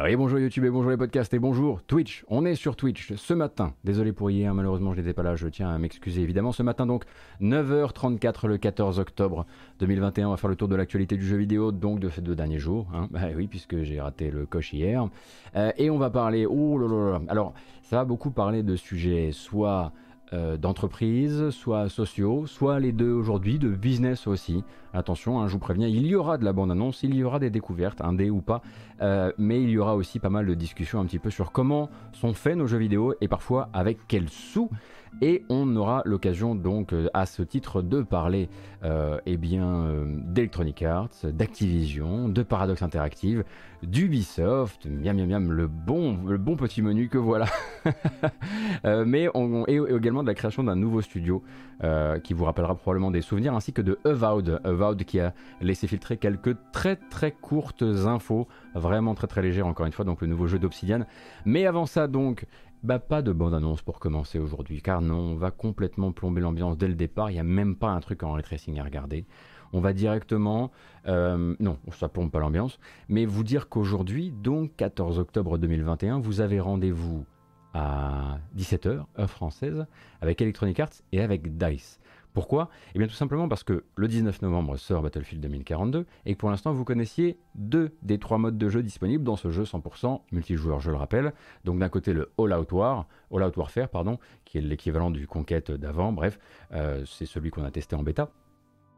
Ah oui, bonjour YouTube et bonjour les podcasts et bonjour Twitch. On est sur Twitch ce matin. Désolé pour hier, malheureusement je n'étais pas là, je tiens à m'excuser évidemment. Ce matin donc, 9h34 le 14 octobre 2021, on va faire le tour de l'actualité du jeu vidéo, donc de ces deux derniers jours. Hein. Bah oui, puisque j'ai raté le coche hier. Euh, et on va parler, oh là là là, alors ça va beaucoup parler de sujets soit euh, d'entreprise, soit sociaux, soit les deux aujourd'hui, de business aussi. Attention, hein, je vous préviens, il y aura de la bande-annonce, il y aura des découvertes, un dé ou pas, euh, mais il y aura aussi pas mal de discussions un petit peu sur comment sont faits nos jeux vidéo et parfois avec quels sous. Et on aura l'occasion donc euh, à ce titre de parler eh bien d'Electronic Arts, d'Activision, de Paradox Interactive, d'Ubisoft, miam miam miam, le bon, le bon petit menu que voilà. Euh, mais on, et, également de la création d'un nouveau studio euh, qui vous rappellera probablement des souvenirs, ainsi que de Avowed, Avowed qui a laissé filtrer quelques très très courtes infos, vraiment très très légères encore une fois, donc le nouveau jeu d'Obsidian. Mais avant ça donc, bah pas de bande-annonce pour commencer aujourd'hui, car non, on va complètement plomber l'ambiance dès le départ, il n'y a même pas un truc en ray à regarder. On va directement, euh, non, ça plombe pas l'ambiance, mais vous dire qu'aujourd'hui, donc 14 octobre 2021, vous avez rendez-vous à 17h, heure française, avec Electronic Arts et avec DICE. Pourquoi? Eh bien tout simplement parce que le 19 novembre sort Battlefield 2042 et que pour l'instant vous connaissiez deux des trois modes de jeu disponibles dans ce jeu 100% multijoueur, je le rappelle. Donc d'un côté le All Out Warfare pardon, qui est l'équivalent du Conquête d'avant, bref, euh, c'est celui qu'on a testé en bêta.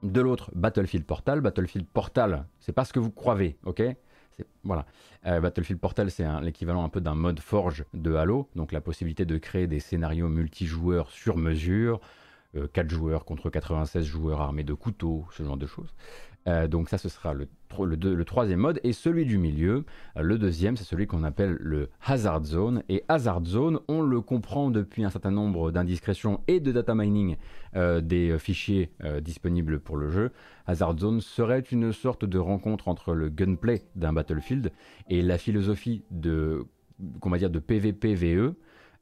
De l'autre, Battlefield Portal. Battlefield Portal, c'est pas ce que vous croyez, ok? Voilà. Euh, Battlefield Portal, c'est l'équivalent un peu d'un mode Forge de Halo, donc la possibilité de créer des scénarios multijoueurs sur mesure, 4 euh, joueurs contre 96 joueurs armés de couteaux, ce genre de choses. Euh, donc ça, ce sera le, troisième mode. Et celui du milieu, euh, le deuxième, c'est celui qu'on appelle le Hazard Zone. Et Hazard Zone, on le comprend depuis un certain nombre d'indiscrétions et de data mining des fichiers disponibles pour le jeu. Hazard Zone serait une sorte de rencontre entre le gunplay d'un Battlefield et la philosophie de, qu'on va dire, de PvPVE.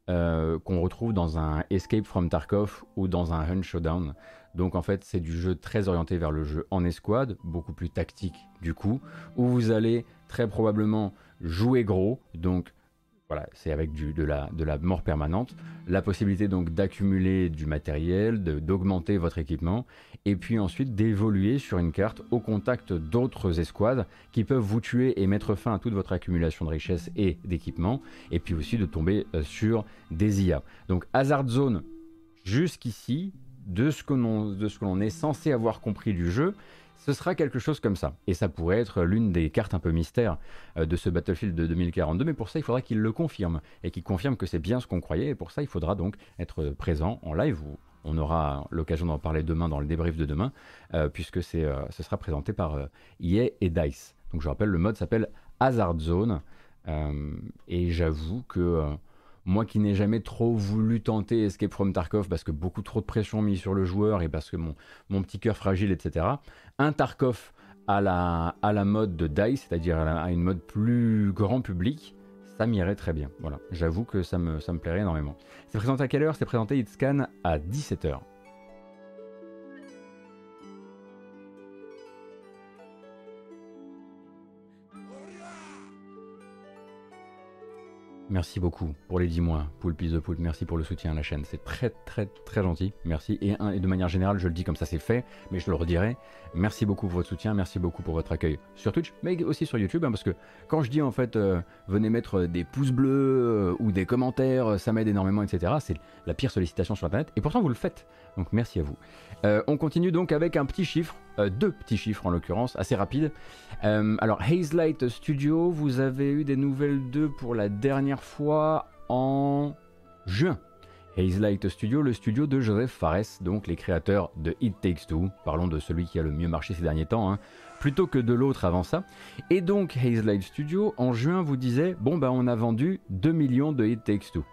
Qu'on retrouve dans un Escape from Tarkov ou dans un Hunt Showdown. Donc en fait, c'est du jeu très orienté vers le jeu en escouade, beaucoup plus tactique du coup, où vous allez très probablement jouer gros, donc voilà, c'est avec du, de, la, de la mort permanente, la possibilité donc d'accumuler du matériel, d'augmenter votre équipement, et puis ensuite d'évoluer sur une carte au contact d'autres escouades qui peuvent vous tuer et mettre fin à toute votre accumulation de richesses et d'équipement, et puis aussi de tomber euh, sur des IA. Donc Hazard Zone, jusqu'ici, de ce que l'on est censé avoir compris du jeu, ce sera quelque chose comme ça. Et ça pourrait être l'une des cartes un peu mystères euh, de ce Battlefield de 2042, mais pour ça, il faudra qu'il le confirme, et qu'il confirme que c'est bien ce qu'on croyait, et pour ça, il faudra donc être présent en live, on aura l'occasion d'en parler demain dans le débrief de demain, euh, puisque euh, ce sera présenté par EA et DICE. Donc je rappelle, le mode s'appelle Hazard Zone, et j'avoue que moi qui n'ai jamais trop voulu tenter Escape from Tarkov parce que beaucoup trop de pression mise sur le joueur et parce que mon, petit cœur fragile, etc. Un Tarkov à la, mode de DICE, c'est-à-dire à, une mode plus grand public, ça m'irait très bien. Voilà, j'avoue que ça me, plairait énormément. C'est présenté à quelle heure? C'est présenté Scan à 17h. Merci beaucoup pour les 10 mois, Poulpis de Poulpe. Merci pour le soutien à la chaîne. C'est très, très, très gentil. Merci. Et, et, de manière générale, je le dis comme ça, c'est fait, mais je le redirai. Merci beaucoup pour votre soutien. Merci beaucoup pour votre accueil sur Twitch, mais aussi sur YouTube. Hein, parce que quand je dis en fait, euh, venez mettre des pouces bleus euh, ou des commentaires, euh, ça m'aide énormément, etc. C'est la pire sollicitation sur Internet. Et pourtant, vous le faites. Donc merci à vous. on continue donc avec un petit chiffre, deux petits chiffres en l'occurrence, assez rapides. alors, Hazelight Studio, vous avez eu des nouvelles d'eux pour la dernière fois en juin. Hazelight Studio, le studio de Joseph Fares, donc les créateurs de It Takes Two. Parlons de celui qui a le mieux marché ces derniers temps, hein, plutôt que de l'autre avant ça. Et donc Hazelight Studio, en juin, vous disait bon bah on a vendu 2 millions de It Takes Two.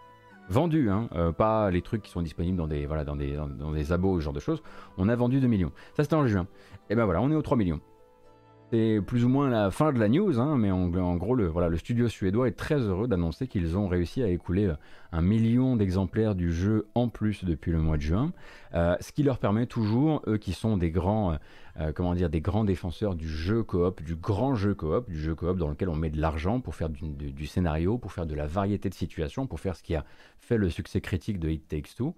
Vendu, hein, euh, pas les trucs qui sont disponibles dans des, voilà, dans des, dans, des abos, ce genre de choses. On a vendu 2 millions. Ça c'était en juin. Et ben voilà, on est aux 3 millions. C'est plus ou moins la fin de la news, hein, mais en, gros, le, voilà, le studio suédois est très heureux d'annoncer qu'ils ont réussi à écouler euh, un million d'exemplaires du jeu en plus depuis le mois de juin, euh, ce qui leur permet toujours, eux qui sont des grands, euh, comment dire, des grands défenseurs du jeu coop, du grand jeu coop, du jeu coop dans lequel on met de l'argent pour faire du, scénario, pour faire de la variété de situations, pour faire ce qui a fait le succès critique de It Takes Two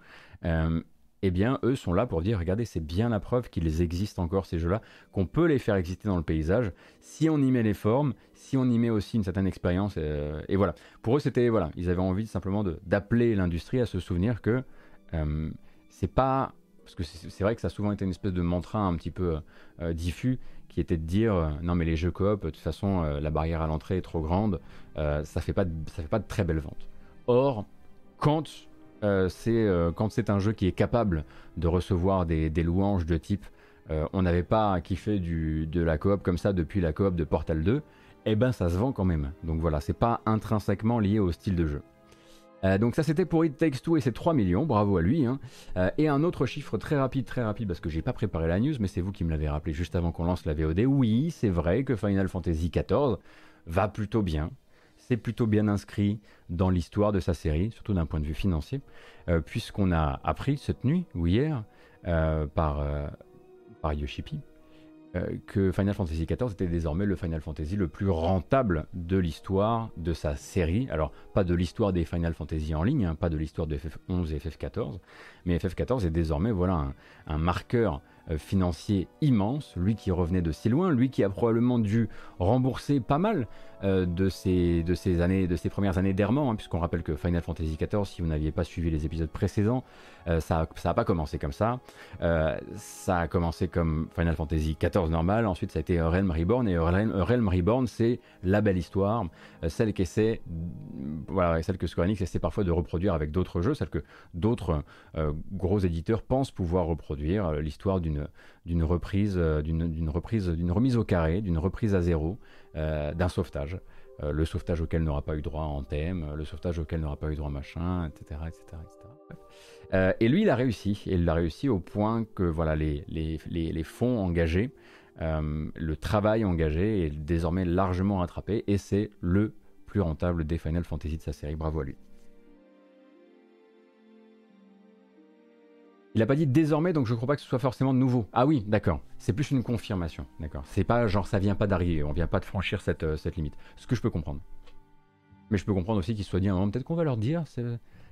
eh bien, eux sont là pour dire, regardez, c'est bien la preuve qu'ils existent encore, ces jeux-là, qu'on peut les faire exister dans le paysage, si on y met les formes, si on y met aussi une certaine expérience. Euh, et voilà. Pour eux, c'était, voilà, ils avaient envie simplement d'appeler l'industrie à se souvenir que euh, c'est pas... Parce que c'est vrai que ça a souvent été une espèce de mantra un petit peu euh, diffus, qui était de dire, non mais les jeux coop, de toute façon, la barrière à l'entrée est trop grande, ça fait pas ça fait pas de très belles ventes. Or, quand euh, c'est euh, quand c'est un jeu qui est capable de recevoir des, louanges de type euh, on n'avait pas kiffé de la coop comme ça depuis la coop de Portal 2, eh ben ça se vend quand même. Donc voilà, c'est pas intrinsèquement lié au style de jeu. donc ça c'était pour It Takes Two et c'est 3 millions, bravo à lui. Hein. et un autre chiffre très rapide, très rapide, parce que j'ai pas préparé la news, mais c'est vous qui me l'avez rappelé juste avant qu'on lance la VOD. Oui, c'est vrai que Final Fantasy XIV va plutôt bien c'est plutôt bien inscrit dans l'histoire de sa série, surtout d'un point de vue financier, euh, puisqu'on a appris cette nuit ou hier euh, par, euh, par Yoshipi que Final Fantasy XIV était désormais le Final Fantasy le plus rentable de l'histoire de sa série. Alors, pas de l'histoire des Final Fantasy en ligne, hein, pas de l'histoire de FF11 et FF14, mais FF14 est désormais voilà, un marqueur euh, financier immense, lui qui revenait de si loin, lui qui a probablement dû rembourser pas mal euh, de, ses, de, ses années, de ses premières années d'errement, hein, puisqu'on rappelle que Final Fantasy XIV, si vous n'aviez pas suivi les épisodes précédents, euh, ça n'a pas commencé comme ça. ça a commencé comme Final Fantasy XIV normal, ensuite ça a été Realm Reborn, et Realm, Reborn, c'est la belle histoire, celle voilà, celle que Square Enix essaie parfois de reproduire avec d'autres jeux, celle que d'autres gros éditeurs pensent pouvoir reproduire, l'histoire d'une d'une reprise, euh, d'une reprise, d'une remise au carré, d'une reprise à zéro, euh, d'un sauvetage. Euh, le sauvetage auquel n'aura pas eu droit en thème, le sauvetage auquel n'aura pas eu droit machin, etc. etc., et lui, il a réussi. Et il l'a réussi au point que voilà, les, les, les, fonds engagés, le travail engagé est désormais largement rattrapé. Et c'est le plus rentable des Final Fantasy de sa série. Bravo à lui. Il n'a pas dit désormais, donc je ne crois pas que ce soit forcément nouveau. Ah oui, d'accord. C'est plus une confirmation. D'accord. C'est pas genre ça vient pas d'arriver, on vient pas de franchir cette, euh, limite. Ce que je peux comprendre. Mais je peux comprendre aussi qu'il soit dit un moment, peut-être qu'on va leur dire,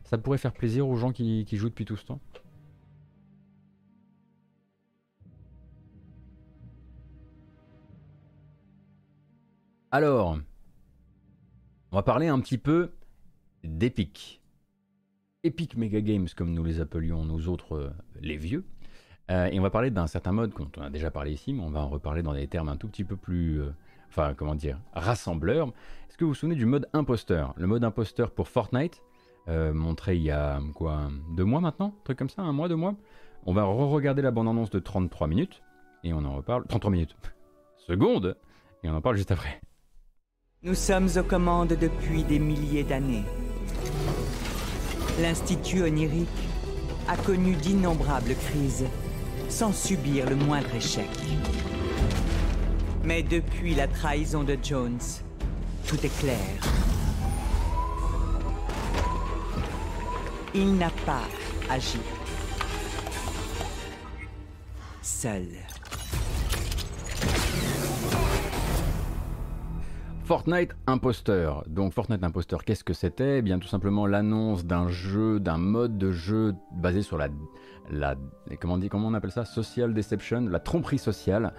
ça pourrait faire plaisir aux gens qui, qui jouent depuis tout ce temps. Alors, on va parler un petit peu d'Epic. Epic Mega Games, comme nous les appelions nous autres, euh, les vieux. Euh, et on va parler d'un certain mode dont on a déjà parlé ici, mais on va en reparler dans des termes un tout petit peu plus, euh, enfin comment dire, rassembleurs. Est-ce que vous vous souvenez du mode imposteur? Le mode imposteur pour Fortnite, montré il y a quoi, deux mois maintenant, un truc comme ça, un mois, deux mois? On va re-regarder la bande-annonce de 33 minutes, et on en reparle. 33 minutes, secondes, et on en parle juste après. Nous sommes aux commandes depuis des milliers d'années. L'Institut onirique a connu d'innombrables crises sans subir le moindre échec. Mais depuis la trahison de Jones, tout est clair. Il n'a pas agi. Seul. Fortnite Imposteur. Donc Fortnite Imposteur, qu'est-ce que c'était? Eh bien tout simplement l'annonce d'un jeu, d'un mode de jeu basé sur la, la comment, on dit, comment on appelle ça? Social Deception, la tromperie sociale.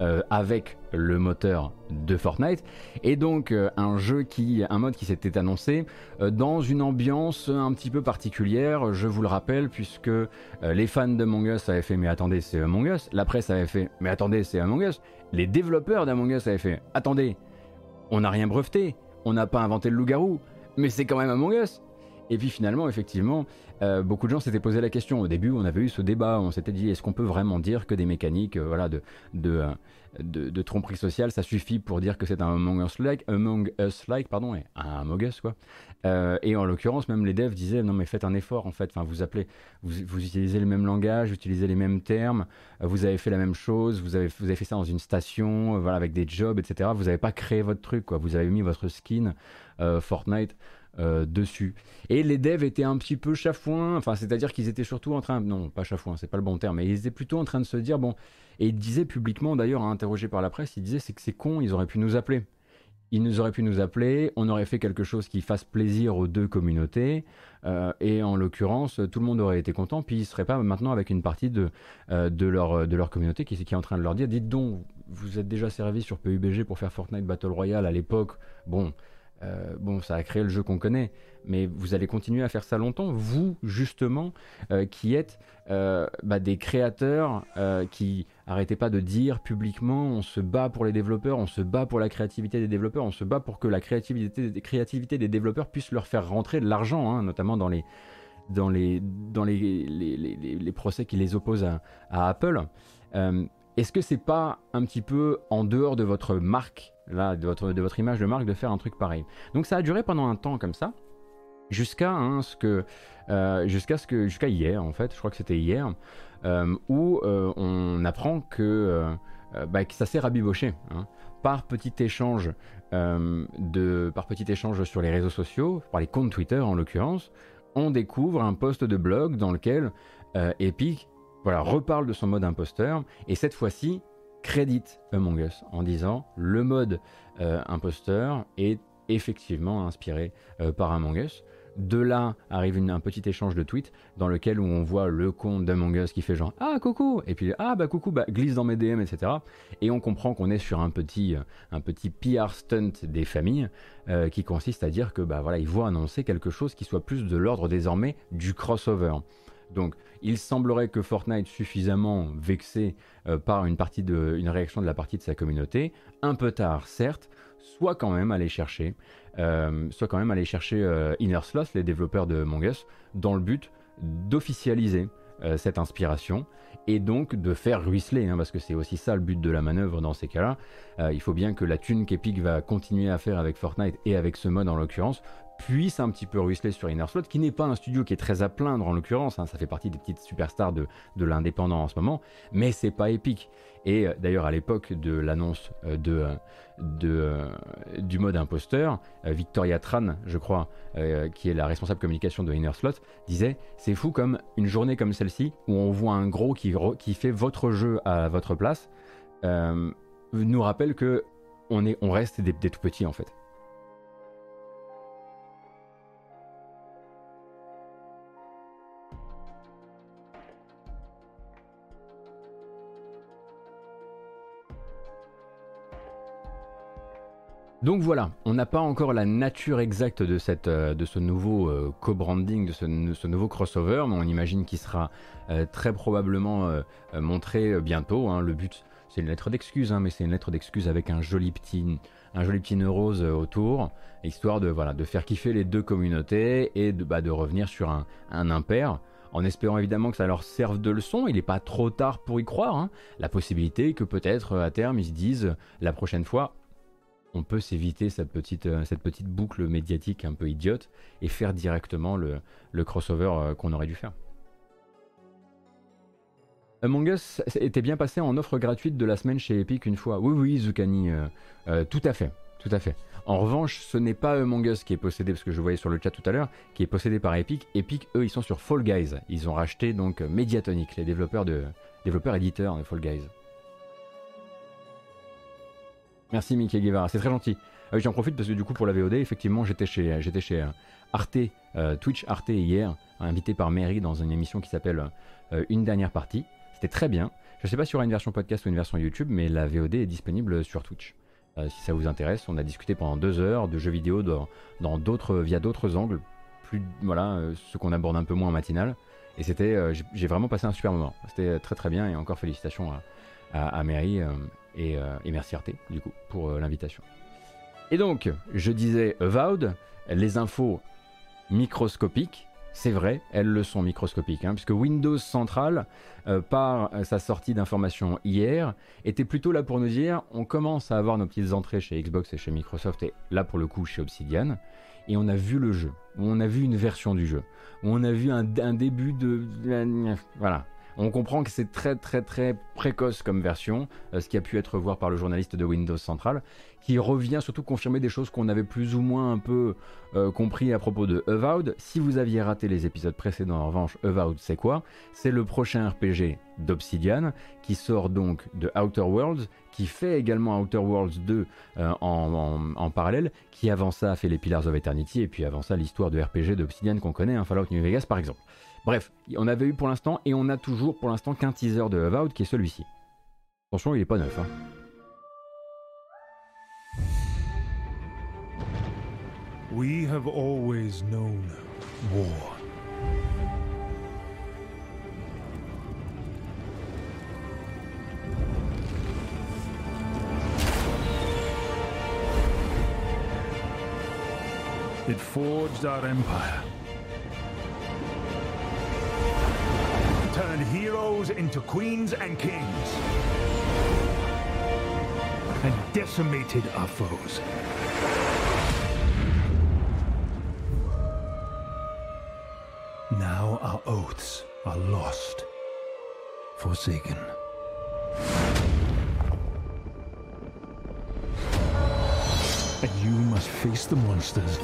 Euh, avec le moteur de Fortnite et donc euh, un jeu qui un mode qui s'était annoncé euh, dans une ambiance un petit peu particulière je vous le rappelle puisque les fans d'Among Us avaient fait mais attendez c'est Among Us? La presse avait fait mais attendez c'est Among Us? Les développeurs d'Among Us avaient fait attendez on n'a rien breveté, on n'a pas inventé le loup-garou, mais c'est quand même Among Us. Et puis finalement, effectivement, euh, beaucoup de gens s'étaient posé la question. Au début, on avait eu ce débat, on s'était dit, est-ce qu'on peut vraiment dire que des mécaniques euh, voilà, de, euh, de, de, tromperie sociale, ça suffit pour dire que c'est un Among Us-like, Among Us-like, pardon, un Among Us, quoi. et en l'occurrence, même les devs disaient, non mais faites un effort, en fait, enfin, vous appelez, vous, vous, utilisez le même langage, vous utilisez les mêmes termes, vous avez fait la même chose, vous avez, vous avez fait ça dans une station, voilà, avec des jobs, etc. Vous n'avez pas créé votre truc, quoi. Vous avez mis votre skin Fortnite euh, dessus. Et les devs étaient un petit peu chafouins, enfin c'est-à-dire qu'ils étaient surtout en train, non pas chafouins, c'est pas le bon terme, mais ils étaient plutôt en train de se dire bon, et ils disaient publiquement d'ailleurs, interrogé par la presse, ils disaient c'est que c'est con, ils auraient pu nous appeler. Ils nous auraient pu nous appeler, on aurait fait quelque chose qui fasse plaisir aux deux communautés, euh, et en l'occurrence, tout le monde aurait été content, puis ils seraient pas maintenant avec une partie de, euh, de, leur, de leur communauté qui, qui est en train de leur dire, dites donc, vous êtes déjà servi sur PUBG pour faire Fortnite Battle Royale à l'époque, bon, euh, bon, ça a créé le jeu qu'on connaît, mais vous allez continuer à faire ça longtemps, vous justement, euh, qui êtes euh, bah, des créateurs qui arrêtez pas de dire publiquement, on se bat pour les développeurs, on se bat pour la créativité des développeurs, on se bat pour que la créativité, créativité des développeurs puisse leur faire rentrer de l'argent, hein, notamment dans les dans les dans les, les, les, procès qui les opposent à, à Apple. Est-ce que c'est pas un petit peu en dehors de votre marque là, de votre, de votre image de marque, de faire un truc pareil. Donc ça a duré pendant un temps comme ça, jusqu'à hein, ce que, euh, jusqu'à ce que, jusqu'à hier en fait, je crois que c'était hier, euh, où euh, on apprend que, bah, que ça s'est rabiboché. Hein, par petit échange de, par petit échange sur les réseaux sociaux, par les comptes Twitter en l'occurrence, on découvre un post de blog dans lequel Epic voilà, reparle de son mode imposteur, et cette fois-ci crédite Among Us en disant le mode euh, imposteur est effectivement inspiré euh, par Among Us. De là arrive un petit échange de tweets dans lequel on voit le compte d'Among Us qui fait genre ah coucou! Et puis ah bah coucou! Bah glisse dans mes DM etc et on comprend qu'on est sur un petit euh, un petit PR stunt des familles qui consiste à dire que bah voilà ils vont annoncer quelque chose qui soit plus de l'ordre désormais du crossover donc il semblerait que Fortnite, suffisamment vexé euh, par une, réaction de la partie de sa communauté, un peu tard certes, soit quand même allé chercher, euh, soit quand même aller chercher euh, Inner Sloth, les développeurs de Mongus, dans le but d'officialiser cette inspiration et donc de faire ruisseler, hein, parce que c'est aussi ça le but de la manœuvre dans ces cas-là. il faut bien que la thune qu'Epic va continuer à faire avec Fortnite et avec ce mode en l'occurrence puisse un petit peu ruisseler sur Inner Slot, qui n'est pas un studio qui est très à plaindre en l'occurrence, hein, ça fait partie des petites superstars de, de l'indépendant en ce moment, mais c'est pas épique. Et euh, d'ailleurs à l'époque de l'annonce euh, de, euh, de du mode imposteur, Victoria Tran, je crois, qui est la responsable communication de Inner Slot, disait c'est fou comme une journée comme celle-ci où on voit un gros qui, qui fait votre jeu à votre place, nous rappelle que on, est, on reste des, des tout petits en fait. Donc voilà, on n'a pas encore la nature exacte de, euh, ce nouveau euh, co-branding, de ce, nouveau crossover, mais on imagine qu'il sera euh, très probablement montré bientôt. Hein. Le but, c'est une lettre d'excuse, hein, mais c'est une lettre d'excuse avec un joli petit, un joli neurose autour, histoire de, faire kiffer les deux communautés et de, bah, revenir sur un, un impair en espérant évidemment que ça leur serve de leçon, il n'est pas trop tard pour y croire, hein. la possibilité que peut-être à terme ils se disent la prochaine fois on peut s'éviter cette petite, euh, cette petite boucle médiatique un peu idiote et faire directement le, crossover euh, qu'on aurait dû faire. Among Us était bien passé en offre gratuite de la semaine chez Epic une fois. Oui, oui, Zucani, euh, tout à fait, tout à fait. En revanche, ce n'est pas Among Us qui est possédé, parce que je voyais sur le chat tout à l'heure, qui est possédé par Epic. Epic, eux, ils sont sur Fall Guys. Ils ont racheté donc Mediatonic, les développeurs de développeurs éditeurs de Fall Guys. Merci Mickey Guevara, c'est très gentil. Ah j'en profite parce que du coup pour la VOD, effectivement, j'étais chez, j'étais chez euh, Arte, euh, Twitch Arte hier, invité par Mary dans une émission qui s'appelle euh, Une dernière partie. C'était très bien. Je ne sais pas si y aura une version podcast ou une version YouTube, mais la VOD est disponible sur Twitch. si ça vous intéresse, on a discuté pendant deux heures de jeux vidéo dans, d'autres, via d'autres angles, plus voilà, ce qu'on aborde un peu moins en matinale. Et c'était, j'ai vraiment passé un super moment. C'était très très bien et encore félicitations à, à Mary euh, et, merci Arte, du coup, pour euh, l'invitation. Et donc, je disais Avowed, les infos microscopiques. C'est vrai, elles le sont microscopiques, hein, puisque Windows Central, euh, par sa sortie d'information hier, était plutôt là pour nous dire on commence à avoir nos petites entrées chez Xbox et chez Microsoft, et là pour le coup chez Obsidian, et on a vu le jeu, on a vu une version du jeu, on a vu un, un début de... Voilà, on comprend que c'est très très très précoce comme version, euh, ce qui a pu être voir par le journaliste de Windows Central, qui revient surtout confirmer des choses qu'on avait plus ou moins un peu euh, compris à propos de Avowed. Si vous aviez raté les épisodes précédents, en revanche, Avowed c'est quoi? C'est le prochain RPG d'Obsidian, qui sort donc de Outer Worlds, qui fait également Outer Worlds 2 euh, en, parallèle, qui avant ça a fait les Pillars of Eternity, et puis avant ça l'histoire de RPG d'Obsidian qu'on connaît, un Fallout New Vegas par exemple. Bref, on avait eu pour l'instant, et on a toujours pour l'instant qu'un teaser de Avowed qui est celui-ci. Attention, il est pas neuf. Hein. We have always known war. Empire. Turned heroes into queens and kings. And decimated our foes. Now our oaths are lost, forsaken. And you must face the monsters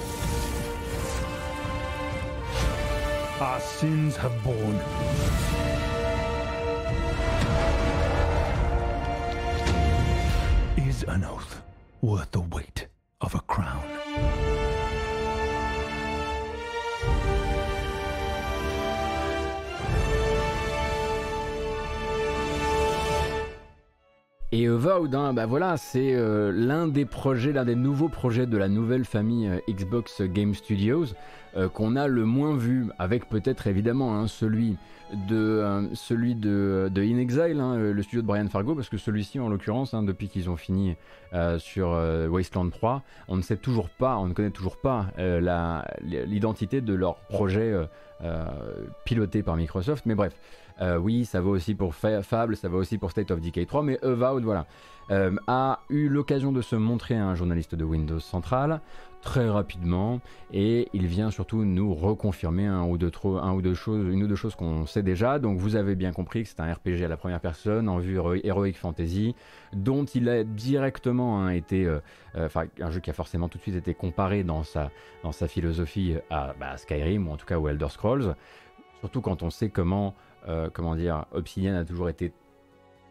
our sins have borne. Is an oath worth the weight of a crown? Hein, bah voilà, c'est euh, l'un des nouveaux projets de la nouvelle famille euh, Xbox Game Studios. Euh, qu'on a le moins vu, avec peut-être évidemment hein, celui de In Exile, hein, le studio de Brian Fargo, parce que celui-ci en l'occurrence, depuis qu'ils ont fini sur Wasteland 3, on ne sait toujours pas, on ne connaît toujours pas l'identité de leur projet piloté par Microsoft. Mais bref, oui, ça vaut aussi pour Fable, ça va aussi pour State of Decay 3, mais Avowed, voilà. a eu l'occasion de se montrer à un journaliste de Windows Central très rapidement et il vient surtout nous reconfirmer un ou deux, un ou deux choses, une ou deux choses qu'on sait déjà. Donc vous avez bien compris que c'est un RPG à la première personne en vue Heroic Fantasy dont il a directement hein, été, euh, euh, enfin un jeu qui a forcément tout de suite été comparé dans sa, dans sa philosophie à, bah, Skyrim ou en tout cas aux Elder Scrolls. Surtout quand on sait comment, euh, comment dire, Obsidian a toujours été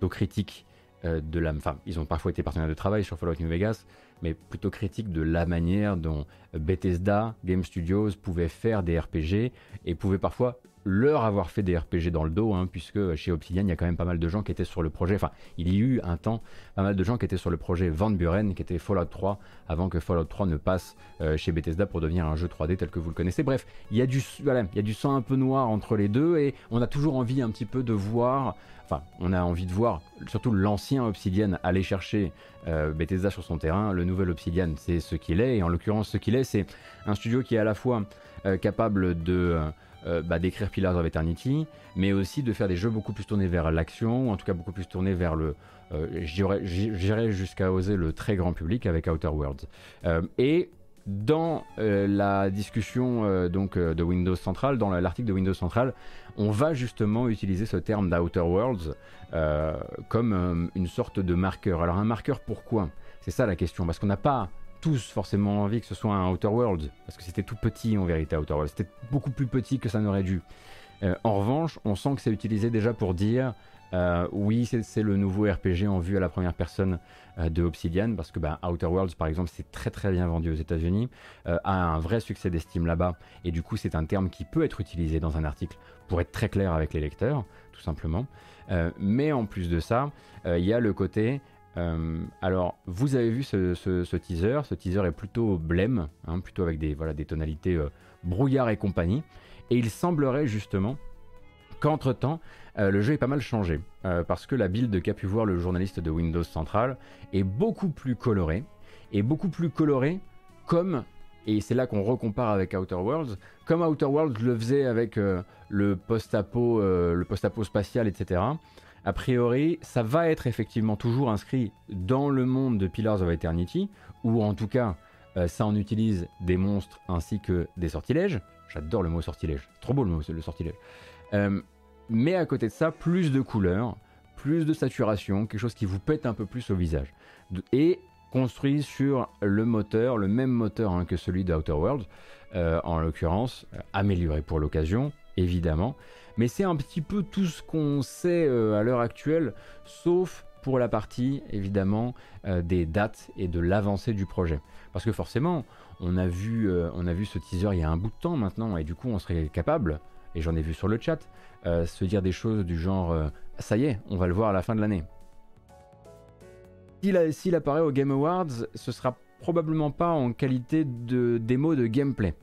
critique de la, enfin ils ont parfois été partenaires de travail sur Fallout New Vegas mais plutôt critique de la manière dont Bethesda, Game Studios pouvaient faire des RPG et pouvaient parfois leur avoir fait des RPG dans le dos, hein, puisque chez Obsidian, il y a quand même pas mal de gens qui étaient sur le projet, enfin, il y a eu un temps, pas mal de gens qui étaient sur le projet Van Buren, qui était Fallout 3, avant que Fallout 3 ne passe euh, chez Bethesda pour devenir un jeu 3D tel que vous le connaissez. Bref, il y, a du, voilà, il y a du sang un peu noir entre les deux, et on a toujours envie un petit peu de voir enfin, on a envie de voir surtout l'ancien Obsidian aller chercher euh, Bethesda sur son terrain. Le nouvel Obsidian, c'est ce qu'il est, et en l'occurrence, ce qu'il est, c'est un studio qui est à la fois euh, capable de euh, bah, d'écrire Pillars of Eternity, mais aussi de faire des jeux beaucoup plus tournés vers l'action, ou en tout cas beaucoup plus tournés vers le, j'irais jusqu'à oser le très grand public avec Outer Worlds. et dans la discussion donc de Windows Central, dans l'article de Windows Central, on va justement utiliser ce terme d'Outer Worlds euh, comme euh, une sorte de marqueur. Alors un marqueur pourquoi? C'est ça la question, parce qu'on n'a pas tous forcément envie que ce soit un Outer Worlds, parce que c'était tout petit en vérité Outer Worlds, c'était beaucoup plus petit que ça n'aurait dû. Euh, en revanche, on sent que c'est utilisé déjà pour dire oui, c'est le nouveau RPG en vue à la première personne de Obsidian, parce que bah, Outer Worlds, par exemple, c'est très très bien vendu aux États-Unis, a un vrai succès d'estime là-bas, et du coup, c'est un terme qui peut être utilisé dans un article pour être très clair avec les lecteurs, tout simplement. Euh, mais en plus de ça, euh, il y a le côté. Euh, alors, vous avez vu ce, teaser. Ce teaser est plutôt blême, hein, plutôt avec des, tonalités brouillard et compagnie. Et il semblerait justement qu'entre-temps, le jeu est pas mal changé. parce que la build qu'a pu voir le journaliste de Windows Central est beaucoup plus colorée. Et beaucoup plus colorée comme et c'est là qu'on recompare avec Outer Worlds, comme Outer Worlds le faisait avec le post-apo spatial, etc. A priori, ça va être effectivement toujours inscrit dans le monde de Pillars of Eternity, ou en tout cas, ça en utilise des monstres ainsi que des sortilèges. J'adore le mot sortilège, trop beau le mot le sortilège. mais à côté de ça, plus de couleurs, plus de saturation, quelque chose qui vous pète un peu plus au visage. Et construit sur le moteur, le même moteur hein, que celui d'Outer Worlds, euh, en l'occurrence, euh, amélioré pour l'occasion, évidemment. Mais c'est un petit peu tout ce qu'on sait euh, à l'heure actuelle, sauf pour la partie, évidemment, des dates et de l'avancée du projet. Parce que forcément, on a, vu, on a vu ce teaser il y a un bout de temps maintenant, et du coup, on serait capable, et j'en ai vu sur le chat, se dire des choses du genre ça y est, on va le voir à la fin de l'année. S'il apparaît au Game Awards, ce sera probablement pas en qualité de démo de gameplay, euh,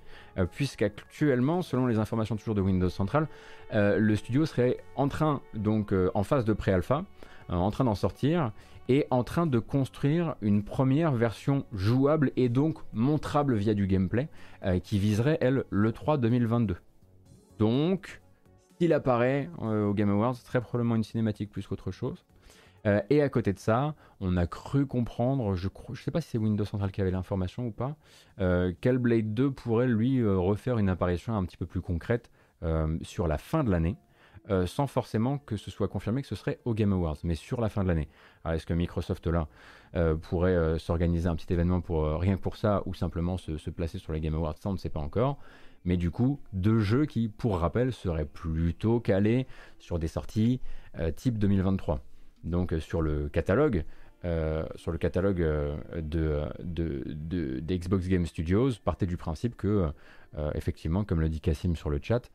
puisqu'actuellement, selon les informations toujours de Windows Central, euh, le studio serait en train, donc euh, en phase de pré-alpha, en train d'en sortir, et en train de construire une première version jouable et donc montrable via du gameplay, qui viserait, elle, le 3 2022. Donc, il apparaît euh, au Game Awards, très probablement une cinématique plus qu'autre chose. Euh, et à côté de ça, on a cru comprendre, je ne sais pas si c'est Windows Central qui avait l'information ou pas, euh, Blade 2 pourrait lui euh, refaire une apparition un petit peu plus concrète sur la fin de l'année, sans forcément que ce soit confirmé que ce serait au Game Awards, mais sur la fin de l'année. Alors est-ce que Microsoft là pourrait s'organiser un petit événement pour rien que pour ça, ou simplement se, se placer sur les Game Awards, ça on ne sait pas encore mais du coup deux jeux qui, pour rappel, seraient plutôt calés sur des sorties euh, type 2023. Donc euh, sur le catalogue, euh, sur le catalogue de, de, Xbox Game Studios, partez du principe que, effectivement, comme le dit Cassim sur le chat,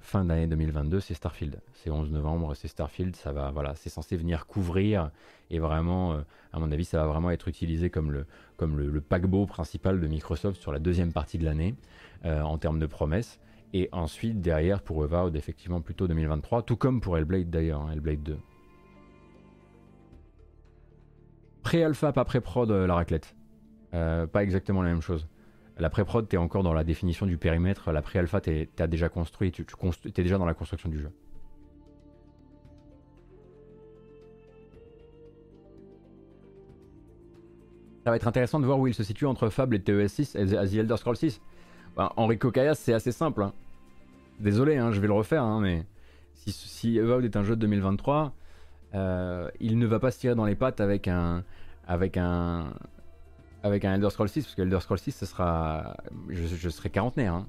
fin d'année 2022, c'est Starfield. C'est 11 novembre, c'est Starfield, ça va, voilà, c'est censé venir couvrir et vraiment, à mon avis, ça va vraiment être utilisé comme le, comme le paquebot principal de Microsoft sur la deuxième partie de l'année. Euh, en termes de promesses. Et ensuite, derrière, pour Avowed, effectivement, plutôt 2023, tout comme pour Hellblade d'ailleurs, hein, Hellblade 2. Pré-alpha, pas pré-prod, euh, la raclette. Euh, pas exactement la même chose. La pré-prod, t'es encore dans la définition du périmètre. La pré-alpha, t'as déjà construit, tu, t'es déjà dans la construction du jeu. Ça va être intéressant de voir où il se situe entre Fable et TES6 et The Elder Scrolls 6. Bah, Enrico c'est assez simple. Hein. Désolé, hein, je vais le refaire, hein, mais si, si est un jeu de 2023, euh, il ne va pas se tirer dans les pattes avec un, avec un, avec un Elder Scrolls 6, parce que Elder Scrolls 6, ce sera, je, serai quarantenaire.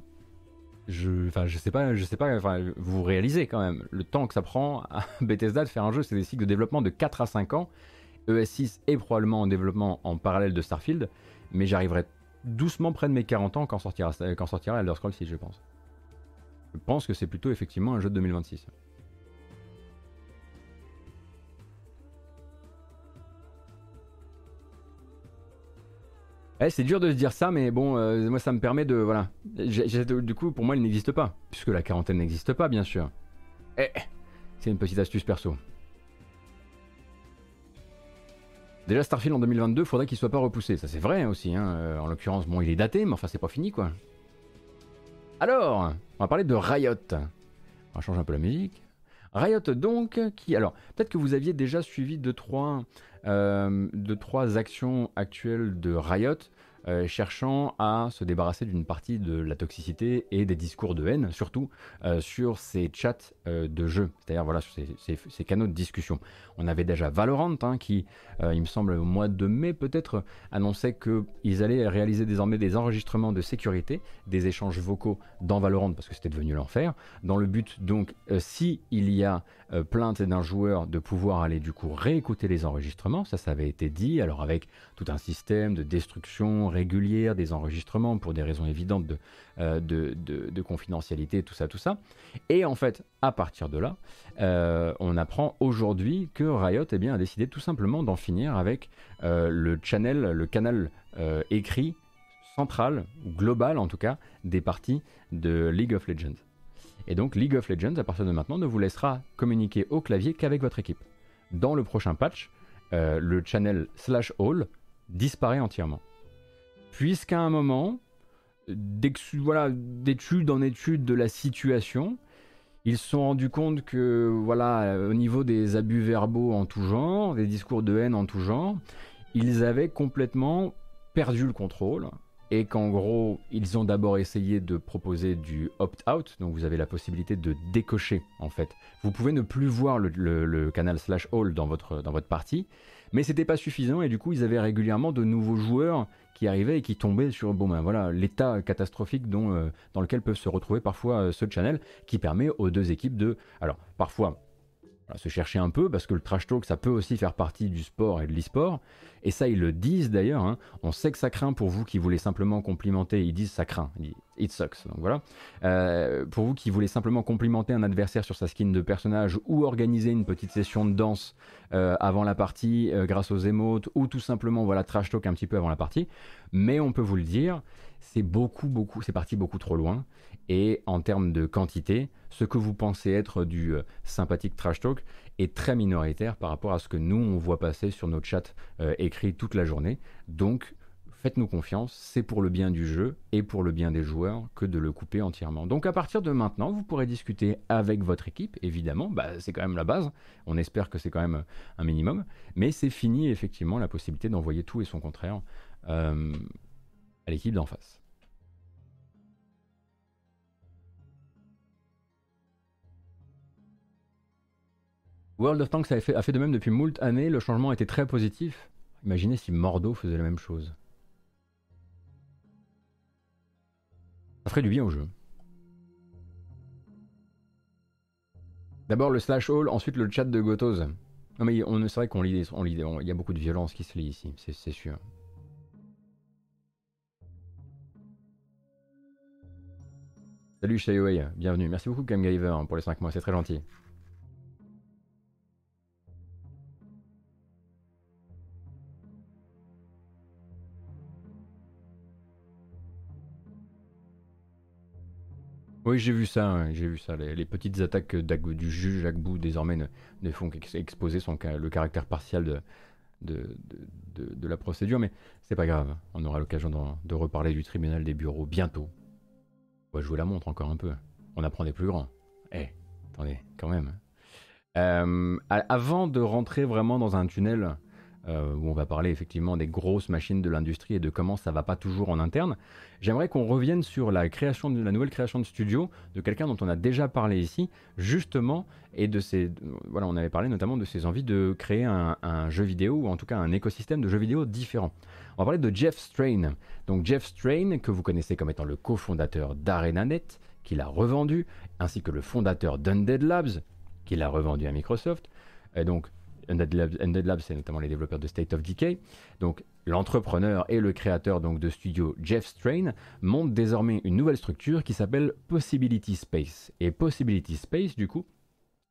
Je, enfin, je sais pas, je sais pas, enfin, vous réalisez quand même le temps que ça prend à Bethesda de faire un jeu, c'est des cycles de développement de 4 à 5 ans. ES6 est probablement en développement en parallèle de Starfield, mais j'arriverai doucement près de mes 40 ans quand sortira, quand sortira Elder Scrolls 6, je pense. Je pense que c'est plutôt effectivement un jeu de 2026. Eh, c'est dur de se dire ça, mais bon, euh, moi ça me permet de. Voilà. du coup, pour moi, il n'existe pas. Puisque la quarantaine n'existe pas, bien sûr. Eh, c'est une petite astuce perso. Déjà Starfield en 2022, faudrait qu'il soit pas repoussé. Ça c'est vrai aussi. Hein. Euh, en l'occurrence, bon, il est daté, mais enfin c'est pas fini quoi. Alors, on va parler de Riot. On va changer un peu la musique. Riot donc, qui alors peut-être que vous aviez déjà suivi deux trois, euh, deux, trois actions actuelles de Riot euh, cherchant à se débarrasser d'une partie de la toxicité et des discours de haine, surtout euh, sur ces chats de jeu, c'est-à-dire voilà, sur ces, canaux de discussion. On avait déjà Valorant hein, qui, il me semble, au mois de mai peut-être, annonçait qu'ils allaient réaliser désormais des enregistrements de sécurité, des échanges vocaux dans Valorant parce que c'était devenu l'enfer, dans le but donc, si il y a plainte d'un joueur, de pouvoir aller du coup réécouter les enregistrements, ça ça avait été dit, alors avec tout un système de destruction, régulière des enregistrements pour des raisons évidentes euh, de, de, confidentialité, tout ça, tout ça. Et en fait, à partir de là, euh, on apprend aujourd'hui que Riot eh bien, a décidé tout simplement d'en finir avec euh, le channel, le canal écrit central, global en tout cas, des parties de League of Legends. Et donc League of Legends, à partir de maintenant, ne vous laissera communiquer au clavier qu'avec votre équipe. Dans le prochain patch, le channel slash all disparaît entièrement puisqu'à un moment, voilà, d'étude en étude de la situation. Ils se sont rendus compte que, voilà, au niveau des abus verbaux en tout genre, des discours de haine en tout genre, ils avaient complètement perdu le contrôle et qu'en gros, ils ont d'abord essayé de proposer du opt-out, donc vous avez la possibilité de décocher en fait. Vous pouvez ne plus voir le, canal slash all dans votre, dans votre partie, mais c'était pas suffisant et du coup, ils avaient régulièrement de nouveaux joueurs qui arrivaient et qui tombaient sur bon ben voilà l'état catastrophique euh, dans lequel peuvent se retrouver parfois euh, ce channel qui permet aux deux équipes de alors parfois se chercher un peu parce que le trash talk ça peut aussi faire partie du sport et de l'e-sport et ça, ils le disent d'ailleurs. Hein. On sait que ça craint pour vous qui voulez simplement complimenter. Ils disent ça craint. It sucks. Donc voilà. Euh, pour vous qui voulez simplement complimenter un adversaire sur sa skin de personnage ou organiser une petite session de danse euh, avant la partie euh, grâce aux émotes ou tout simplement voilà trash talk un petit peu avant la partie. Mais on peut vous le dire, c'est beaucoup, beaucoup, c'est parti beaucoup trop loin. Et en termes de quantité, ce que vous pensez être du sympathique trash talk est très minoritaire par rapport à ce que nous, on voit passer sur nos chats euh, écrits toute la journée. Donc, faites-nous confiance, c'est pour le bien du jeu et pour le bien des joueurs que de le couper entièrement. Donc à partir de maintenant, vous pourrez discuter avec votre équipe, évidemment, bah, c'est quand même la base, on espère que c'est quand même un minimum, mais c'est fini effectivement la possibilité d'envoyer tout et son contraire euh, à l'équipe d'en face. World of Tanks a fait, de même depuis moult années, le changement était très positif. Imaginez si Mordo faisait la même chose. Ça ferait du bien au jeu. D'abord le slash all, ensuite le chat de Gotos. Non mais on, c'est vrai qu'on lit, on il y a beaucoup de violence qui se lit ici, c'est sûr. Salut Shayoway, bienvenue. Merci beaucoup Camgiver pour les 5 mois, c'est très gentil. Oui, j'ai vu ça, j'ai vu ça. Les, petites attaques du juge Agbou désormais ne, font qu'exposer le caractère partiel de, la procédure, mais c'est pas grave. On aura l'occasion de, reparler du tribunal des bureaux bientôt. On va jouer la montre encore un peu. On apprend des plus grands. Eh, attendez, quand même. Euh, avant de rentrer vraiment dans un tunnel euh, où on va parler effectivement des grosses machines de l'industrie et de comment ça va pas toujours en interne. J'aimerais qu'on revienne sur la création de la nouvelle création de studio de quelqu'un dont on a déjà parlé ici, justement, et de ses, voilà, on avait parlé notamment de ses envies de créer un, jeu vidéo ou en tout cas un écosystème de jeux vidéo différent. On va parler de Jeff Strain. Donc Jeff Strain, que vous connaissez comme étant le cofondateur d'ArenaNet, qu'il a revendu, ainsi que le fondateur d'Undead Labs, qu'il a revendu à Microsoft. Et donc Undead Labs, c'est notamment les développeurs de State of Decay. Donc l'entrepreneur et le créateur donc de studio Jeff Strain monte désormais une nouvelle structure qui s'appelle Possibility Space. Et Possibility Space, du coup,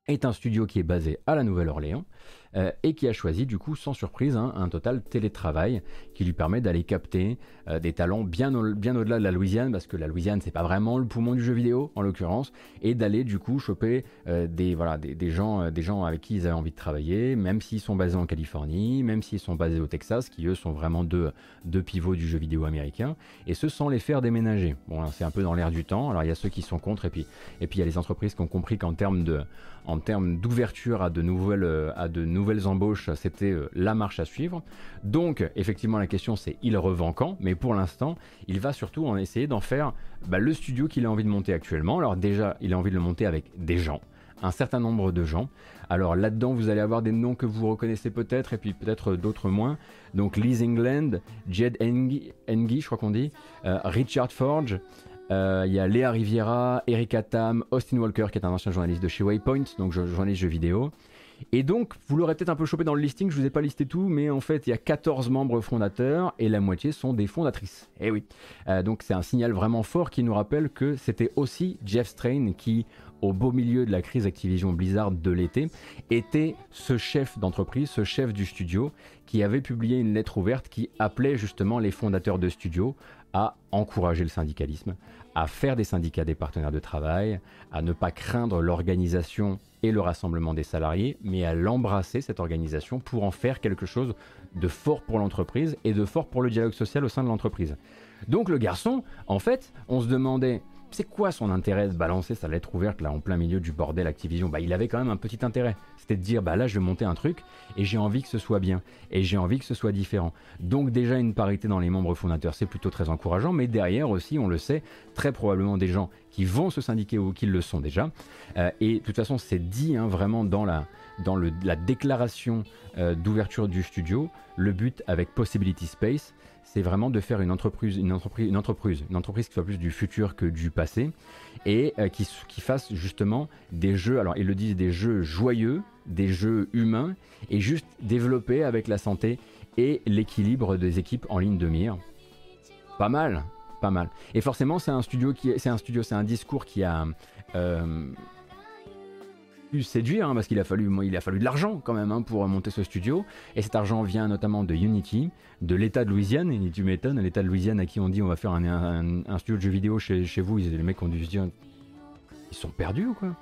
est un studio qui est basé à la Nouvelle-Orléans euh, et qui a choisi du coup sans surprise hein, un total télétravail qui lui permet d'aller capter euh, des talents bien, au, bien au-delà de la Louisiane parce que la Louisiane c'est pas vraiment le poumon du jeu vidéo en l'occurrence et d'aller du coup choper euh, des, gens, des gens avec qui ils avaient envie de travailler même s'ils sont basés en Californie, même s'ils sont basés au Texas qui eux sont vraiment deux, pivots du jeu vidéo américain et ce sans les faire déménager. Bon c'est un peu dans l'air du temps alors il y a ceux qui sont contre et puis et puis il y a les entreprises qui ont compris qu'en termes de en termes d'ouverture à de nouvelles à de nouvelles embauches, c'était euh, la marche à suivre. Donc, effectivement, la question c'est il revend quand? Mais pour l'instant, il va surtout en essayer d'en faire bah, le studio qu'il a envie de monter actuellement. Alors, déjà, il a envie de le monter avec des gens, un certain nombre de gens. Alors là-dedans, vous allez avoir des noms que vous reconnaissez peut-être, et puis peut-être d'autres moins. Donc Liz England, Jed Engie, je crois qu'on dit, euh, Richard Forge, euh, il y a Léa Riviera, Erika Tam, Austin Walker, qui est un ancien journaliste de chez Waypoint, donc journaliste jeux vidéo. Et donc, vous l'aurez peut-être un peu chopé dans le listing, je vous ai pas listé tout, mais en fait, il y a 14 membres fondateurs et la moitié sont des fondatrices. Eh oui. Euh, donc, c'est un signal vraiment fort qui nous rappelle que c'était aussi Jeff Strain qui, au beau milieu de la crise Activision Blizzard de l'été, était ce chef d'entreprise, ce chef du studio, qui avait publié une lettre ouverte qui appelait justement les fondateurs de studio à encourager le syndicalisme, à faire des syndicats des partenaires de travail, à ne pas craindre l'organisation et le rassemblement des salariés, mais à l'embrasser, cette organisation, pour en faire quelque chose de fort pour l'entreprise et de fort pour le dialogue social au sein de l'entreprise. Donc le garçon, en fait, on se demandait, c'est quoi son intérêt de balancer sa lettre ouverte là en plein milieu du bordel Activision? Bah il avait quand même un petit intérêt, c'était de dire bah là je vais monter un truc et j'ai envie que ce soit bien. Et j'ai envie que ce soit différent. Donc déjà une parité dans les membres fondateurs c'est plutôt très encourageant, mais derrière aussi on le sait très probablement des gens qui vont se syndiquer ou qui le sont déjà. Euh, et de toute façon c'est dit hein, vraiment dans la déclaration euh, d'ouverture du studio, le but avec Possibility Space, c'est vraiment de faire une entreprise, une entreprise, une entreprise, une entreprise qui soit plus du futur que du passé et euh, qui, qui, fasse justement des jeux. Alors ils le disent des jeux joyeux, des jeux humains et juste développer avec la santé et l'équilibre des équipes en ligne de mire. Pas mal, pas mal. Et forcément c'est un studio qui, c'est un studio, c'est un discours qui a euh, séduire, hein, parce qu'il a fallu, il a fallu de l'argent quand même hein, pour monter ce studio. Et cet argent vient notamment de Unity, de l'État de Louisiane. Et tu m'étonnes, l'État de Louisiane à qui on dit on va faire un, studio de jeux vidéo chez, chez vous, les mecs ont dû ils sont perdus ou quoi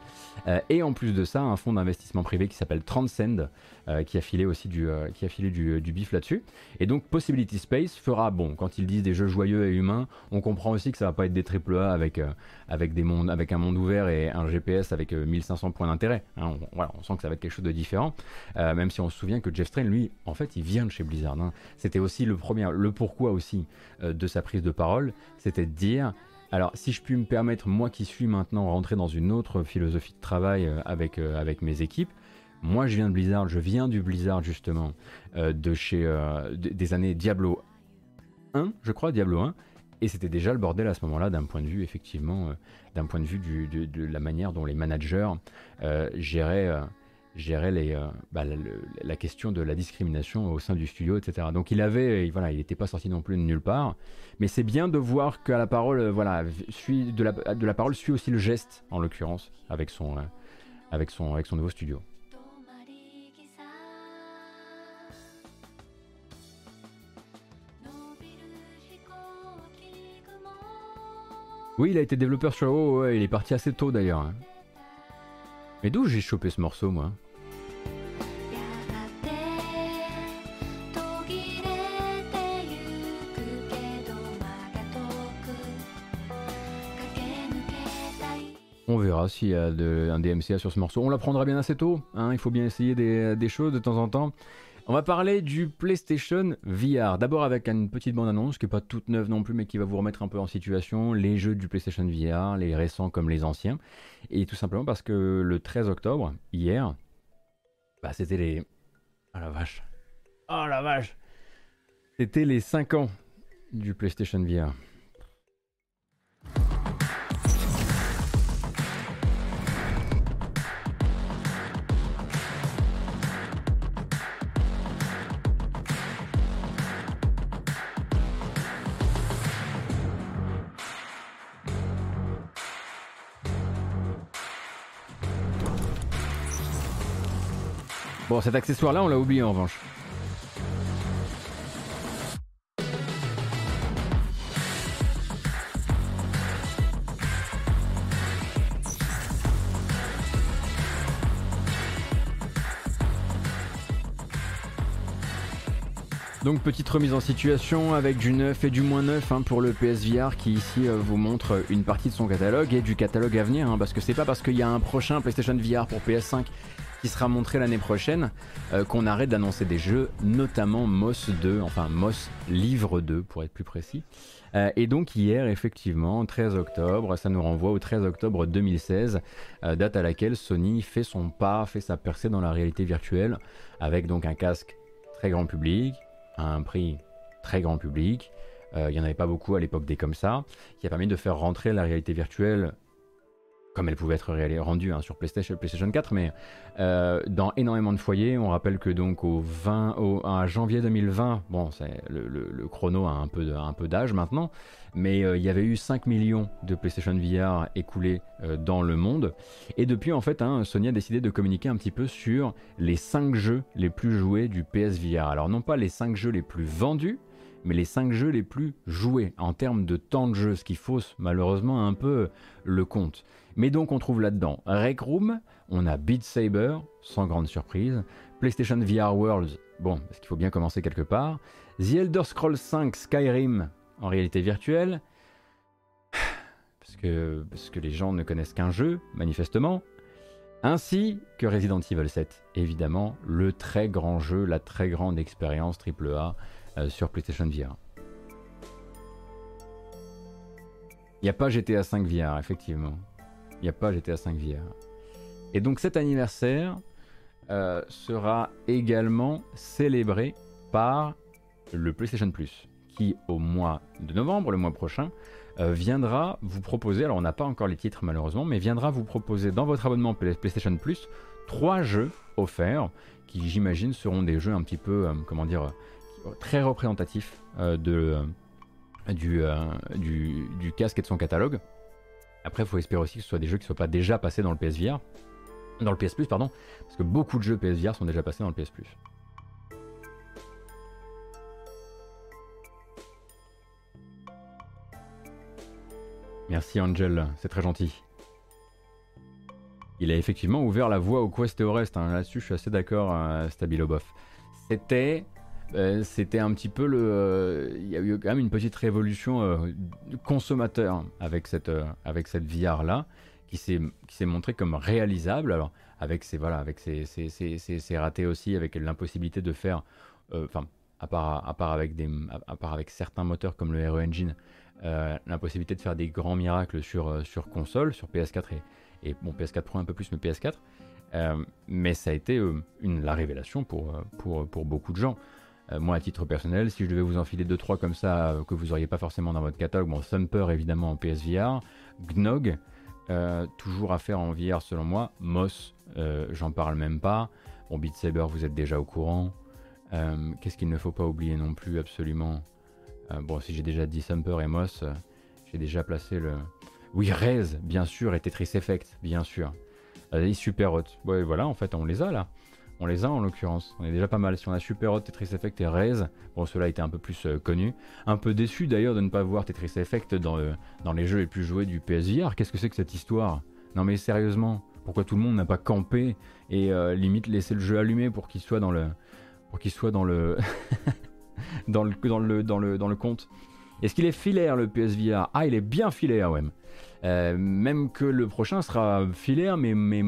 euh, et en plus de ça, un fonds d'investissement privé qui s'appelle Transcend, euh, qui a filé aussi du, euh, qui a filé du, bif là-dessus. Et donc Possibility Space fera, bon, quand ils disent des jeux joyeux et humains, on comprend aussi que ça va pas être des AAA avec, avec, des mondes, avec un monde ouvert et un GPS avec 1500 points d'intérêt. Hein. on, voilà, on sent que ça va être quelque chose de différent, même si on se souvient que Jeff Strain, lui, en fait, il vient de chez Blizzard. Hein. C'était aussi le premier, le pourquoi aussi de sa prise de parole, c'était de dire alors, si je puis me permettre, moi qui suis maintenant rentré dans une autre philosophie de travail euh, avec, euh, avec mes équipes, moi je viens de Blizzard, je viens du Blizzard justement, euh, de chez des années Diablo 1, je crois, Diablo 1, et c'était déjà le bordel à ce moment-là d'un point de vue, effectivement, d'un point de vue de, la manière dont les managers géraient gérait les, euh, bah, la, question de la discrimination au sein du studio, etc. Donc il avait, voilà, il n'était pas sorti non plus de nulle part. Mais c'est bien de voir qu'à la parole, euh, voilà, suit, de, la, parole suit aussi le geste, en l'occurrence, avec son, euh, avec, son, avec son nouveau studio. Oui, il a été développeur sur WoW, ouais, il est parti assez tôt d'ailleurs. Hein. Mais d'où j'ai chopé ce morceau, moi? S'il y a un DMCA sur ce morceau. On l'apprendra bien assez tôt. Hein. il faut bien essayer des, choses de temps en temps. On va parler du PlayStation VR. D'abord avec une petite bande-annonce qui n'est pas toute neuve non plus, mais qui va vous remettre un peu en situation les jeux du PlayStation VR, les récents comme les anciens. Et tout simplement parce que le 13 octobre, hier, bah, c'était les. Oh la vache. Oh la vache. C'était les 5 ans du PlayStation VR. Bon, cet accessoire-là, on l'a oublié en revanche. Donc petite remise en situation avec du neuf et du moins neuf hein, pour le PSVR qui ici euh, vous montre une partie de son catalogue et du catalogue à venir hein, parce que c'est pas parce qu'il y a un prochain PlayStation VR pour PS5 qui sera montré l'année prochaine, euh, qu'on arrête d'annoncer des jeux, notamment Moss 2, enfin Moss Livre 2 pour être plus précis. Euh, et donc hier, effectivement, 13 octobre, ça nous renvoie au 13 octobre 2016, euh, date à laquelle Sony fait son pas, fait sa percée dans la réalité virtuelle, avec donc un casque très grand public, à un prix très grand public. Il n'y en avait pas beaucoup à l'époque des comme ça, qui a permis de faire rentrer la réalité virtuelle comme elle pouvait être rendue hein, sur PlayStation, PlayStation 4, mais euh, dans énormément de foyers. On rappelle que donc au 20, au, à janvier 2020, bon, le, chrono a un peu, un peu d'âge maintenant, mais euh, il y avait eu 5 millions de PlayStation VR écoulés euh, dans le monde. Et depuis, en fait, hein, Sony a décidé de communiquer un petit peu sur les 5 jeux les plus joués du PSVR. Alors non pas les 5 jeux les plus vendus, mais les 5 jeux les plus joués en termes de temps de jeu, ce qui fausse malheureusement un peu le compte. Mais donc on trouve là-dedans Rec Room, on a Beat Saber, sans grande surprise, PlayStation VR Worlds, bon, parce qu'il faut bien commencer quelque part, The Elder Scrolls 5 Skyrim, en réalité virtuelle, parce que, parce que les gens ne connaissent qu'un jeu, manifestement, ainsi que Resident Evil 7, évidemment, le très grand jeu, la très grande expérience AAA euh, sur PlayStation VR. Il n'y a pas GTA 5 VR, effectivement. Il n'y a pas GTA 5 VR. Et donc cet anniversaire euh, sera également célébré par le PlayStation Plus, qui au mois de novembre, le mois prochain, euh, viendra vous proposer, alors on n'a pas encore les titres malheureusement, mais viendra vous proposer dans votre abonnement PlayStation Plus trois jeux offerts qui j'imagine seront des jeux un petit peu, euh, comment dire, très représentatifs du, casque et de son catalogue. Après, il faut espérer aussi que ce soit des jeux qui ne soient pas déjà passés dans le PSVR, dans le PS Plus, pardon, parce que beaucoup de jeux PSVR sont déjà passés dans le PS Plus. Merci Angel, c'est très gentil. Il a effectivement ouvert la voie au Quest et au reste. Hein. Là-dessus, je suis assez d'accord, euh, Stabilo Boff. C'était, euh, c'était un petit peu le. Euh, il y a eu quand même une petite révolution euh, consommateur avec cette, avec cette VR là qui s'est qui s'est montré comme réalisable. Alors avec ses voilà, avec ses, ses, ratés aussi, avec l'impossibilité de faire, enfin à part à part avec à part avec certains moteurs comme le RE Engine, l'impossibilité de faire des grands miracles sur, sur console, sur PS4 et, bon PS4 Pro un peu plus, mais PS4. Euh, mais ça a été la révélation pour, pour, pour beaucoup de gens. Moi, à titre personnel, si je devais vous enfiler 2-3 comme ça que vous n'auriez pas forcément dans votre catalogue, bon, Thumper évidemment en PSVR, Gnog, toujours à faire en VR selon moi, Moss, j'en parle même pas. Bon, Beat Saber, vous êtes déjà au courant. Qu'est-ce qu'il ne faut pas oublier non plus absolument? Euh, bon, si j'ai déjà dit Sumper et Moss, euh, j'ai déjà placé le. Oui, Rez, bien sûr, et Tetris Effect, bien sûr. est Super Hot. Ouais, voilà, en fait, on les a là. On les a en l'occurrence. On est déjà pas mal. Si on a Super Hot, Tetris Effect et Rez, bon, cela était un peu plus euh, connu. Un peu déçu d'ailleurs de ne pas voir Tetris Effect dans, dans les jeux les plus joués du PSVR. Qu'est-ce que c'est que cette histoire? Non, mais sérieusement, pourquoi tout le monde n'a pas campé et limite laissé le jeu allumé pour qu'il soit dans le. Pour qu'il soit dans le. dans, le, dans, le, dans, le, dans le compte? Est-ce qu'il est filaire le PSVR Ah, il est bien filaire, ouais. Euh, même que le prochain sera filaire, mais, mais.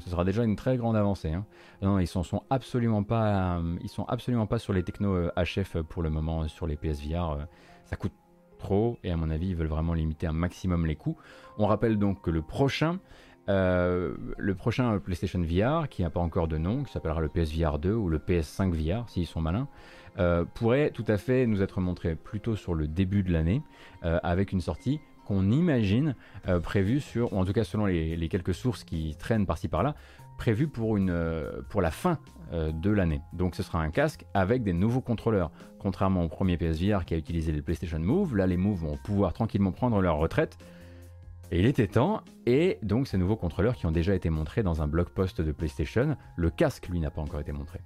Ce sera déjà une très grande avancée. Hein. Non, ils sont, sont absolument pas, euh, sont absolument pas sur les technos HF euh, pour le moment sur les PSVR. ça coûte trop et à mon avis, ils veulent vraiment limiter un maximum les coûts. On rappelle donc que le prochain euh, le prochain PlayStation VR, qui n'a pas encore de nom, qui s'appellera le PSVR 2 ou le PS5 VR, s'ils sont malins, euh, pourrait tout à fait nous être montré plutôt sur le début de l'année, euh, avec une sortie qu'on imagine prévue sur, ou en tout cas selon les, quelques sources qui traînent par-ci par-là, prévue pour, pour la fin de l'année. Donc ce sera un casque avec des nouveaux contrôleurs. Contrairement au premier PSVR qui a utilisé les PlayStation Move, là les Move vont pouvoir tranquillement prendre leur retraite et il était temps, et donc ces nouveaux contrôleurs qui ont déjà été montrés dans un blog post de PlayStation, le casque lui n'a pas encore été montré.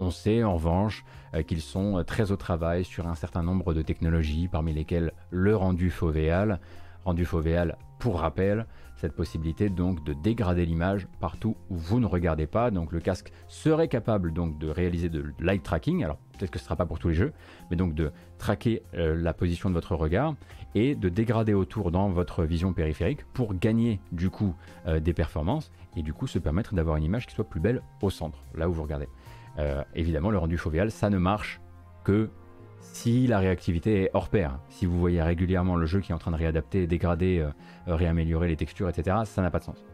On sait en revanche euh, qu'ils sont très au travail sur un certain nombre de technologies, parmi lesquelles le rendu fovéal. Rendu fovéal, pour rappel, cette possibilité donc de dégrader l'image partout où vous ne regardez pas. Donc le casque serait capable donc de réaliser de light tracking. Alors peut-être que ce ne sera pas pour tous les jeux, mais donc de traquer euh, la position de votre regard et de dégrader autour dans votre vision périphérique pour gagner du coup euh, des performances et du coup se permettre d'avoir une image qui soit plus belle au centre, là où vous regardez. Euh, évidemment, le rendu fovéal, ça ne marche que si la réactivité est hors pair. Si vous voyez régulièrement le jeu qui est en train de réadapter, dégrader, réaméliorer les textures, etc., ça n'a pas de sens.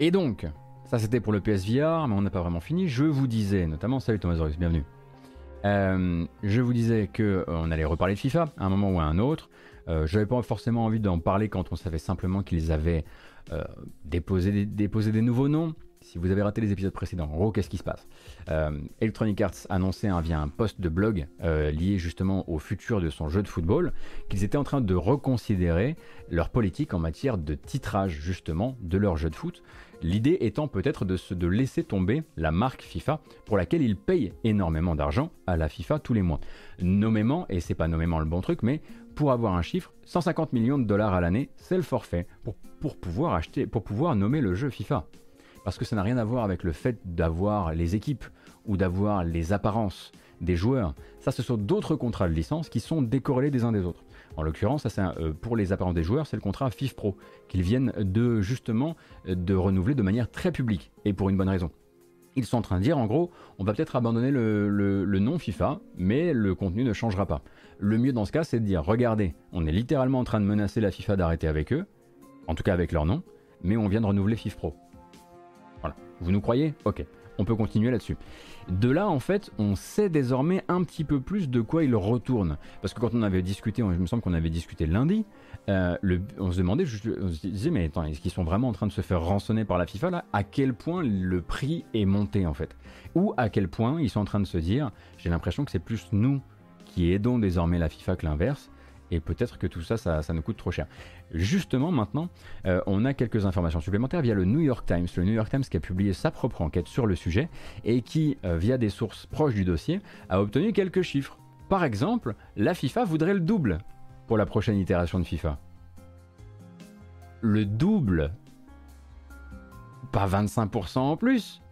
Et donc, ça c'était pour le PSVR, mais on n'a pas vraiment fini. Je vous disais, notamment, salut Thomas Zorus, bienvenue. Euh, je vous disais qu'on euh, allait reparler de FIFA à un moment ou à un autre. Euh, je n'avais pas forcément envie d'en parler quand on savait simplement qu'ils avaient déposé, déposé, des nouveaux noms. Si vous avez raté les épisodes précédents, en gros, qu'est-ce qui se passe? Electronic Arts annonçait via un post de blog lié justement au futur de son jeu de football qu'ils étaient en train de reconsidérer leur politique en matière de titrage justement de leur jeu de foot. L'idée étant peut-être de, de laisser tomber la marque FIFA pour laquelle ils payent énormément d'argent à la FIFA tous les mois. Nommément, et c'est pas nommément le bon truc, mais pour avoir un chiffre, 150 millions de dollars à l'année, c'est le forfait pour, pouvoir acheter, pour pouvoir nommer le jeu FIFA. Parce que ça n'a rien à voir avec le fait d'avoir les équipes ou d'avoir les apparences des joueurs. Ça, ce sont d'autres contrats de licence qui sont décorrélés des uns des autres. En l'occurrence, euh, pour les apparences des joueurs, c'est le contrat FIF Pro qu'ils viennent de justement de renouveler de manière très publique et pour une bonne raison. Ils sont en train de dire, en gros, on va peut-être abandonner le, nom FIFA, mais le contenu ne changera pas. Le mieux dans ce cas, c'est de dire, regardez, on est littéralement en train de menacer la FIFA d'arrêter avec eux, en tout cas avec leur nom, mais on vient de renouveler FIF Pro. Voilà. Vous nous croyez? Ok on peut continuer là-dessus. De là, en fait, on sait désormais un petit peu plus de quoi il retourne. Parce que quand on avait discuté, il me semble qu'on avait discuté lundi, euh, on se demandait, on se disait, mais attends, est-ce qu'ils sont vraiment en train de se faire rançonner par la FIFA là? À quel point le prix est monté en fait? Ou à quel point ils sont en train de se dire, j'ai l'impression que c'est plus nous qui aidons désormais la FIFA que l'inverse et peut-être que tout ça, ça, nous coûte trop cher. Justement, maintenant, euh, on a quelques informations supplémentaires via le New York Times. Le New York Times qui a publié sa propre enquête sur le sujet et qui, euh, via des sources proches du dossier, a obtenu quelques chiffres. Par exemple, la FIFA voudrait le double pour la prochaine itération de FIFA. Le double? Pas 25% en plus?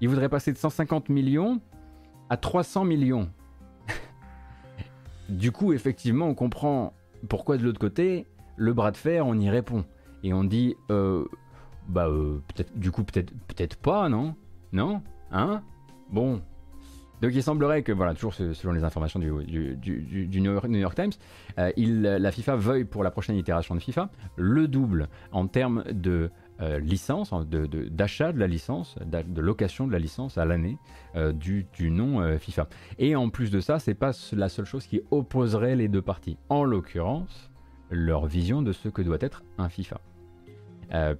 Il voudrait passer de 150 millions à 300 millions. Du coup, effectivement, on comprend pourquoi de l'autre côté, le bras de fer, on y répond. Et on dit, euh, bah, euh, peut-être, du coup, peut-être, peut-être pas, non? Non? Hein? Bon. Donc il semblerait que, voilà, toujours selon les informations du, New, York, Times, euh, il, la FIFA veuille pour la prochaine itération de FIFA le double en termes de euh, licence, d'achat de, la licence, de location de la licence à l'année euh, du, nom euh, FIFA. Et en plus de ça, c'est pas la seule chose qui opposerait les deux parties. En l'occurrence, leur vision de ce que doit être un FIFA.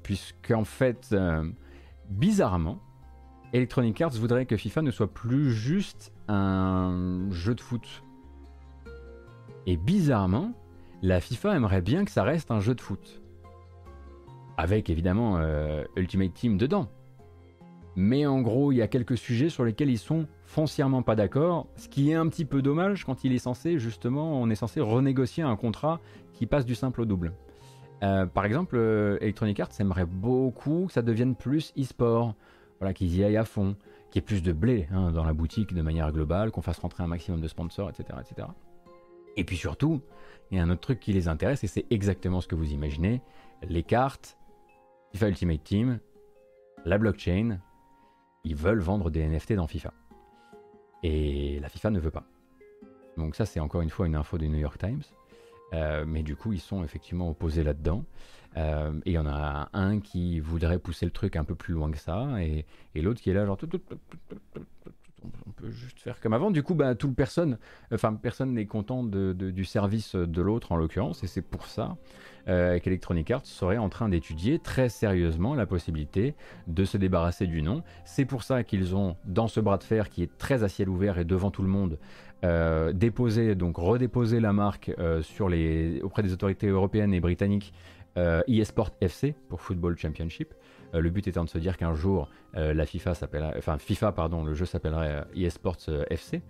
Puisqu'en fait, bizarrement, Electronic Arts voudrait que FIFA ne soit plus juste un jeu de foot. Et bizarrement, la FIFA aimerait bien que ça reste un jeu de foot avec évidemment euh, Ultimate Team dedans. Mais en gros, il y a quelques sujets sur lesquels ils sont foncièrement pas d'accord, ce qui est un petit peu dommage quand il est censé, justement, on est censé renégocier un contrat qui passe du simple au double. Euh, par exemple, euh, Electronic Arts aimerait beaucoup que ça devienne plus e-sport, voilà, qu'ils y aillent à fond, qu'il y ait plus de blé hein, dans la boutique de manière globale, qu'on fasse rentrer un maximum de sponsors, etc., etc. Et puis surtout, il y a un autre truc qui les intéresse, et c'est exactement ce que vous imaginez, les cartes FIFA Ultimate Team, la blockchain, ils veulent vendre des NFT dans FIFA. Et la FIFA ne veut pas. Donc ça c'est encore une fois une info du New York Times. Euh, mais du coup ils sont effectivement opposés là-dedans. Euh, et il y en a un qui voudrait pousser le truc un peu plus loin que ça, et, l'autre qui est là genre on peut juste faire comme avant. Du coup, bah, tout personne, enfin personne n'est content du service de l'autre en l'occurrence, et c'est pour ça euh, qu'Electronic Arts serait en train d'étudier très sérieusement la possibilité de se débarrasser du nom. C'est pour ça qu'ils ont, dans ce bras de fer qui est très à ciel ouvert et devant tout le monde, euh, déposé, donc redéposé la marque euh, auprès des autorités européennes et britanniques eSport FC pour Football Championship. Euh, le but étant de se dire qu'un jour, euh, la FIFA enfin FIFA, pardon, le jeu s'appellerait euh, eSports FC.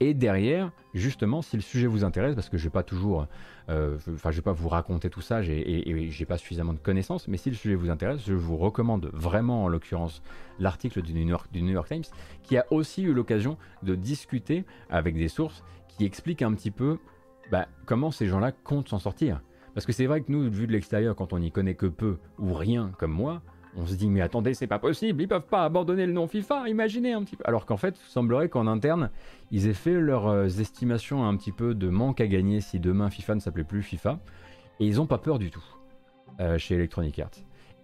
Et derrière, justement, si le sujet vous intéresse, parce que je vais pas toujours, enfin, je vais pas vous raconter tout ça, et, j'ai pas suffisamment de connaissances, mais si le sujet vous intéresse, je vous recommande vraiment, en l'occurrence, l'article du New, York, du New York Times, qui a aussi eu l'occasion de discuter avec des sources qui expliquent un petit peu bah, comment ces gens-là comptent s'en sortir. Parce que c'est vrai que nous, vu de l'extérieur, quand on n'y connaît que peu ou rien comme moi, on se dit mais attendez c'est pas possible, ils peuvent pas abandonner le nom FIFA, imaginez un petit peu. Alors qu'en fait, il semblerait qu'en interne, ils aient fait leurs euh, estimations un petit peu de manque à gagner si demain FIFA ne s'appelait plus FIFA, et ils ont pas peur du tout euh, chez Electronic Arts.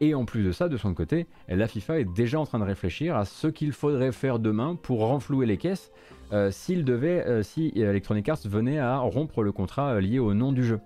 Et en plus de ça, de son côté, la FIFA est déjà en train de réfléchir à ce qu'il faudrait faire demain pour renflouer les caisses euh, s'il devait, euh, si Electronic Arts venait à rompre le contrat euh, lié au nom du jeu.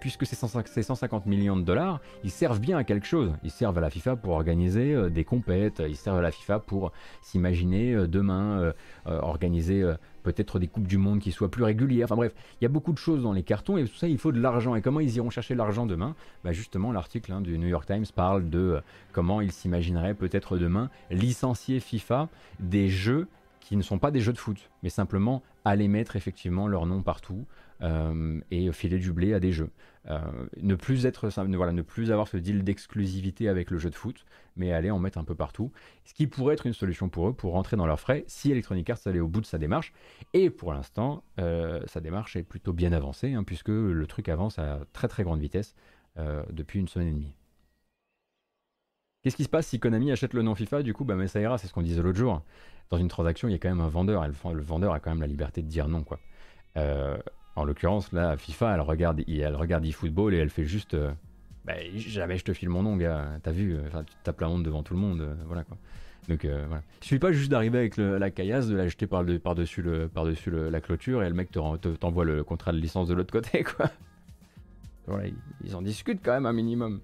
puisque ces, 150 millions de dollars, ils servent bien à quelque chose. Ils servent à la FIFA pour organiser des compètes, ils servent à la FIFA pour s'imaginer demain organiser peut-être des coupes du monde qui soient plus régulières. Enfin bref, il y a beaucoup de choses dans les cartons et tout ça, il faut de l'argent. Et comment ils iront chercher l'argent demain? Bah Justement, l'article hein, du New York Times parle de comment ils s'imagineraient peut-être demain licencier FIFA des jeux qui ne sont pas des jeux de foot, mais simplement aller mettre effectivement leur nom partout et filer du blé à des jeux. ne plus être, voilà, ne plus avoir ce deal d'exclusivité avec le jeu de foot, mais aller en mettre un peu partout. Ce qui pourrait être une solution pour eux pour rentrer dans leurs frais si Electronic Arts allait au bout de sa démarche. Et pour l'instant, sa démarche est plutôt bien avancée, hein, puisque le truc avance à très très grande vitesse depuis une semaine et demie. Qu'est-ce qui se passe si Konami achète le nom FIFA? Du coup, bah, mais ça ira, c'est ce qu'on disait l'autre jour. Dans une transaction, il y a quand même un vendeur. le vendeur a quand même la liberté de dire non. Quoi. Euh, en l'occurrence, là, FIFA, elle regarde, elle regarde eFootball et elle fait juste euh, bah, Jamais je te file mon nom, gars. T'as vu euh, Tu tapes la honte devant tout le monde. voilà quoi. Donc voilà. Il suffit pas juste d'arriver avec la caillasse, de l'acheter par-dessus le, par -dessus la clôture et le mec t'envoie le contrat de licence de l'autre côté. quoi. Voilà, ils en discutent quand même un minimum.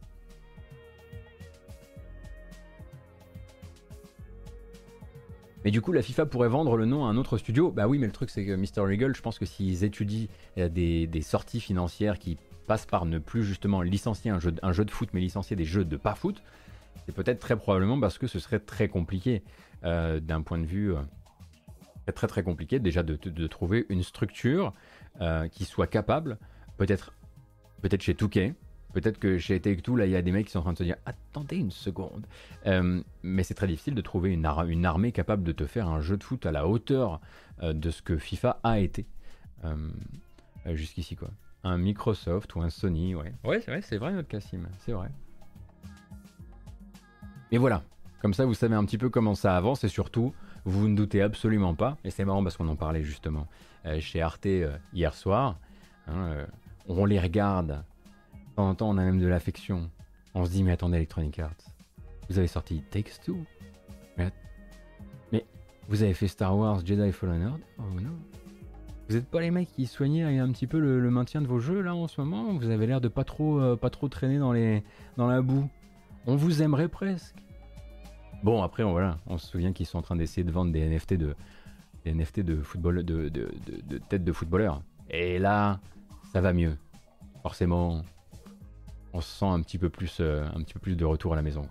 Mais du coup, la FIFA pourrait vendre le nom à un autre studio. Bah oui, mais le truc, c'est que Mr. Regal, je pense que s'ils étudient euh, des, sorties financières qui passent par ne plus justement licencier un jeu, de foot, mais licencier des jeux de pas foot, c'est peut-être très probablement parce que ce serait très compliqué euh, d'un point de vue. Euh, très très compliqué déjà de, de, trouver une structure qui soit capable, peut-être peut-être chez Touquet, Peut-être que chez Take Two, là, il y a des mecs qui sont en train de se dire Attendez une seconde. Euh, mais c'est très difficile de trouver une, une, armée capable de te faire un jeu de foot à la hauteur euh, de ce que FIFA a été. Euh, jusqu'ici, quoi. Un Microsoft ou un Sony, ouais. Ouais, c'est vrai, c'est vrai, notre Cassim, c'est vrai. Et voilà. Comme ça, vous savez un petit peu comment ça avance et surtout, vous ne doutez absolument pas, et c'est marrant parce qu'on en parlait justement chez Arte hier soir, hein, on les regarde de temps en temps, on a même de l'affection. On se dit, mais attendez, Electronic Arts, vous avez sorti Takes Two mais, vous avez fait Star Wars Jedi Fallen Order Oh Vous n'êtes pas les mecs qui soignaient un petit peu le, maintien de vos jeux là en ce moment? Vous avez l'air de pas trop, euh, pas trop traîner dans, les, dans la boue. On vous aimerait presque. Bon, après, on, voilà, on se souvient qu'ils sont en train d'essayer de vendre des NFT de, des NFT de, football, de, de, de, de tête de footballeur. Et là, ça va mieux. Forcément, on se sent un petit peu plus, euh, un petit peu plus de retour à la maison.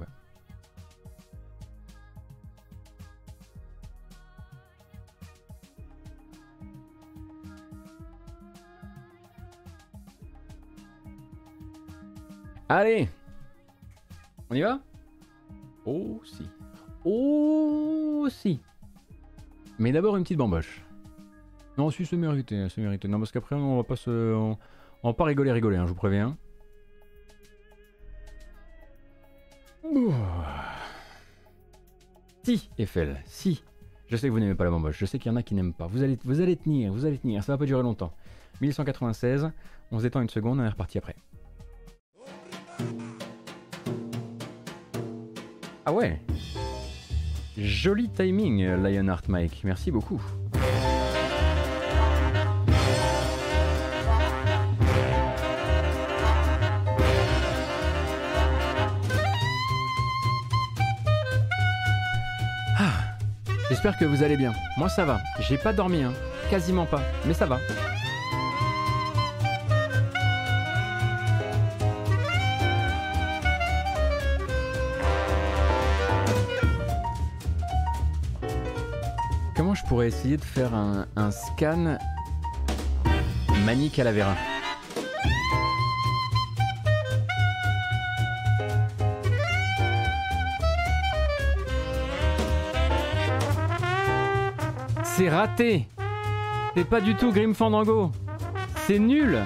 Allez On y va? Oh si. Oh si. Mais d'abord une petite bamboche. Non, si c'est mérité, c'est mérité. Non, parce qu'après on va pas se, on, va pas rigoler, rigoler. Hein, je vous préviens. Si, Eiffel, si. Je sais que vous n'aimez pas la bamboche, je sais qu'il y en a qui n'aiment pas. Vous allez, vous allez tenir, vous allez tenir, ça va pas durer longtemps. 1196, on se détend une seconde, on est reparti après. Ah ouais Joli timing, Lionheart Mike, merci beaucoup. J'espère que vous allez bien. Moi ça va. J'ai pas dormi, hein. Quasiment pas. Mais ça va. Comment je pourrais essayer de faire un, scan Mani Calavera C'est raté C'est pas du tout Grim Fandango C'est nul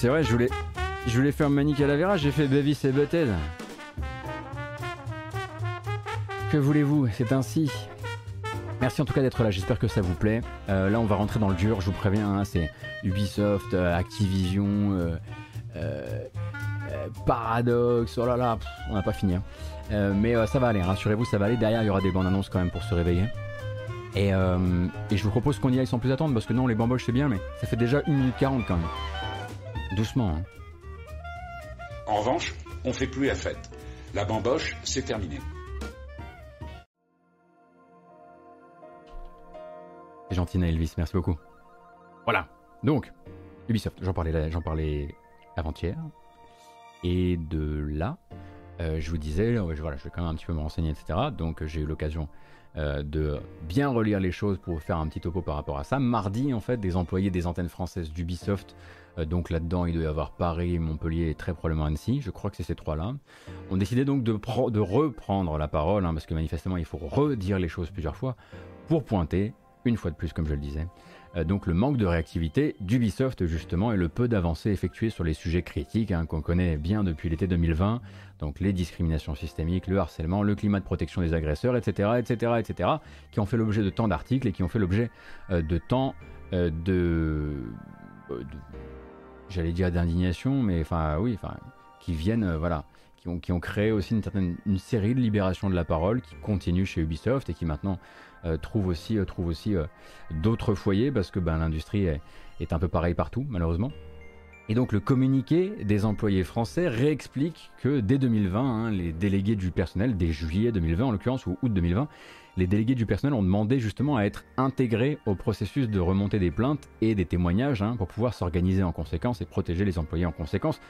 C'est vrai, je voulais, je voulais faire Mani Calavera, j'ai fait Baby et Butthead. Que voulez-vous, c'est ainsi. Merci en tout cas d'être là, j'espère que ça vous plaît. Euh, là on va rentrer dans le dur, je vous préviens, hein, c'est Ubisoft, euh, Activision, euh, Paradox, oh là là, on n'a pas fini. Mais ça va aller, rassurez-vous, ça va aller. Derrière il y aura des bandes annonces quand même pour se réveiller. Et, je vous propose qu'on y aille sans plus attendre, parce que non, les bamboches c'est bien, mais ça fait déjà 1 minute 40 quand même. Doucement. Hein. En revanche, on fait plus la fête. La bamboche, c'est terminé. C'est gentil, Elvis, merci beaucoup. Voilà, donc, Ubisoft, j'en parlais, parlais avant-hier. Et de là, euh, je vous disais, voilà, je vais quand même un petit peu me renseigner, etc. Donc j'ai eu l'occasion euh, de bien relire les choses pour faire un petit topo par rapport à ça. Mardi, en fait, des employés des antennes françaises d'Ubisoft, euh, donc là-dedans, il doit y avoir Paris, Montpellier et très probablement Annecy, je crois que c'est ces trois-là, ont décidé donc de, de reprendre la parole, hein, parce que manifestement, il faut redire les choses plusieurs fois, pour pointer, une fois de plus, comme je le disais, euh, donc le manque de réactivité d'Ubisoft justement et le peu d'avancées effectuées sur les sujets critiques hein, qu'on connaît bien depuis l'été 2020, donc les discriminations systémiques, le harcèlement, le climat de protection des agresseurs, etc., etc., etc., qui ont fait l'objet de tant d'articles et qui ont fait l'objet euh, de tant euh, de, j'allais dire d'indignation, mais enfin oui, qui viennent, voilà, qui ont, créé aussi une série de libération de la parole qui continue chez Ubisoft et qui maintenant trouve aussi, euh, trouve aussi euh, d'autres foyers parce que ben, l'industrie est, un peu pareille partout, malheureusement. Et donc le communiqué des employés français réexplique que dès 2020, hein, les délégués du personnel, dès juillet 2020 en l'occurrence, ou août 2020, les délégués du personnel ont demandé justement à être intégrés au processus de remontée des plaintes et des témoignages hein, pour pouvoir s'organiser en conséquence et protéger les employés en conséquence.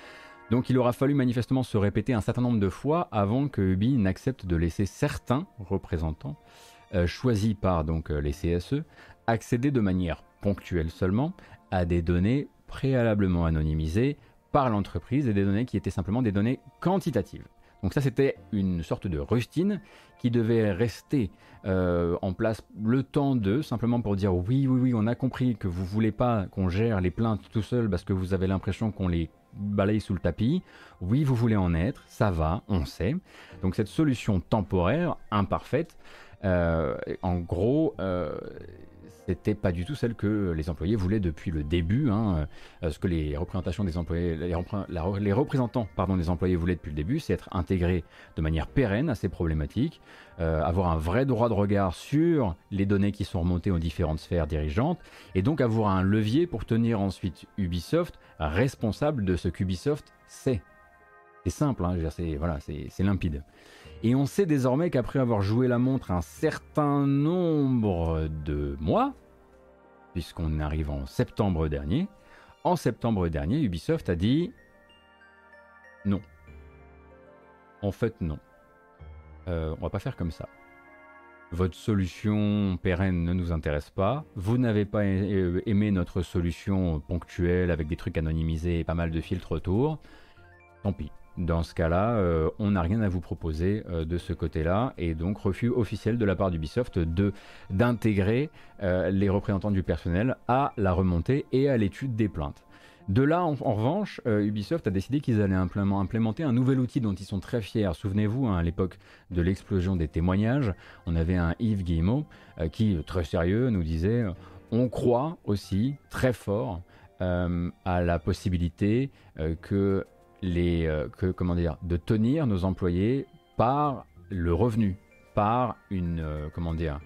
Donc il aura fallu manifestement se répéter un certain nombre de fois avant que Ubi n'accepte de laisser certains représentants euh, choisis par donc euh, les CSE accéder de manière ponctuelle seulement à des données préalablement anonymisées par l'entreprise et des données qui étaient simplement des données quantitatives. Donc ça c'était une sorte de rustine qui devait rester euh, en place le temps de, simplement pour dire oui, oui, oui, on a compris que vous voulez pas qu'on gère les plaintes tout seul parce que vous avez l'impression qu'on les balaye sous le tapis. Oui, vous voulez en être, ça va, on sait. Donc cette solution temporaire, imparfaite, euh, en gros, euh, c'était pas du tout celle que les employés voulaient depuis le début. Hein. Euh, ce que les représentations des employés, les, représentants pardon, des employés voulaient depuis le début, c'est être intégrés de manière pérenne à ces problématiques, avoir un vrai droit de regard sur les données qui sont remontées aux différentes sphères dirigeantes, et donc avoir un levier pour tenir ensuite Ubisoft responsable de ce qu'Ubisoft sait. C'est simple, hein, c'est limpide. Et on sait désormais qu'après avoir joué la montre un certain nombre de mois, puisqu'on arrive en septembre dernier, en septembre dernier, Ubisoft a dit non. En fait, non. Euh, on va pas faire comme ça. Votre solution pérenne ne nous intéresse pas. Vous n'avez pas aimé notre solution ponctuelle avec des trucs anonymisés et pas mal de filtres autour. Tant pis. Dans ce cas-là, euh, on n'a rien à vous proposer euh, de ce côté-là, et donc refus officiel de la part d'Ubisoft d'intégrer euh, les représentants du personnel à la remontée et à l'étude des plaintes. De là, en, revanche, Ubisoft a décidé qu'ils allaient implémenter un nouvel outil dont ils sont très fiers. Souvenez-vous, hein, à l'époque de l'explosion des témoignages, on avait un Yves Guillemot qui, très sérieux, nous disait on croit aussi très fort à la possibilité que les, euh, comment dire, de tenir nos employés par le revenu, par une, euh, comment dire,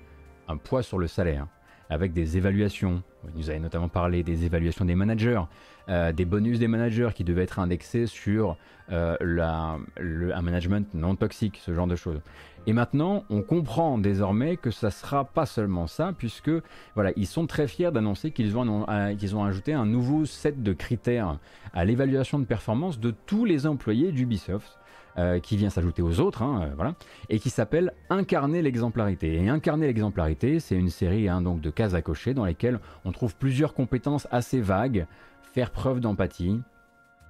un poids sur le salaire, avec des évaluations. Vous nous avez notamment parlé des évaluations des managers, euh, des bonus des managers qui devaient être indexés sur la, un management non toxique, ce genre de choses. Et maintenant, on comprend désormais que ça sera pas seulement ça, puisque voilà, ils sont très fiers d'annoncer qu'ils ont, qu'ils ont ajouté un nouveau set de critères à l'évaluation de performance de tous les employés d'Ubisoft. Euh, qui vient s'ajouter aux autres, hein, euh, voilà, et qui s'appelle Incarner l'exemplarité. Et Incarner l'exemplarité, c'est une série hein, donc de cases à cocher dans lesquelles on trouve plusieurs compétences assez vagues faire preuve d'empathie,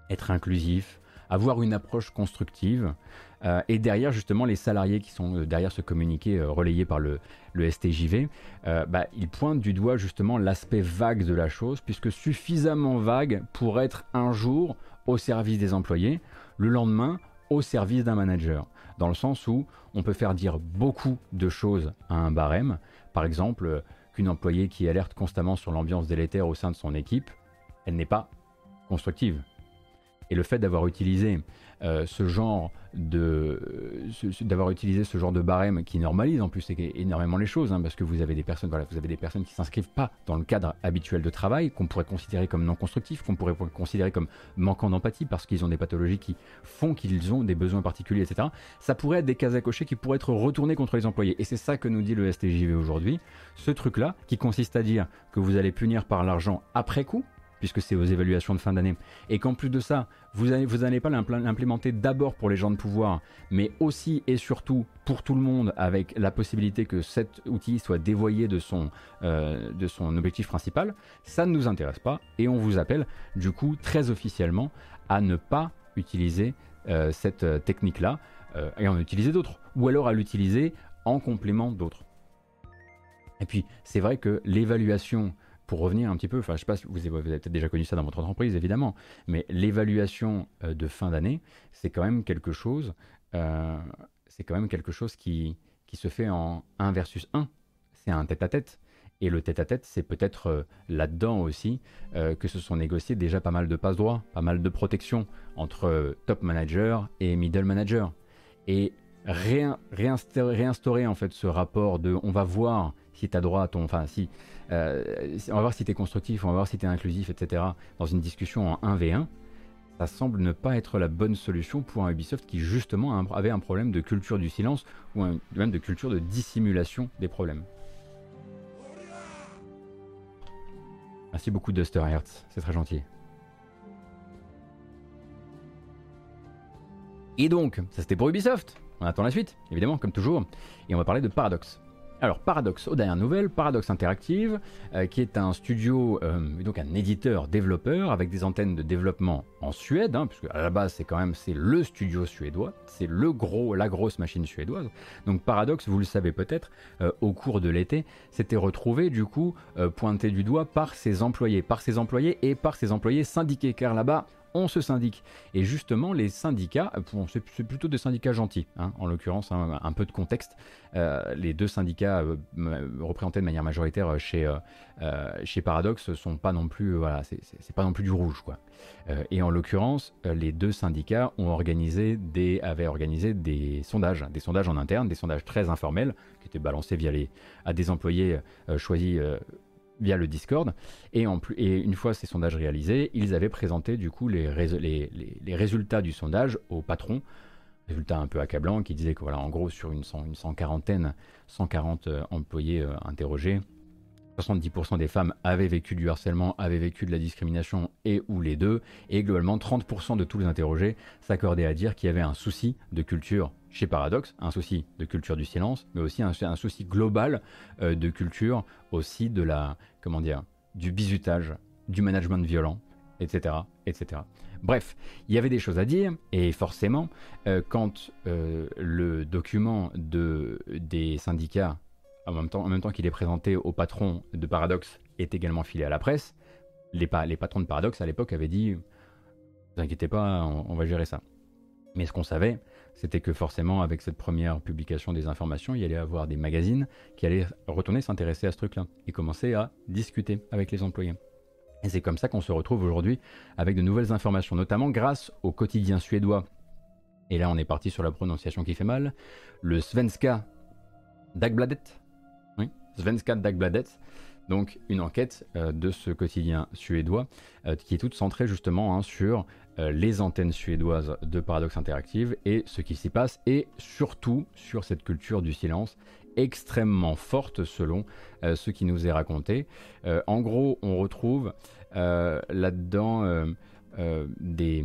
être inclusif, avoir une approche constructive, euh, et derrière, justement, les salariés qui sont derrière ce communiqué relayé par le, STJV, bah, ils pointent du doigt justement l'aspect vague de la chose, puisque suffisamment vague pour être un jour au service des employés, le lendemain au service d'un manager. Dans le sens où on peut faire dire beaucoup de choses à un barème. Par exemple, qu'une employée qui alerte constamment sur l'ambiance délétère au sein de son équipe, elle n'est pas constructive Et le fait d'avoir utilisé euh, ce genre de d'avoir utilisé ce genre de barème qui normalise en plus énormément les choses hein, parce que vous avez des personnes voilà vous avez des personnes qui s'inscrivent pas dans le cadre habituel de travail qu'on pourrait considérer comme non constructif qu'on pourrait considérer comme manquant d'empathie parce qu'ils ont des pathologies qui font qu'ils ont des besoins particuliers etc ça pourrait être des cases à cocher qui pourraient être retournées contre les employés. Et c'est ça que nous dit le STJV aujourd'hui. Ce truc là qui consiste à dire que vous allez punir par l'argent après coup puisque c'est aux évaluations de fin d'année, et qu'en plus de ça, vous n'allez pas l'implémenter d'abord pour les gens de pouvoir, mais aussi et surtout pour tout le monde, avec la possibilité que cet outil soit dévoyé de son, euh, objectif principal, ça ne nous intéresse pas, et on vous appelle du coup très officiellement à ne pas utiliser euh, cette euh, technique-là, et en utiliser d'autres, ou alors à l'utiliser en complément d'autres. Et puis, c'est vrai que l'évaluation revenir un petit peu, enfin je sais pas si vous avez, peut-être déjà connu ça dans votre entreprise évidemment, mais l'évaluation euh, de fin d'année, c'est quand même quelque chose, euh, c'est quand même quelque chose qui, qui se fait en 1 versus 1. C'est un tête-à-tête. Et le tête-à-tête, c'est peut-être euh, là-dedans aussi que se sont négociés déjà pas mal de passe-droits, pas mal de protections entre top manager et middle manager. Et réinstaurer, en fait ce rapport de on va voir si tu as droit à ton. Enfin, si euh, on va voir si tu es constructif, on va voir si tu es inclusif, etc. Dans une discussion en 1v1, ça semble ne pas être la bonne solution pour un Ubisoft qui justement avait un problème de culture du silence ou même de culture de dissimulation des problèmes. Merci beaucoup Duster Hertz, c'est très gentil. Et donc, ça c'était pour Ubisoft. On attend la suite, évidemment, comme toujours. Et on va parler de Paradox. Alors Paradox, aux dernières nouvelles, Paradox Interactive, euh, qui est un studio, euh, donc un éditeur développeur avec des antennes de développement en Suède, hein, puisque à la base c'est quand même c'est le studio suédois, c'est le gros, la grosse machine suédoise. Donc Paradox, vous le savez peut-être, euh, au cours de l'été, s'était retrouvé du coup pointé du doigt par ses employés, par ses employés et par ses employés syndiqués, car là-bas on se syndique. Et justement, les syndicats, c'est plutôt des syndicats gentils, hein, en l'occurrence, hein, un peu de contexte. Euh, les deux syndicats euh, représentés de manière majoritaire chez, euh, chez Paradox sont pas non plus, voilà, c'est pas non plus du rouge, quoi. et en l'occurrence, les deux syndicats ont organisé des, avaient organisé des sondages, des sondages en interne, des sondages très informels qui étaient balancés via les, à des employés choisis via le Discord. Et, en plus, et une fois ces sondages réalisés, ils avaient présenté du coup les, les, les, résultats du sondage au patron. Résultat un peu accablant qui disait que voilà, en gros, sur une, cent, une 140, 140 euh, employés euh, interrogés, 70% des femmes avaient vécu du harcèlement, avaient vécu de la discrimination et ou les deux, et globalement 30% de tous les interrogés s'accordaient à dire qu'il y avait un souci de culture chez Paradox, un souci de culture du silence, mais aussi un, souci global euh, de culture aussi de la, comment dire, du bizutage, du management violent, etc., etc. Bref, il y avait des choses à dire, et forcément, euh, quand euh, le document de, des syndicats en même temps, qu'il est présenté au patron de Paradox, est également filé à la presse. Les, les patrons de Paradox à l'époque avaient dit, vous inquiétez pas, on, va gérer ça. Mais ce qu'on savait, c'était que forcément, avec cette première publication des informations, il y allait avoir des magazines qui allaient retourner s'intéresser à ce truc-là et commencer à discuter avec les employés. Et c'est comme ça qu'on se retrouve aujourd'hui avec de nouvelles informations, notamment grâce au quotidien suédois. Et là, on est parti sur la prononciation qui fait mal. Le Svenska Dagbladet, Svenska Dagbladet, donc une enquête euh, de ce quotidien suédois euh, qui est toute centrée justement hein, sur les antennes suédoises de Paradox Interactive et ce qui s'y passe et surtout sur cette culture du silence extrêmement forte selon ce qui nous est raconté. en gros, on retrouve là-dedans des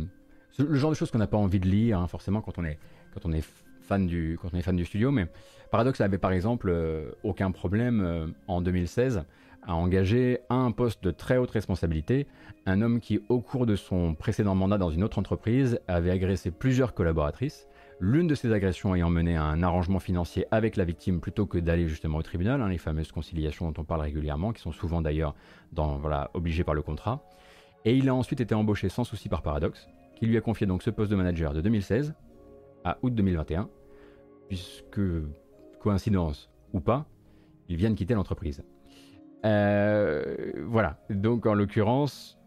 le genre de choses qu'on n'a pas envie de lire hein, forcément quand on est quand on est fan du quand on est fan du studio, mais Paradox avait par exemple euh, aucun problème euh, en 2016 à engager à un poste de très haute responsabilité un homme qui, au cours de son précédent mandat dans une autre entreprise, avait agressé plusieurs collaboratrices. L'une de ces agressions ayant mené à un arrangement financier avec la victime plutôt que d'aller justement au tribunal, hein, les fameuses conciliations dont on parle régulièrement, qui sont souvent d'ailleurs obligées par le contrat. Et il a ensuite été embauché sans souci par Paradox, qui lui a confié donc ce poste de manager de 2016 à août 2021, puisque coïncidence ou pas, ils viennent quitter l'entreprise. Euh, voilà, donc en l'occurrence,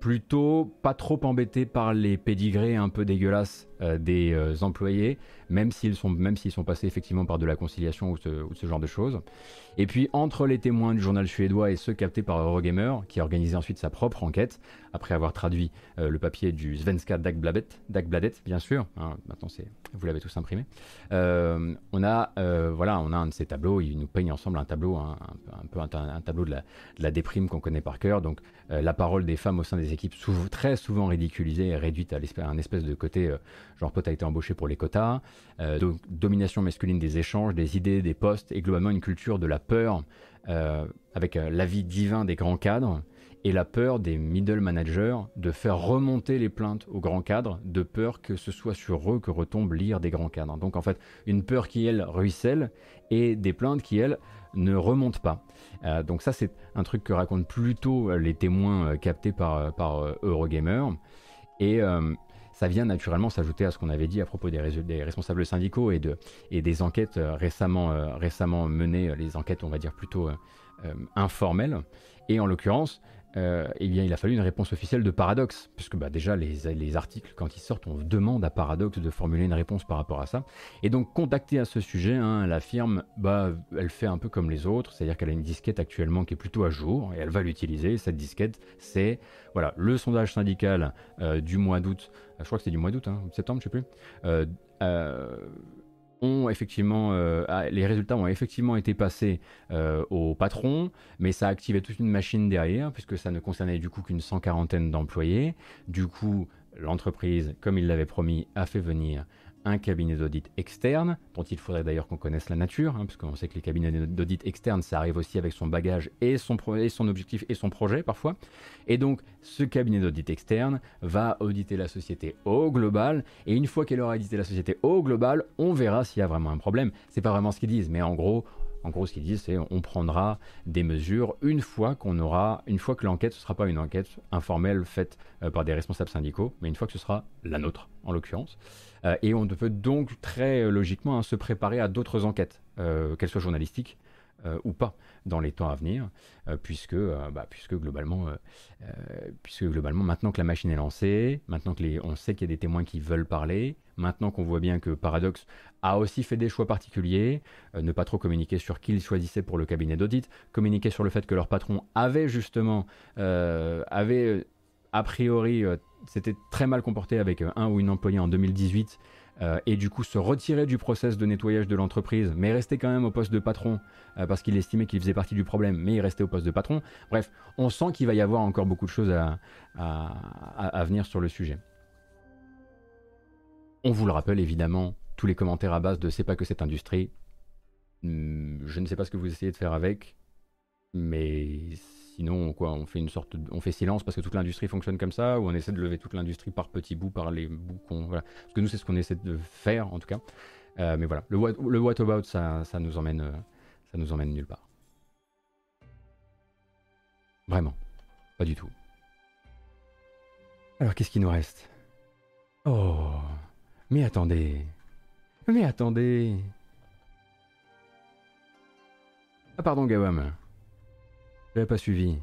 plutôt pas trop embêté par les pédigrés un peu dégueulasses euh, des euh, employés, même s'ils sont, sont passés effectivement par de la conciliation ou ce, genre de choses. Et puis entre les témoins du journal suédois et ceux captés par Eurogamer, qui a organisé ensuite sa propre enquête, après avoir traduit euh, le papier du Svenska Dagbladet, Dagbladet bien sûr, hein, maintenant vous l'avez tous imprimé, on a, voilà, on a un de ces tableaux, ils nous peignent ensemble un tableau, un, peu un, tableau de la, déprime qu'on connaît par cœur, donc la parole des femmes au sein des équipes très souvent ridiculisées et réduites à, un espèce de côté genre toi t'as été embauché pour les quotas, euh, domination masculine des échanges, des idées, des postes, et globalement une culture de la peur euh, avec euh, l'avis divin des grands cadres et la peur des middle managers de faire remonter les plaintes aux grands cadres, de peur que ce soit sur eux que retombe l'ire des grands cadres. Donc en fait, une peur qui, elle, ruisselle et des plaintes qui, elles, ne remontent pas. donc ça, c'est un truc que racontent plutôt les témoins captés par, par Eurogamer. Et ça vient naturellement s'ajouter à ce qu'on avait dit à propos des, responsables syndicaux et, de, et des enquêtes euh, récemment, euh, récemment menées, euh, les enquêtes on va dire plutôt informelles. Et en l'occurrence, euh, eh bien, il a fallu une réponse officielle de Paradox, puisque bah, déjà les, articles, quand ils sortent, on demande à Paradox de formuler une réponse par rapport à ça. Et donc, contactée à ce sujet, hein, la firme, bah, elle fait un peu comme les autres, c'est-à-dire qu'elle a une disquette actuellement qui est plutôt à jour, et elle va l'utiliser. Cette disquette, c'est voilà, le sondage syndical euh, du mois d'août, je crois que c'est du mois d'août, hein, septembre, je sais plus. Euh, euh, les résultats ont effectivement été passés euh, au patron, mais ça a activé toute une machine derrière, puisque ça ne concernait du coup qu'une cent quarantaine d'employés. Du coup, l'entreprise, comme il l'avait promis, a fait venir un cabinet d'audit externe, dont il faudrait d'ailleurs qu'on connaisse la nature, hein, parce sait que les cabinets d'audit externes, ça arrive aussi avec son bagage et son, et son objectif et son projet parfois. Et donc, ce cabinet d'audit externe va auditer la société au global, et une fois qu'elle aura audité la société au global, on verra s'il y a vraiment un problème. C'est pas vraiment ce qu'ils disent, mais en gros, en gros, ce qu'ils disent, c'est on prendra des mesures une fois qu'on aura, une fois que l'enquête, ce ne sera pas une enquête informelle faite euh, par des responsables syndicaux, mais une fois que ce sera la nôtre, en l'occurrence. Euh, et on peut donc très euh, logiquement hein, se préparer à d'autres enquêtes, qu'elles soient journalistiques ou pas dans les temps à venir, puisque, bah, puisque, globalement, puisque globalement, maintenant que la machine est lancée, maintenant que les, on sait qu'il y a des témoins qui veulent parler, maintenant qu'on voit bien que Paradox a aussi fait des choix particuliers, ne pas trop communiquer sur qui ils choisissaient pour le cabinet d'audit, communiquer sur le fait que leur patron avait justement avait a priori s'était très mal comporté avec euh, un ou une employée en 2018 euh, et du coup se retirer du process de nettoyage de l'entreprise, mais rester quand même au poste de patron euh, parce qu'il estimait qu'il faisait partie du problème, mais il restait au poste de patron. Bref, on sent qu'il va y avoir encore beaucoup de choses à, à, venir sur le sujet. On vous le rappelle évidemment, tous les commentaires à base de c'est pas que cette industrie. Hmm, je ne sais pas ce que vous essayez de faire avec, mais Sinon, quoi, on fait une sorte, on fait silence parce que toute l'industrie fonctionne comme ça, ou on essaie de lever toute l'industrie par petits bouts, par les bouts qu'on, voilà. Parce que nous, c'est ce qu'on essaie de faire, en tout cas. Euh, mais voilà, le what, le what about, ça, ça nous emmène, euh, ça nous emmène nulle part. Vraiment, pas du tout. Alors, qu'est-ce qui nous reste? Oh, mais attendez, mais attendez. Ah pardon, Gawam. J'avais pas suivi.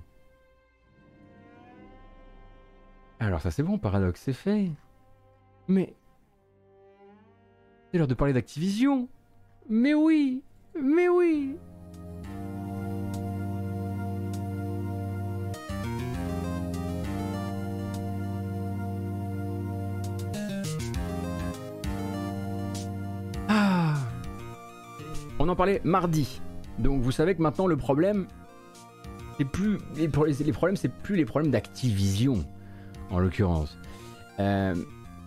Alors ça c'est bon, paradoxe, c'est fait. Mais... C'est l'heure de parler d'Activision. Mais oui, mais oui. Ah On en parlait mardi. Donc vous savez que maintenant le problème, plus les, problèmes, c'est plus les problèmes d'Activision en l'occurrence. Euh,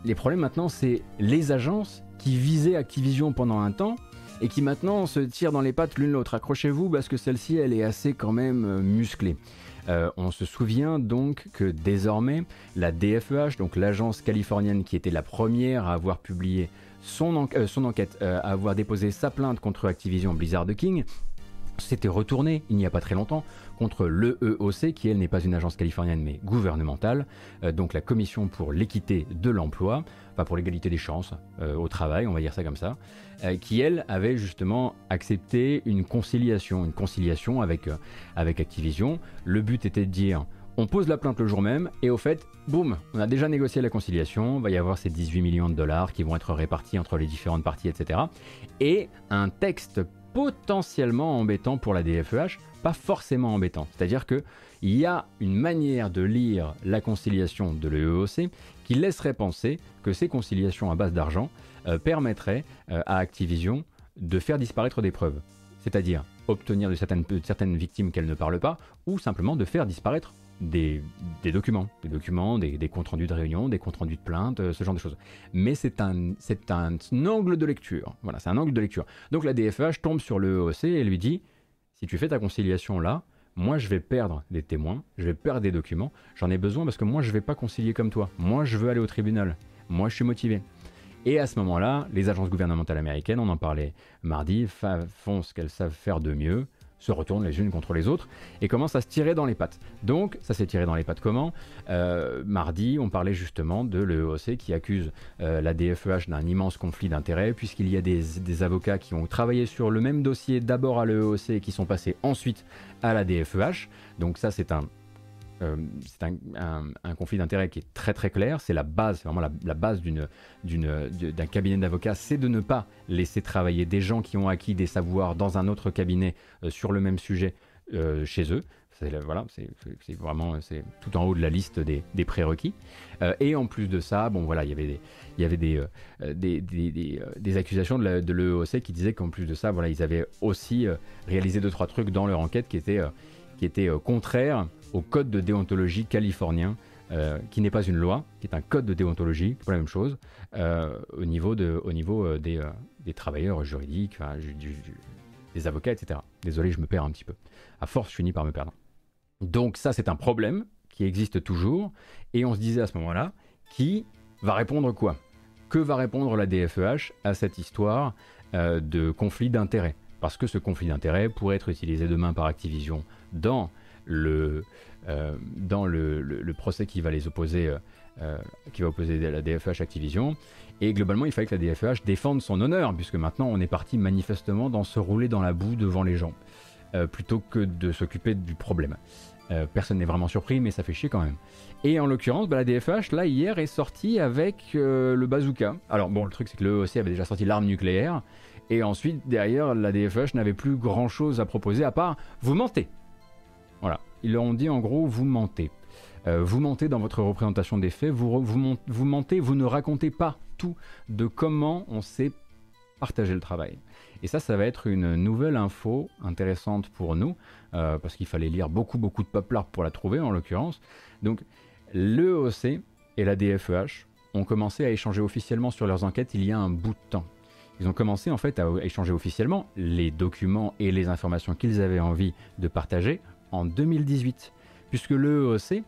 les problèmes maintenant, c'est les agences qui visaient Activision pendant un temps et qui maintenant se tirent dans les pattes l'une l'autre. Accrochez-vous parce que celle-ci, elle est assez quand même euh, musclée. Euh, on se souvient donc que désormais, la DFEH, donc l'agence californienne qui était la première à avoir publié son, enquête, à avoir déposé sa plainte contre Activision Blizzard King, s'était retourné il n'y a pas très longtemps contre l'EEOC, qui elle n'est pas une agence californienne mais gouvernementale, euh, donc la Commission pour l'équité de l'emploi, pas pour l'égalité des chances euh, au travail, on va dire ça comme ça, euh, qui elle avait justement accepté une conciliation, une conciliation avec, avec Activision. Le but était de dire on pose la plainte le jour même, et au fait, boum, on a déjà négocié la conciliation, il va y avoir ces 18 millions de dollars qui vont être répartis entre les différentes parties, etc. Et un texte potentiellement embêtant pour la DFEH, pas forcément embêtant. C'est-à-dire qu'il y a une manière de lire la conciliation de l'EEOC qui laisserait penser que ces conciliations à base d'argent euh, permettraient euh, à Activision de faire disparaître des preuves. C'est-à-dire obtenir de certaines, certaines victimes qu'elles ne parlent pas, ou simplement de faire disparaître des, documents, des documents, des, comptes rendus de réunion, des comptes rendus de plainte, euh, ce genre de choses. Mais c'est un, c'est un, angle de lecture. Voilà, c'est un angle de lecture. Donc la DFH tombe sur le EOC et lui dit si tu fais ta conciliation là, moi je vais perdre des témoins, je vais perdre des documents, j'en ai besoin parce que moi je vais pas concilier comme toi. Moi je veux aller au tribunal. Moi je suis motivé. Et à ce moment-là, les agences gouvernementales américaines, on en parlait mardi, font ce qu'elles savent faire de mieux, se retournent les unes contre les autres et commencent à se tirer dans les pattes. Donc, ça s'est tiré dans les pattes comment? Euh, Mardi, on parlait justement de l'EOC qui accuse euh, la DFEH d'un immense conflit d'intérêts, puisqu'il y a des, avocats qui ont travaillé sur le même dossier d'abord à l'EOC et qui sont passés ensuite à la DFEH. Donc, ça, c'est un euh, c'est un, conflit d'intérêts qui est très très clair. C'est la base, vraiment la, base d'un cabinet d'avocats, c'est de ne pas laisser travailler des gens qui ont acquis des savoirs dans un autre cabinet euh, sur le même sujet euh, chez eux. C'est, voilà, c'est, vraiment c'est tout en haut de la liste des, prérequis. et en plus de ça, bon voilà, il y avait des, il y avait des, accusations de, l'EOC qui disaient qu'en plus de ça, voilà, ils avaient aussi réalisé deux trois trucs dans leur enquête qui étaient, qui étaient contraires au code de déontologie californien, euh, qui n'est pas une loi, qui est un code de déontologie, pas la même chose, euh, au niveau, de, au niveau euh, des, des, travailleurs juridiques, des avocats, etc. Désolé, je me perds un petit peu. À force, je finis par me perdre. Donc ça, c'est un problème qui existe toujours, et on se disait à ce moment-là, qui va répondre quoi? Que va répondre la DFEH à cette histoire de conflit d'intérêts? Parce que ce conflit d'intérêts pourrait être utilisé demain par Activision dans le, euh, dans le, procès qui va les opposer, euh, euh, qui va opposer la DFH Activision. Et globalement, il fallait que la DFH défende son honneur, puisque maintenant on est parti manifestement dans se rouler dans la boue devant les gens, plutôt que de s'occuper du problème. personne n'est vraiment surpris, mais ça fait chier quand même. Et en l'occurrence, bah, la DFH, là, hier, est sortie avec le bazooka. Alors, bon, le truc, c'est que l'EOC avait déjà sorti l'arme nucléaire. Et ensuite, derrière, la DFH n'avait plus grand chose à proposer à part vous mentez. Voilà. Ils leur ont dit en gros, vous mentez. Euh, vous mentez dans votre représentation des faits, vous, mentez, vous ne racontez pas tout de comment on s'est partagé le travail. Et ça, ça va être une nouvelle info intéressante pour nous, euh, parce qu'il fallait lire beaucoup, beaucoup de paplard pour la trouver en l'occurrence. Donc, l'EOC et la DFEH ont commencé à échanger officiellement sur leurs enquêtes il y a un bout de temps. Ils ont commencé en fait à échanger officiellement les documents et les informations qu'ils avaient envie de partager en 2018, puisque l'EEOC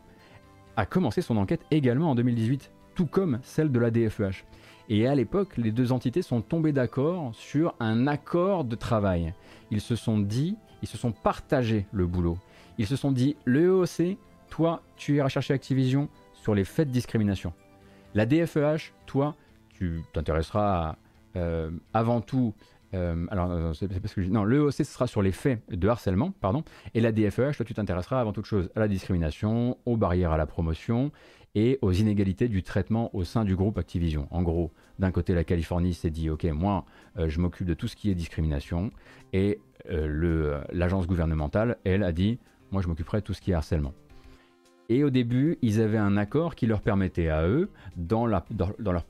a commencé son enquête également en 2018, tout comme celle de la DFEH. Et à l'époque, les deux entités sont tombées d'accord sur un accord de travail. Ils se sont dit, ils se sont partagés le boulot. Ils se sont dit, l'EEOC, toi, tu iras chercher Activision sur les faits de discrimination. La DFEH, toi, tu t'intéresseras euh, avant tout euh, alors, euh, c'est parce que non, l'EOC ce sera sur les faits de harcèlement, pardon, et la DFEH, toi tu t'intéresseras avant toute chose à la discrimination, aux barrières à la promotion et aux inégalités du traitement au sein du groupe Activision. En gros, d'un côté, la Californie s'est dit, ok, moi, euh, je m'occupe de tout ce qui est discrimination, et l'agence gouvernementale, elle, a dit, moi, je m'occuperai de tout ce qui est harcèlement. Et au début, ils avaient un accord qui leur permettait à eux, dans, la, dans leur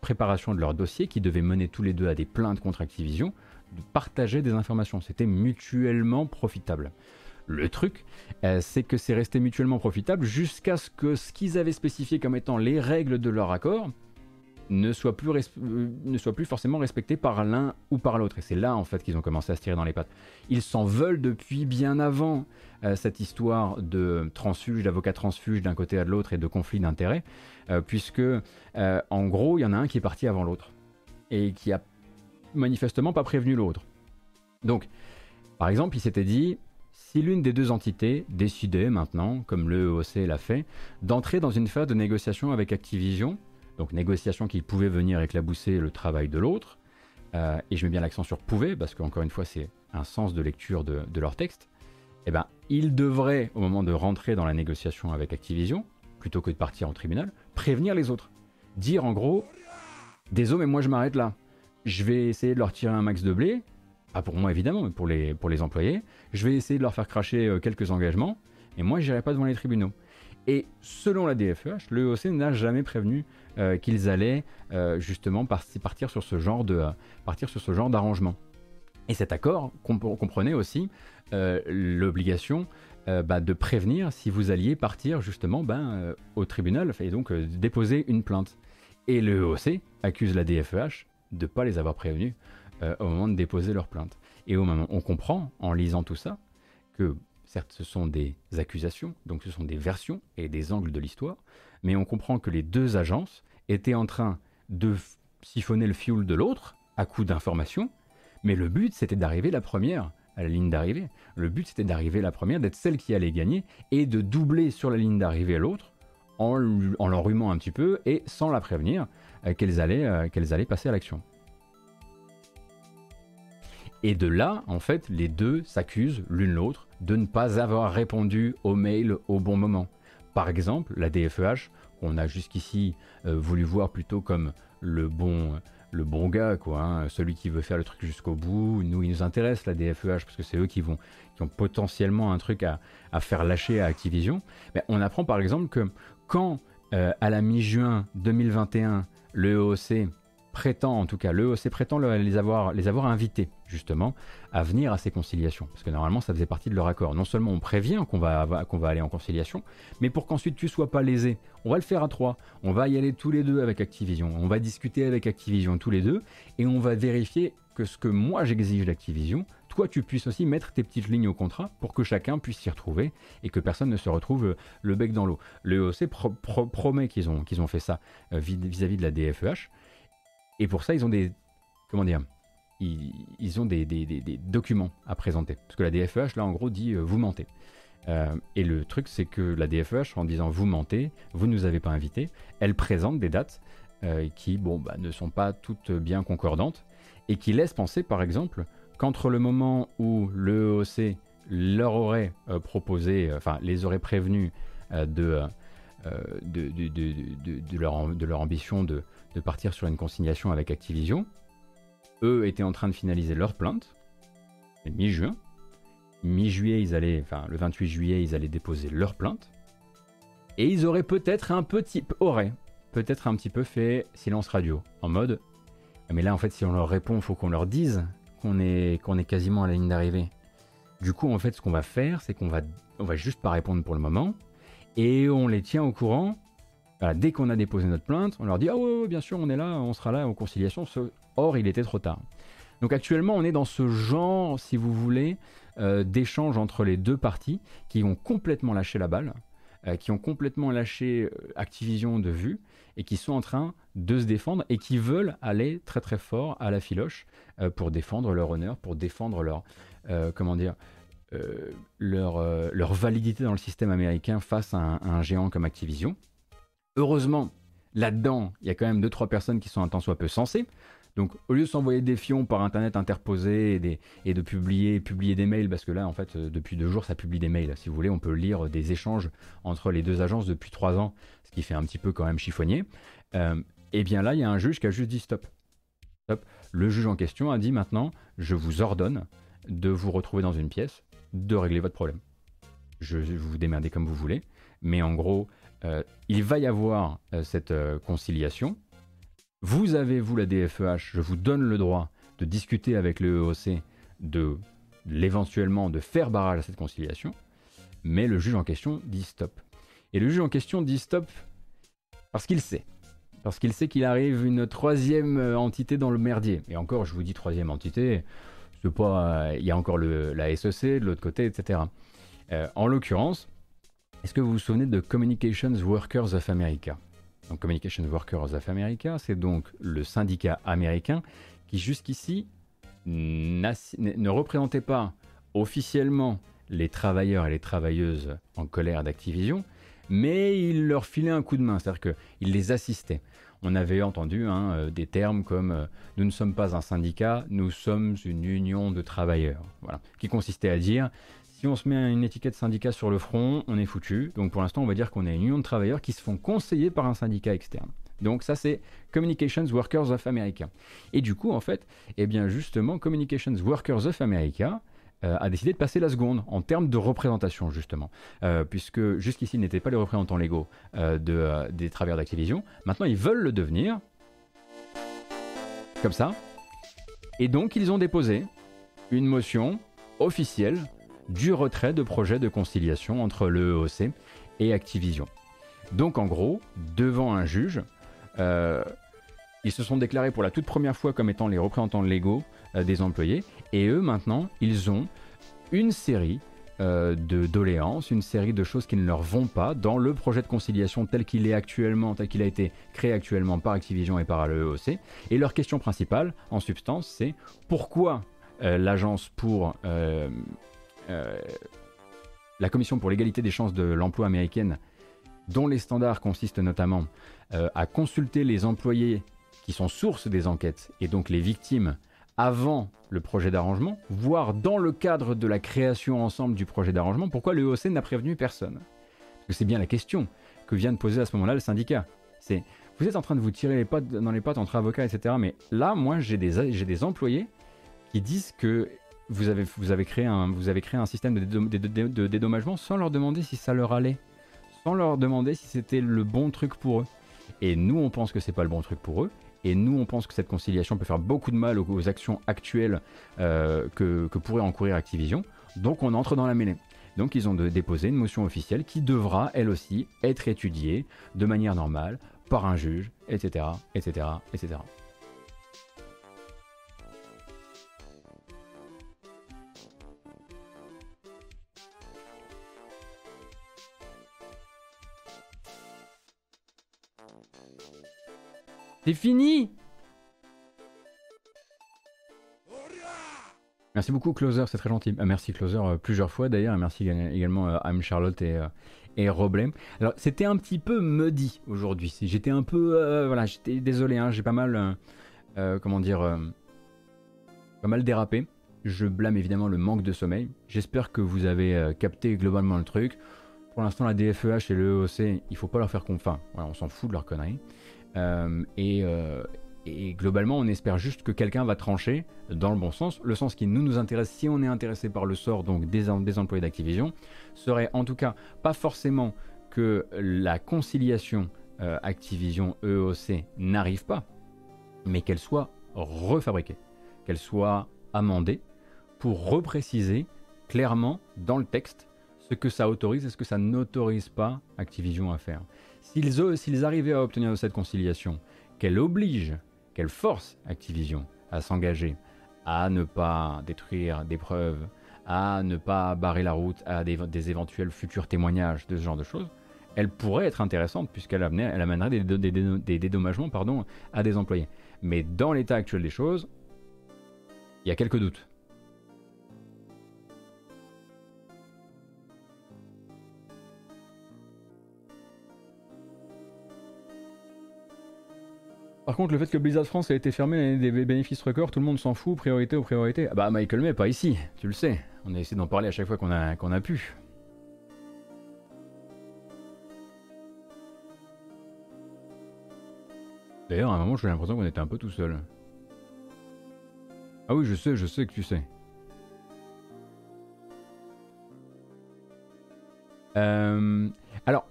préparation de leur dossier, qui devaient mener tous les deux à des plaintes contre Activision, de partager des informations. C'était mutuellement profitable. Le truc, euh, c'est que c'est resté mutuellement profitable jusqu'à ce que ce qu'ils avaient spécifié comme étant les règles de leur accord ne soit plus, euh, ne soit plus forcément respecté par l'un ou par l'autre. Et c'est là en fait qu'ils ont commencé à se tirer dans les pattes. Ils s'en veulent depuis bien avant euh, cette histoire de transfuge, d'avocat transfuge d'un côté à de l'autre et de conflit d'intérêts. Euh, puisque euh, en gros, il y en a un qui est parti avant l'autre et qui a manifestement pas prévenu l'autre. Donc, par exemple, il s'était dit, si l'une des deux entités décidait maintenant, comme le EOC l'a fait, d'entrer dans une phase de négociation avec Activision, donc négociation qui pouvait venir éclabousser le travail de l'autre, euh, et je mets bien l'accent sur pouvait, parce qu'encore une fois c'est un sens de lecture de, leur texte, eh ben, il devrait, au moment de rentrer dans la négociation avec Activision, plutôt que de partir en tribunal, prévenir les autres. Dire en gros, désolé mais moi je m'arrête là. Je vais essayer de leur tirer un max de blé, pas pour moi évidemment, mais pour les, pour les employés. Je vais essayer de leur faire cracher euh, quelques engagements, et moi j'irai pas devant les tribunaux. Et selon la DFEH, le EOC n'a jamais prévenu euh, qu'ils allaient euh, justement partir sur ce genre de partir sur ce genre d'arrangement. Et cet accord comprenait aussi l'obligation bah, de prévenir si vous alliez partir justement ben, au tribunal et donc déposer une plainte. Et le EOC accuse la DFEH de ne pas les avoir prévenus euh, au moment de déposer leur plainte. Et au moment, on comprend en lisant tout ça que certes ce sont des accusations, donc ce sont des versions et des angles de l'histoire, mais on comprend que les deux agences étaient en train de siphonner le fioul de l'autre à coup d'informations, mais le but c'était d'arriver la première à la ligne d'arrivée. Le but c'était d'arriver la première, d'être celle qui allait gagner et de doubler sur la ligne d'arrivée l'autre en, en l'enrhumant un petit peu et sans la prévenir euh, qu'elles allaient, euh, qu'elles allaient passer à l'action. Et de là, en fait, les deux s'accusent l'une l'autre de ne pas avoir répondu aux mails au bon moment. Par exemple, la DFEH, qu'on a jusqu'ici euh, voulu voir plutôt comme le bon, le bon gars, quoi, hein, celui qui veut faire le truc jusqu'au bout. Nous, il nous intéresse la DFEH parce que c'est eux qui, vont, qui ont potentiellement un truc à, faire lâcher à Activision. Mais on apprend par exemple que quand, euh, à la mi-juin 2021, le EOC prétend, en tout cas, le l'EOC prétend les avoir, les avoir invités, justement, à venir à ces conciliations. Parce que normalement, ça faisait partie de leur accord. Non seulement on prévient qu'on va, aller en conciliation, mais pour qu'ensuite tu sois pas lésé, on va le faire à trois. On va y aller tous les deux avec Activision. On va discuter avec Activision tous les deux, et on va vérifier que ce que moi j'exige d'Activision, toi tu puisses aussi mettre tes petites lignes au contrat pour que chacun puisse s'y retrouver et que personne ne se retrouve euh, le bec dans l'eau. Le EOC promet qu'ils ont, fait ça euh, vis-à-vis de la DFEH. Et pour ça, ils ont des. Comment dire ils, ont des, documents à présenter. Parce que la DFEH, là, en gros, dit euh, vous mentez. Euh, et le truc, c'est que la DFEH, en disant vous mentez, vous ne nous avez pas invités, elle présente des dates euh, qui, bon, bah, ne sont pas toutes bien concordantes et qui laissent penser, par exemple, qu'entre le moment où le EOC leur aurait proposé, enfin, les aurait prévenus de, de, leur, de leur ambition de de partir sur une consignation avec Activision. Eux étaient en train de finaliser leur plainte, mi-juin. Mi-juillet, ils allaient, enfin le 28 juillet, ils allaient déposer leur plainte. Et ils auraient peut-être un petit, aurait peut-être un petit peu fait silence radio, en mode, mais là en fait si on leur répond, faut qu'on leur dise qu'on est, qu'on est quasiment à la ligne d'arrivée. Du coup, en fait, ce qu'on va faire, c'est qu'on va, on va juste pas répondre pour le moment, et on les tient au courant dès qu'on a déposé notre plainte, on leur dit Ah oui, bien sûr, on est là, on sera là en conciliation. Or, il était trop tard. Donc actuellement, on est dans ce genre, si vous voulez, euh, d'échange entre les deux parties qui ont complètement lâché la balle, euh, qui ont complètement lâché euh, Activision de vue et qui sont en train de se défendre et qui veulent aller très très fort à la filoche pour défendre leur honneur, pour défendre leur validité dans le système américain face à un géant comme Activision. Heureusement, là-dedans, il y a quand même 2-3 personnes qui sont un tant soit peu sensées. Donc, au lieu de s'envoyer des fions par internet interposés et, de publier, publier des mails, parce que là, en fait, euh, depuis deux jours, ça publie des mails. Si vous voulez, on peut lire des échanges entre les deux agences depuis trois ans, ce qui fait un petit peu quand même chiffonnier. Euh, et eh bien là, il y a un juge qui a juste dit stop. Stop. Le juge en question a dit maintenant, je vous ordonne de vous retrouver dans une pièce, de régler votre problème. Je, vous démerdez comme vous voulez, mais en gros, il va y avoir euh, cette euh, conciliation. Vous avez, vous, la DFEH, je vous donne le droit de discuter avec le EOC de l'éventuellement de faire barrage à cette conciliation, mais le juge en question dit stop. Et le juge en question dit stop parce qu'il sait. Parce qu'il sait qu'il arrive une troisième entité dans le merdier. Et encore, je vous dis troisième entité, pas. Il y a encore la SEC de l'autre côté, etc. en l'occurrence, est-ce que vous vous souvenez de Communications Workers of America? Donc, Communications Workers of America, c'est donc le syndicat américain qui jusqu'ici ne représentait pas officiellement les travailleurs et les travailleuses en colère d'Activision, mais il leur filait un coup de main, c'est-à-dire qu'il les assistait. on avait entendu hein, des termes comme nous ne sommes pas un syndicat, nous sommes une union de travailleurs, voilà, qui consistait à dire si on se met une étiquette syndicat sur le front, on est foutu. Donc pour l'instant, on va dire qu'on est une union de travailleurs qui se font conseiller par un syndicat externe. Donc ça c'est Communications Workers of America. Et du coup en fait, eh bien justement Communications Workers of America euh, a décidé de passer la seconde en termes de représentation justement, euh, puisque jusqu'ici ils n'étaient pas les représentants légaux euh, de, des travailleurs d'Activision. Maintenant ils veulent le devenir, comme ça. Et donc ils ont déposé une motion officielle du retrait de projets de conciliation entre le EOC et Activision. Donc en gros, devant un juge, euh, ils se sont déclarés pour la toute première fois comme étant les représentants légaux euh, des employés, et eux maintenant, ils ont une série euh, de doléances, une série de choses qui ne leur vont pas dans le projet de conciliation tel qu'il est actuellement, tel qu'il a été créé actuellement par Activision et par l'EOC. Et leur question principale, en substance, c'est pourquoi l'agence pour la commission pour l'égalité des chances de l'emploi américaine dont les standards consistent notamment euh, à consulter les employés qui sont source des enquêtes et donc les victimes avant le projet d'arrangement, voire dans le cadre de la création ensemble du projet d'arrangement, pourquoi le e n'a prévenu personne? C'est bien la question que vient de poser à ce moment-là le syndicat. C'est vous êtes en train de vous tirer les pattes dans les pattes entre avocats, etc. Mais là, moi, j'ai des employés qui disent que vous avez, créé, un, système de dédommagement sans leur demander si ça leur allait sans leur demander si c'était le bon truc pour eux. Et nous, on pense que c'est pas le bon truc pour eux. Et nous, on pense que cette conciliation peut faire beaucoup de mal aux, actions actuelles euh, que, pourrait encourir Activision. Donc, on entre dans la mêlée. Donc, ils ont déposé une motion officielle qui devra, elle aussi, être étudiée de manière normale par un juge, etc., etc., etc. C'est fini Merci beaucoup Closer, c'est très gentil. Ah, merci Closer euh, plusieurs fois d'ailleurs, et merci également à euh, Charlotte et, euh, et Roblem. Alors c'était un petit peu muddy aujourd'hui, j'étais un peu... voilà, j'étais désolé, hein, j'ai pas mal... comment dire... pas mal dérapé. Je blâme évidemment le manque de sommeil. J'espère que vous avez capté globalement le truc. Pour l'instant la DFEH et le EOC, il faut pas leur faire confiance. Voilà, on s'en fout de leur conneries. Euh, euh, et, globalement, on espère juste que quelqu'un va trancher dans le bon sens. Le sens qui nous nous intéresse, si on est intéressé par le sort donc des, des employés d'Activision, serait en tout cas pas forcément que la conciliation euh, Activision EOC n'arrive pas, mais qu'elle soit refabriquée, qu'elle soit amendée pour repréciser clairement dans le texte ce que ça autorise et ce que ça n'autorise pas Activision à faire. S'ils arrivaient à obtenir cette conciliation, qu'elle oblige, qu'elle force Activision à s'engager, à ne pas détruire des preuves, à ne pas barrer la route à des, éventuels futurs témoignages de ce genre de choses, elle pourrait être intéressante puisqu'elle elle amènerait des, dédommagements à des employés. Mais dans l'état actuel des choses, il y a quelques doutes. Par contre, le fait que Blizzard France ait été fermé des bénéfices records, tout le monde s'en fout, priorité aux priorités. Ah bah Michael May, pas ici, tu le sais. On a essayé d'en parler à chaque fois qu'on a, qu'on a pu. D'ailleurs, à un moment, j'ai l'impression qu'on était un peu tout seul. Ah oui, je sais, je sais que tu sais. Euh, alors,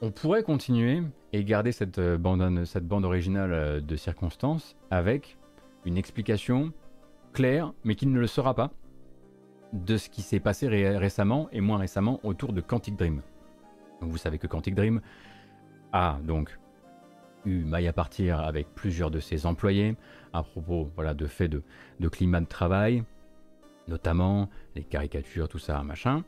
on pourrait continuer et garder cette euh, bande, cette originale euh, de circonstances avec une explication claire, mais qui ne le sera pas, de ce qui s'est passé récemment et moins récemment autour de Quantic Dream. Donc vous savez que Quantic Dream a donc eu maille à partir avec plusieurs de ses employés à propos voilà, de faits de, de climat de travail, notamment les caricatures, tout ça, machin.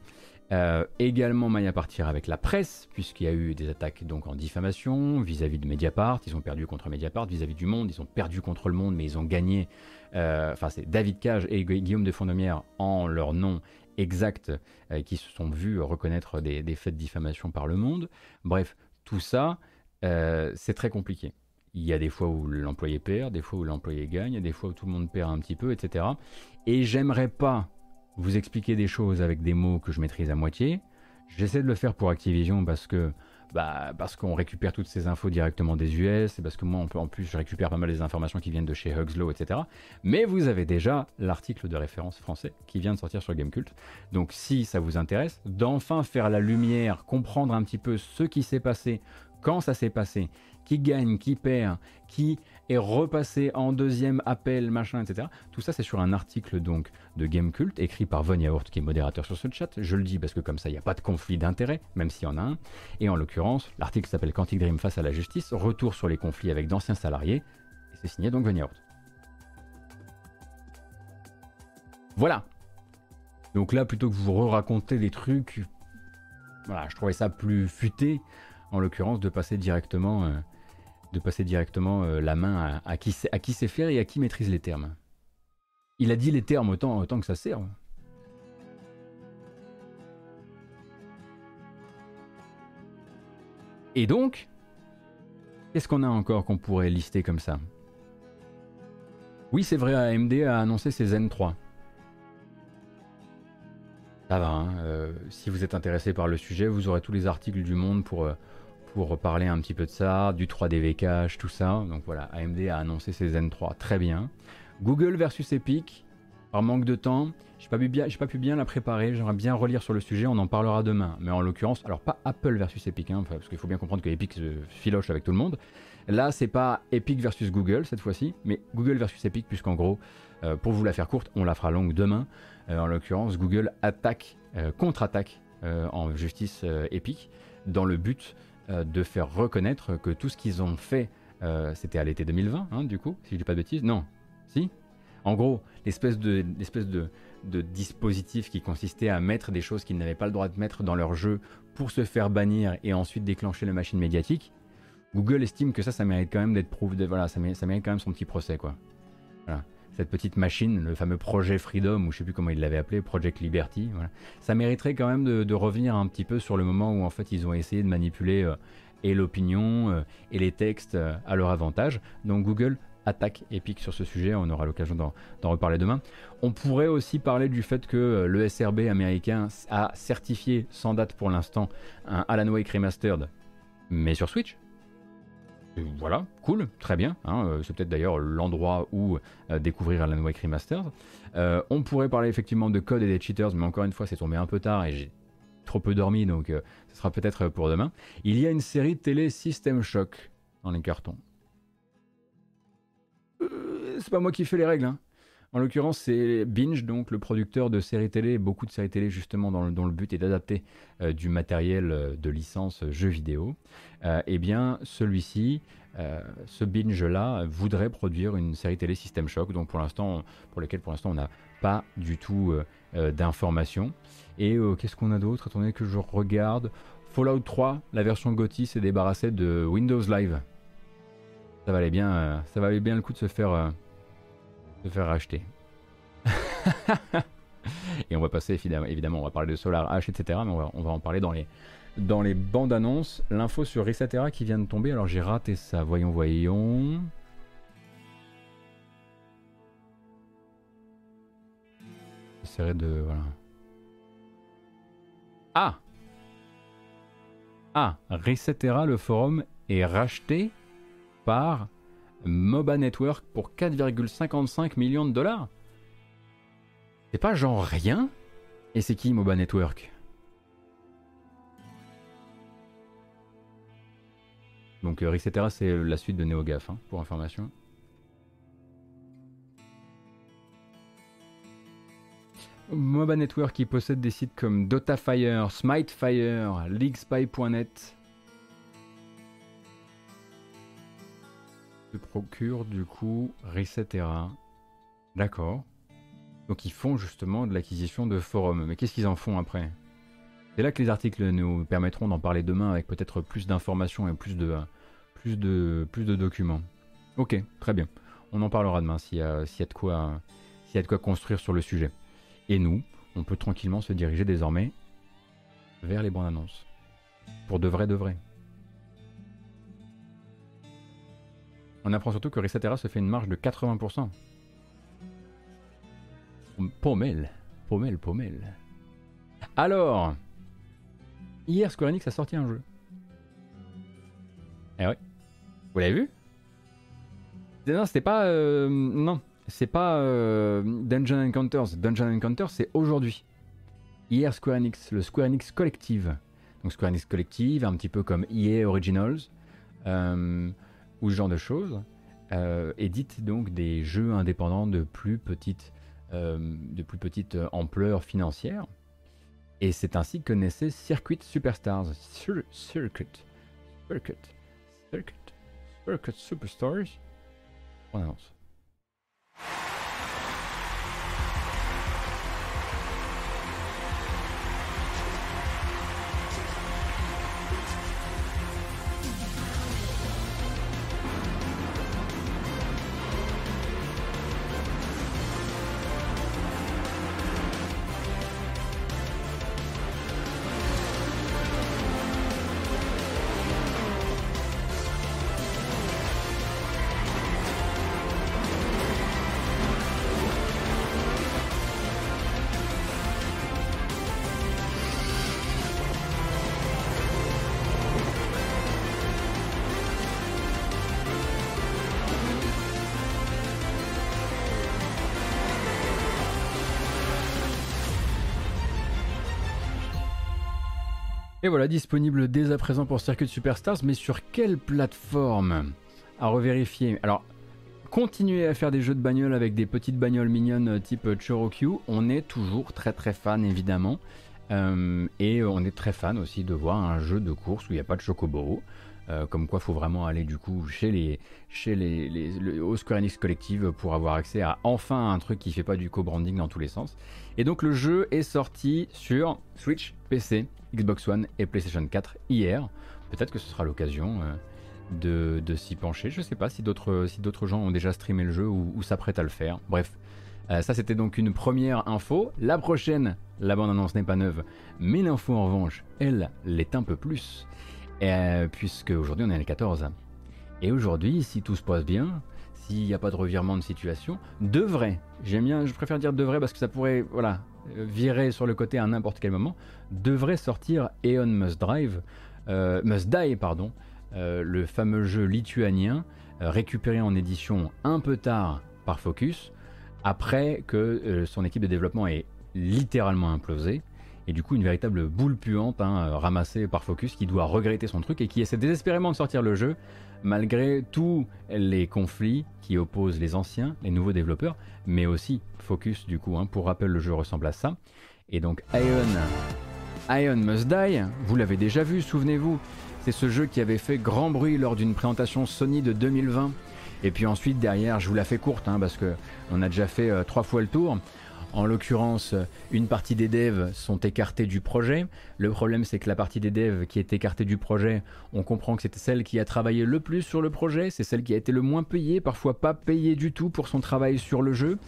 Euh, également maille à partir avec la presse, puisqu'il y a eu des attaques donc en diffamation vis-à-vis de Mediapart. Ils ont perdu contre Mediapart vis-à-vis du Monde. Ils ont perdu contre le Monde, mais ils ont gagné. Euh, enfin, c'est David Cage et Guillaume de Fondomière en leur nom exact euh, qui se sont vus reconnaître des, faits de diffamation par le Monde. Bref, tout ça, c'est très compliqué. il y a des fois où l'employé perd, des fois où l'employé gagne, des fois où tout le monde perd un petit peu, etc. Et j'aimerais pas vous expliquer des choses avec des mots que je maîtrise à moitié. J'essaie de le faire pour Activision parce que bah, parce qu'on récupère toutes ces infos directement des US, et parce que moi, en plus, je récupère pas mal des informations qui viennent de chez Hugslow, etc. Mais vous avez déjà l'article de référence français qui vient de sortir sur Gamecult. Donc, si ça vous intéresse, d'enfin faire la lumière, comprendre un petit peu ce qui s'est passé, quand ça s'est passé, qui gagne, qui perd, qui est repassé en deuxième appel, machin, etc. Tout ça, c'est sur un article donc de Gamecult écrit par Von Yaourt, qui est modérateur sur ce chat. Je le dis parce que comme ça, il n'y a pas de conflit d'intérêt, même s'il y en a un. Et en l'occurrence, l'article s'appelle Quantic Dream face à la justice, retour sur les conflits avec d'anciens salariés. Et c'est signé donc Von Yaourt. Voilà. Donc là, plutôt que vous re-raconter des trucs, voilà, je trouvais ça plus futé, en l'occurrence, de passer directement. Euh, de passer directement euh, la main à, qui sait, faire et à qui maîtrise les termes. Il a dit les termes autant, que ça sert. Et donc, qu'est-ce qu'on a encore qu'on pourrait lister comme ça? Oui, c'est vrai, AMD a annoncé ses Zen 3. Ça va, hein, euh, si vous êtes intéressé par le sujet, vous aurez tous les articles du monde pour, euh, pour parler un petit peu de ça, du 3D cache, tout ça. Donc voilà, AMD a annoncé ses Zen 3, très bien. Google versus Epic, par manque de temps, j'ai pas, pas pu bien la préparer, j'aimerais bien relire sur le sujet, on en parlera demain. Mais en l'occurrence, alors pas Apple versus Epic, hein, parce qu'il faut bien comprendre que Epic se filoche avec tout le monde. Là, c'est pas Epic versus Google cette fois-ci, mais Google versus Epic, puisqu'en gros, euh, pour vous la faire courte, on la fera longue demain. Euh, en l'occurrence, Google attaque, euh, contre-attaque en justice Epic, dans le but de faire reconnaître que tout ce qu'ils ont fait, euh, c'était à l'été 2020, hein, du coup, si je dis pas de bêtises. Non, si En gros, l'espèce de, de, dispositif qui consistait à mettre des choses qu'ils n'avaient pas le droit de mettre dans leur jeu pour se faire bannir et ensuite déclencher la machine médiatique, Google estime que ça, ça mérite quand même d'être prouvé. Voilà, ça mérite, ça mérite quand même son petit procès, quoi. Voilà cette petite machine, le fameux projet Freedom, ou je sais plus comment il l'avait appelé, Project Liberty, ça mériterait quand même de, revenir un petit peu sur le moment où en fait ils ont essayé de manipuler euh, et l'opinion euh, et les textes euh, à leur avantage. Donc Google attaque Epic sur ce sujet, on aura l'occasion d'en reparler demain. On pourrait aussi parler du fait que le SRB américain a certifié, sans date pour l'instant, un Alan Wake Remastered, mais sur Switch, voilà, cool, très bien. Hein, euh, c'est peut-être d'ailleurs l'endroit où euh, découvrir Alan Wake Remastered. Euh, on pourrait parler effectivement de code et des cheaters, mais encore une fois, c'est tombé un peu tard et j'ai trop peu dormi, donc ce sera peut-être pour demain. Il y a une série télé System Shock dans les cartons. c'est pas moi qui fais les règles. Hein. En l'occurrence, c'est Binge, donc le producteur de séries télé, beaucoup de séries télé justement dont, le but est d'adapter du matériel de licence jeux vidéo. Euh, eh bien celui-ci, euh, ce binge-là, voudrait produire une série télé System Shock, donc pour l'instant, pour lesquelles pour l'instant on n'a pas du tout euh, d'informations. Et qu'est-ce qu'on a d'autre? Attendez que je regarde. Fallout 3, la version GOTY s'est débarrassée de Windows Live. Ça valait bien, ça valait bien le coup de se faire, se faire racheter. Et on va passer évidemment, on va parler de Solar H, etc. Mais on va en parler dans les, dans les bandes annonces l'info sur Resetera qui vient de tomber. Alors j'ai raté ça. Voyons, voyons. J'essaierai de. Voilà. Ah Ah Resetera, le forum, est racheté par MOBA Network pour 4,55 millions de dollars. C'est pas genre rien? Et c'est qui MOBA Network? Donc euh, Resetera, c'est la suite de NeoGAF, hein, pour information. MOBA Network qui possède des sites comme DotaFire, SmiteFire, LeagueSpy.net. Je procure du coup Resetera. D'accord. Donc ils font justement de l'acquisition de forums. Mais qu'est-ce qu'ils en font après? C'est là que les articles nous permettront d'en parler demain avec peut-être plus d'informations et plus de, documents. Ok, très bien. On en parlera demain s'il y, quoi, y a de quoi construire sur le sujet. Et nous, on peut tranquillement se diriger désormais vers les bandes annonces. Pour de vrai, de vrai. On apprend surtout que Resetera se fait une marge de 80%. Pommel, pommel, pommel. Alors, hier Square Enix a sorti un jeu. Eh ouais. Vous l'avez vu? Non, c'était pas. Euh, non, c'est pas euh, Dungeon Encounters. Dungeon Encounters, c'est aujourd'hui. Hier Square Enix, le Square Enix Collective. Donc Square Enix Collective, un petit peu comme EA Originals, euh, ou genre de choses, édite donc des jeux indépendants de plus petite, de plus ampleur financière. Et c'est ainsi que naissait Circuit Superstars. Circuit. Circuit. Circuit. Circuit Superstars. On. Et voilà, disponible dès à présent pour Circuit Superstars, mais sur quelle plateforme À revérifier. Alors, continuez à faire des jeux de bagnole avec des petites bagnoles mignonnes type Cherokee. On est toujours très très fan évidemment. Euh, et on est très fan aussi de voir un jeu de course où il n'y a pas de Chocobo. Euh, comme quoi, il faut vraiment aller du coup chez les, chez les, les, au Square Enix Collective pour avoir accès à enfin un truc qui fait pas du co-branding dans tous les sens. Et donc le jeu est sorti sur Switch, PC, Xbox One et PlayStation 4 hier. Peut-être que ce sera l'occasion euh, de, s'y pencher. Je sais pas si d'autres si gens ont déjà streamé le jeu ou, s'apprêtent à le faire. Bref, euh, ça c'était donc une première info. La prochaine, la bande-annonce n'est pas neuve, mais l'info en revanche, elle l'est un peu plus. Euh, puisque aujourd'hui on est le 14. Et aujourd'hui, si tout se passe bien, s'il n'y a pas de revirement de situation, devrait, j'aime bien, je préfère dire devrait parce que ça pourrait, voilà, virer sur le côté à n'importe quel moment, devrait sortir Eon Must Drive, euh, Must Die, pardon, euh, le fameux jeu lituanien euh, récupéré en édition un peu tard par Focus, après que son équipe de développement ait littéralement implosé. Et du coup, une véritable boule puante hein, ramassée par Focus qui doit regretter son truc et qui essaie désespérément de sortir le jeu malgré tous les conflits qui opposent les anciens, les nouveaux développeurs, mais aussi Focus du coup. Hein. Pour rappel, le jeu ressemble à ça. Et donc Ion, Ion Must Die, vous l'avez déjà vu, souvenez-vous, c'est ce jeu qui avait fait grand bruit lors d'une présentation Sony de 2020. Et puis ensuite derrière, je vous la fais courte hein, parce que on a déjà fait euh, trois fois le tour. En l'occurrence, une partie des devs sont écartés du projet. Le problème, c'est que la partie des devs qui est écartée du projet, on comprend que c'était celle qui a travaillé le plus sur le projet, c'est celle qui a été le moins payée, parfois pas payée du tout pour son travail sur le jeu.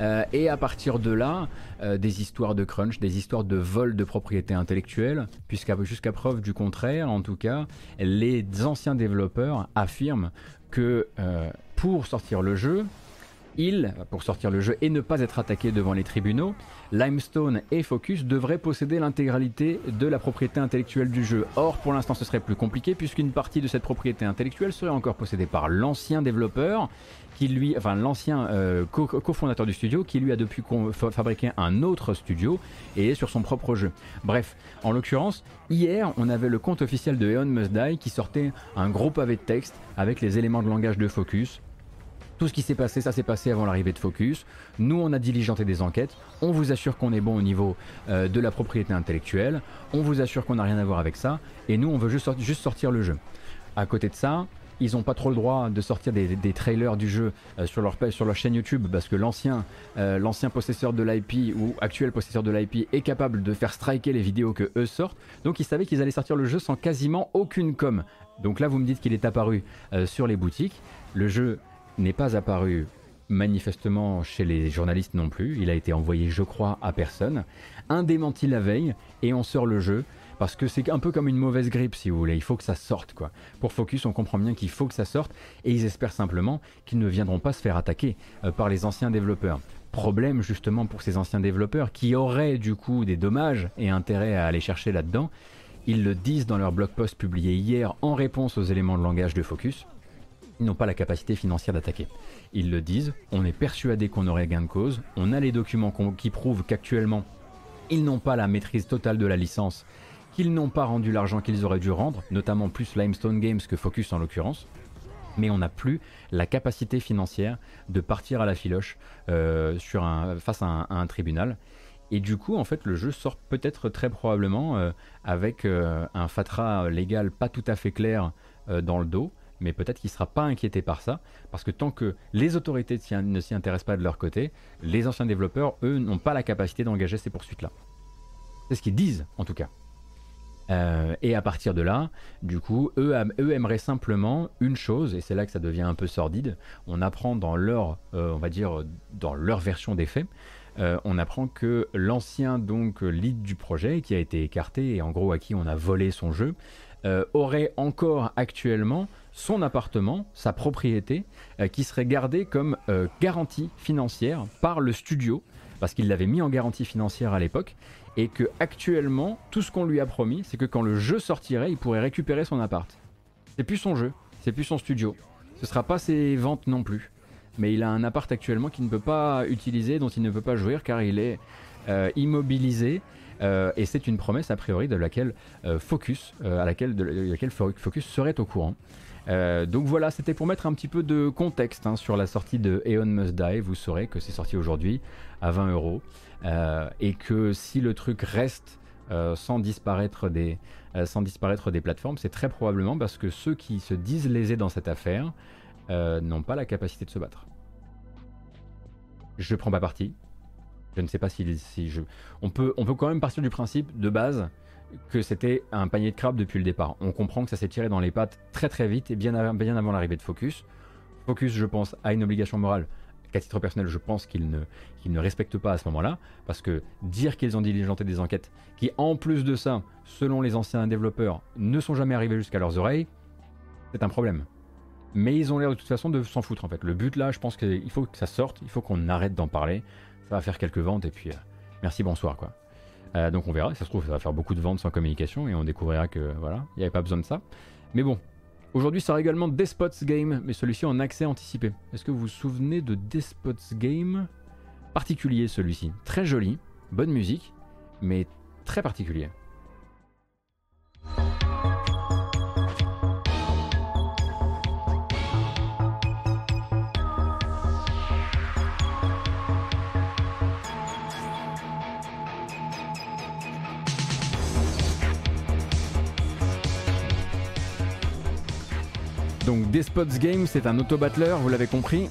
Euh, et à partir de là, euh, des histoires de crunch, des histoires de vol de propriété intellectuelle, puisqu'à jusqu'à preuve du contraire, en tout cas, les anciens développeurs affirment que euh, pour sortir le jeu, il, pour sortir le jeu et ne pas être attaqué devant les tribunaux, Limestone et Focus devraient posséder l'intégralité de la propriété intellectuelle du jeu. Or, pour l'instant, ce serait plus compliqué puisqu'une partie de cette propriété intellectuelle serait encore possédée par l'ancien développeur, qui lui, enfin l'ancien euh, cofondateur du studio, qui lui a depuis fabriqué un autre studio et est sur son propre jeu. Bref, en l'occurrence, hier, on avait le compte officiel de Eon Must qui sortait un gros pavé de texte avec les éléments de langage de Focus, tout ce qui s'est passé, ça s'est passé avant l'arrivée de Focus. Nous, on a diligenté des enquêtes. On vous assure qu'on est bon au niveau euh, de la propriété intellectuelle. On vous assure qu'on n'a rien à voir avec ça. Et nous, on veut juste, juste sortir le jeu. À côté de ça, ils n'ont pas trop le droit de sortir des, trailers du jeu euh, sur, leur, sur chaîne YouTube parce que l'ancien euh, possesseur de l'IP ou actuel possesseur de l'IP est capable de faire striker les vidéos que eux sortent. Donc ils savaient qu'ils allaient sortir le jeu sans quasiment aucune com. Donc là vous me dites qu'il est apparu sur les boutiques. Le jeu n'est pas apparu manifestement chez les journalistes non plus. Il a été envoyé, je crois, à personne. Un démenti la veille et on sort le jeu parce que c'est un peu comme une mauvaise grippe si vous voulez, il faut que ça sorte quoi. Pour Focus, on comprend bien qu'il faut que ça sorte et ils espèrent simplement qu'ils ne viendront pas se faire attaquer euh, par les anciens développeurs. Problème justement pour ces anciens développeurs qui auraient du coup des dommages et intérêt à aller chercher là-dedans. Ils le disent dans leur blog post publié hier en réponse aux éléments de langage de Focus. Ils n'ont pas la capacité financière d'attaquer. Ils le disent, on est persuadé qu'on aurait gain de cause, on a les documents qui prouvent qu'actuellement ils n'ont pas la maîtrise totale de la licence, qu'ils n'ont pas rendu l'argent qu'ils auraient dû rendre, notamment plus Limestone Games que Focus en l'occurrence, mais on n'a plus la capacité financière de partir à la filoche euh, face à un, tribunal. Et du coup, en fait, le jeu sort peut-être très probablement euh, avec euh, un fatras légal pas tout à fait clair dans le dos, mais peut-être qu'il ne sera pas inquiété par ça, parce que tant que les autorités ne s'y intéressent pas de leur côté, les anciens développeurs, eux, n'ont pas la capacité d'engager ces poursuites-là. C'est ce qu'ils disent, en tout cas. Euh, et à partir de là, du coup, eux, aimeraient simplement une chose, et c'est là que ça devient un peu sordide. On apprend dans leur, euh, on va dire, dans leur version des faits, euh, on apprend que l'ancien donc lead du projet, qui a été écarté et en gros à qui on a volé son jeu, aurait encore actuellement son appartement, sa propriété, euh, qui serait gardé comme euh, garantie financière par le studio, parce qu'il l'avait mis en garantie financière à l'époque, et que actuellement, tout ce qu'on lui a promis, c'est que quand le jeu sortirait, il pourrait récupérer son appart. C'est plus son jeu, c'est plus son studio. Ce sera pas ses ventes non plus. Mais il a un appart actuellement qu'il ne peut pas utiliser, dont il ne peut pas jouir, car il est euh, immobilisé. et c'est une promesse a priori de laquelle Focus, à de laquelle Focus serait au courant. Euh, donc voilà, c'était pour mettre un petit peu de contexte hein, sur la sortie de Eon Must Die. Vous saurez que c'est sorti aujourd'hui à 20 euros euh, et que si le truc reste euh, sans, disparaître des, sans plateformes, c'est très probablement parce que ceux qui se disent lésés dans cette affaire n'ont pas la capacité de se battre. Je prends pas parti. Je ne sais pas si, si je. On peut, on peut quand même partir du principe de base que c'était un panier de crabe depuis le départ. On comprend que ça s'est tiré dans les pattes très très vite et bien, avant l'arrivée de Focus. Focus, je pense, a une obligation morale qu'à titre personnel, je pense qu'ils ne, ne respectent pas à ce moment-là, parce que dire qu'ils ont diligenté des enquêtes qui, en plus de ça, selon les anciens développeurs, ne sont jamais arrivées jusqu'à leurs oreilles, c'est un problème. Mais ils ont l'air de toute façon de s'en foutre en fait. Le but là, je pense qu'il faut que ça sorte, il faut qu'on arrête d'en parler. Ça va faire quelques ventes et puis euh, merci, bonsoir quoi. Euh, donc on verra, ça se trouve, ça va faire beaucoup de ventes sans communication et on découvrira que voilà, il n'y avait pas besoin de ça. Mais bon, aujourd'hui sera également Despots Game, mais celui-ci en accès anticipé. Est-ce que vous vous souvenez de Despots Game? Particulier celui-ci, très joli, bonne musique, mais très particulier. Donc Despots Game, c'est un auto-battleur, vous l'avez compris.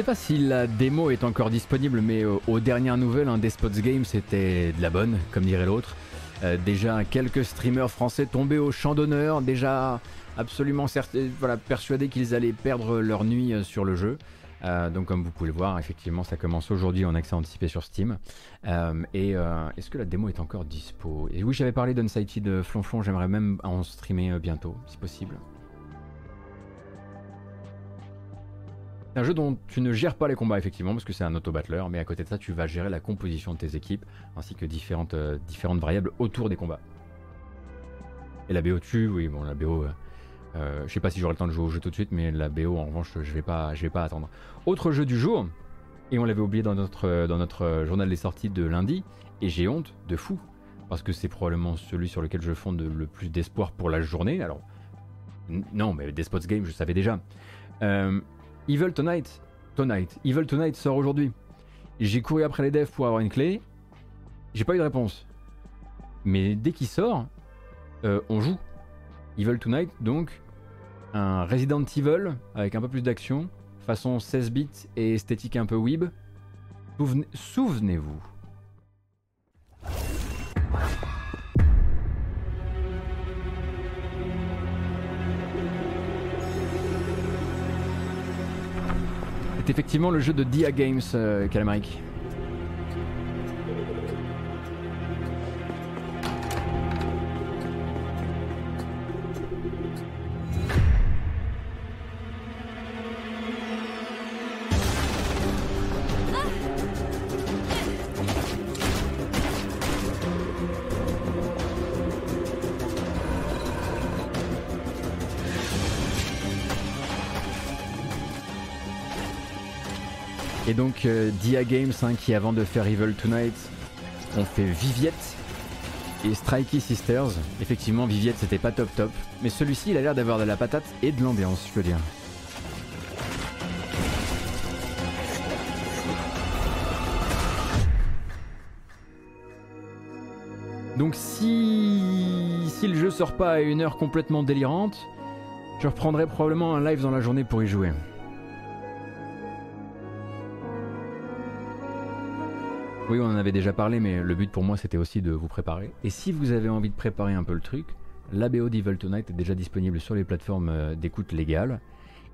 Sais pas si la démo est encore disponible, mais euh, aux dernières nouvelles, un Despots Game c'était de la bonne, comme dirait l'autre. Euh, déjà quelques streamers français tombés au champ d'honneur, déjà absolument voilà, persuadés qu'ils allaient perdre leur nuit euh, sur le jeu. donc comme vous pouvez le voir, effectivement ça commence aujourd'hui en accès anticipé sur Steam. et est-ce que la démo est encore dispo? Et oui j'avais parlé d'Unsighted Flonflon, j'aimerais même en streamer bientôt, si possible. C'est un jeu dont tu ne gères pas les combats effectivement parce que c'est un auto-battleur, mais à côté de ça tu vas gérer la composition de tes équipes ainsi que différentes, euh, différentes variables autour des combats. Et la BO tue, oui bon la BO, euh, euh, je sais pas si j'aurai le temps de jouer au jeu tout de suite, mais la BO en revanche je vais pas, je vais pas attendre. Autre jeu du jour, et on l'avait oublié dans notre, dans notre journal des sorties de lundi, et j'ai honte de fou, parce que c'est probablement celui sur lequel je fonde le plus d'espoir pour la journée. Alors, non, mais des Spots Game, je savais déjà. Euh, Evil Tonight, Tonight, Evil Tonight sort aujourd'hui. J'ai couru après les devs pour avoir une clé. J'ai pas eu de réponse. Mais dès qu'il sort, euh, on joue. Evil Tonight, donc un Resident Evil avec un peu plus d'action façon 16 bits et esthétique un peu weeb. Souvenez-vous. C'est effectivement le jeu de Dia Games, euh, Calamaric. Donc euh, Dia Games hein, qui avant de faire Evil Tonight ont fait Viviette et Strikey Sisters. Effectivement Viviette c'était pas top top, mais celui-ci il a l'air d'avoir de la patate et de l'ambiance je veux dire. Donc si... si le jeu sort pas à une heure complètement délirante, je reprendrai probablement un live dans la journée pour y jouer. Oui, on en avait déjà parlé, mais le but pour moi c'était aussi de vous préparer. Et si vous avez envie de préparer un peu le truc, la BO d'Evil Tonight est déjà disponible sur les plateformes euh, d'écoute légales.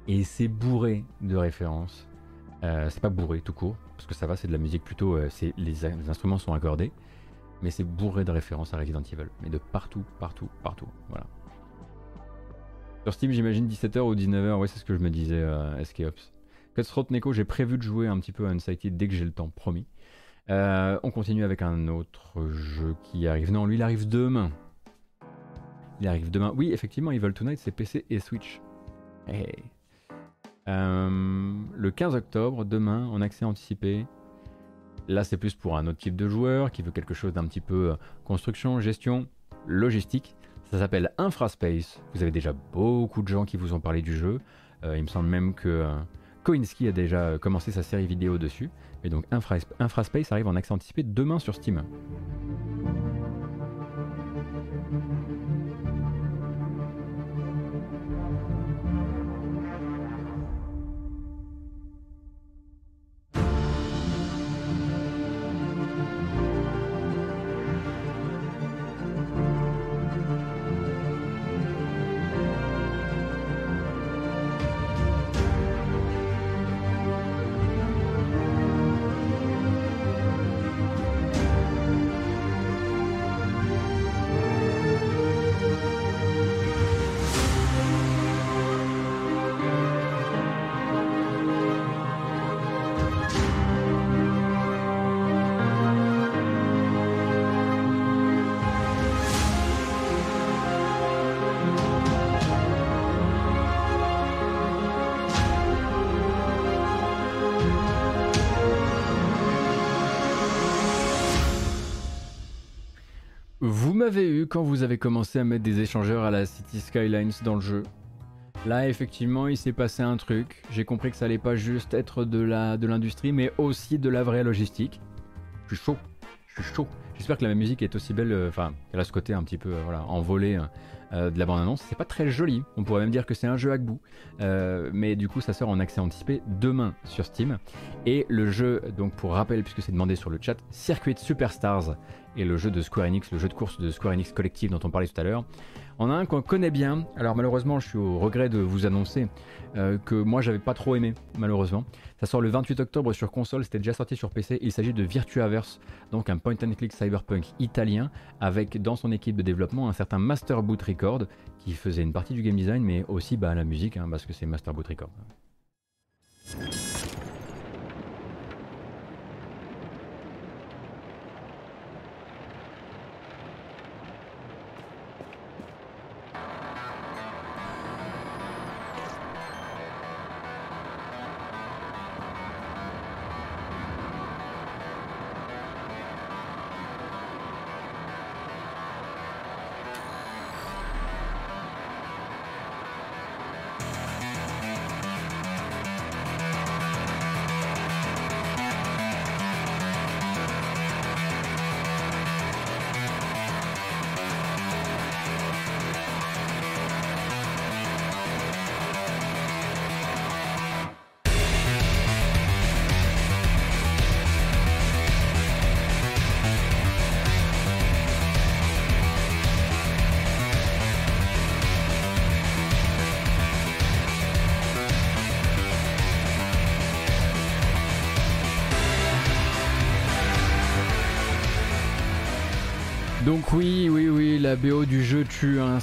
Et c'est bourré de références. Euh, c'est pas bourré tout court, parce que ça va, c'est de la musique plutôt. Euh, les, instruments sont accordés. Mais c'est bourré de références à Resident Evil. Mais de partout, partout, partout. Voilà. Sur Steam, j'imagine 17h ou 19h. Ouais, c'est ce que je me disais, euh, SK Cutthroat Neko, j'ai prévu de jouer un petit peu à Unsighted dès que j'ai le temps, promis. Euh, on continue avec un autre jeu qui arrive. Non, lui, il arrive demain. Il arrive demain. Oui, effectivement, Evil Tonight, c'est PC et Switch. Euh, le 15 octobre, demain, en accès anticipé. Là, c'est plus pour un autre type de joueur qui veut quelque chose d'un petit peu euh, construction, gestion, logistique. Ça s'appelle Infraspace. Vous avez déjà beaucoup de gens qui vous ont parlé du jeu. il me semble même que Koinski a déjà commencé sa série vidéo dessus. Et donc Infraspace arrive en accès anticipé demain sur Steam. Quand vous avez commencé à mettre des échangeurs à la City Skylines dans le jeu. Là, effectivement, il s'est passé un truc. J'ai compris que ça allait pas juste être de la de l'industrie, mais aussi de la vraie logistique. Je suis chaud. Je suis chaud. J'espère que la musique est aussi belle, euh, enfin, qu'elle a ce côté un petit peu, euh, voilà, envolé hein. Euh, de la bande-annonce. C'est pas très joli, on pourrait même dire que c'est un jeu à bout, euh, mais du coup ça sort en accès anticipé demain sur Steam. Et le jeu, donc pour rappel, puisque c'est demandé sur le chat, Circuit Superstars et le jeu de Square Enix, le jeu de course de Square Enix Collective dont on parlait tout à l'heure, on a un qu'on connaît bien. Alors malheureusement, je suis au regret de vous annoncer euh, que moi j'avais pas trop aimé, malheureusement. Ça sort le 28 octobre sur console, c'était déjà sorti sur PC. Il s'agit de Virtuaverse, donc un point and click cyberpunk italien avec dans son équipe de développement un certain Master Boot Record qui faisait une partie du game design, mais aussi bah, la musique, hein, parce que c'est Master Boot Record.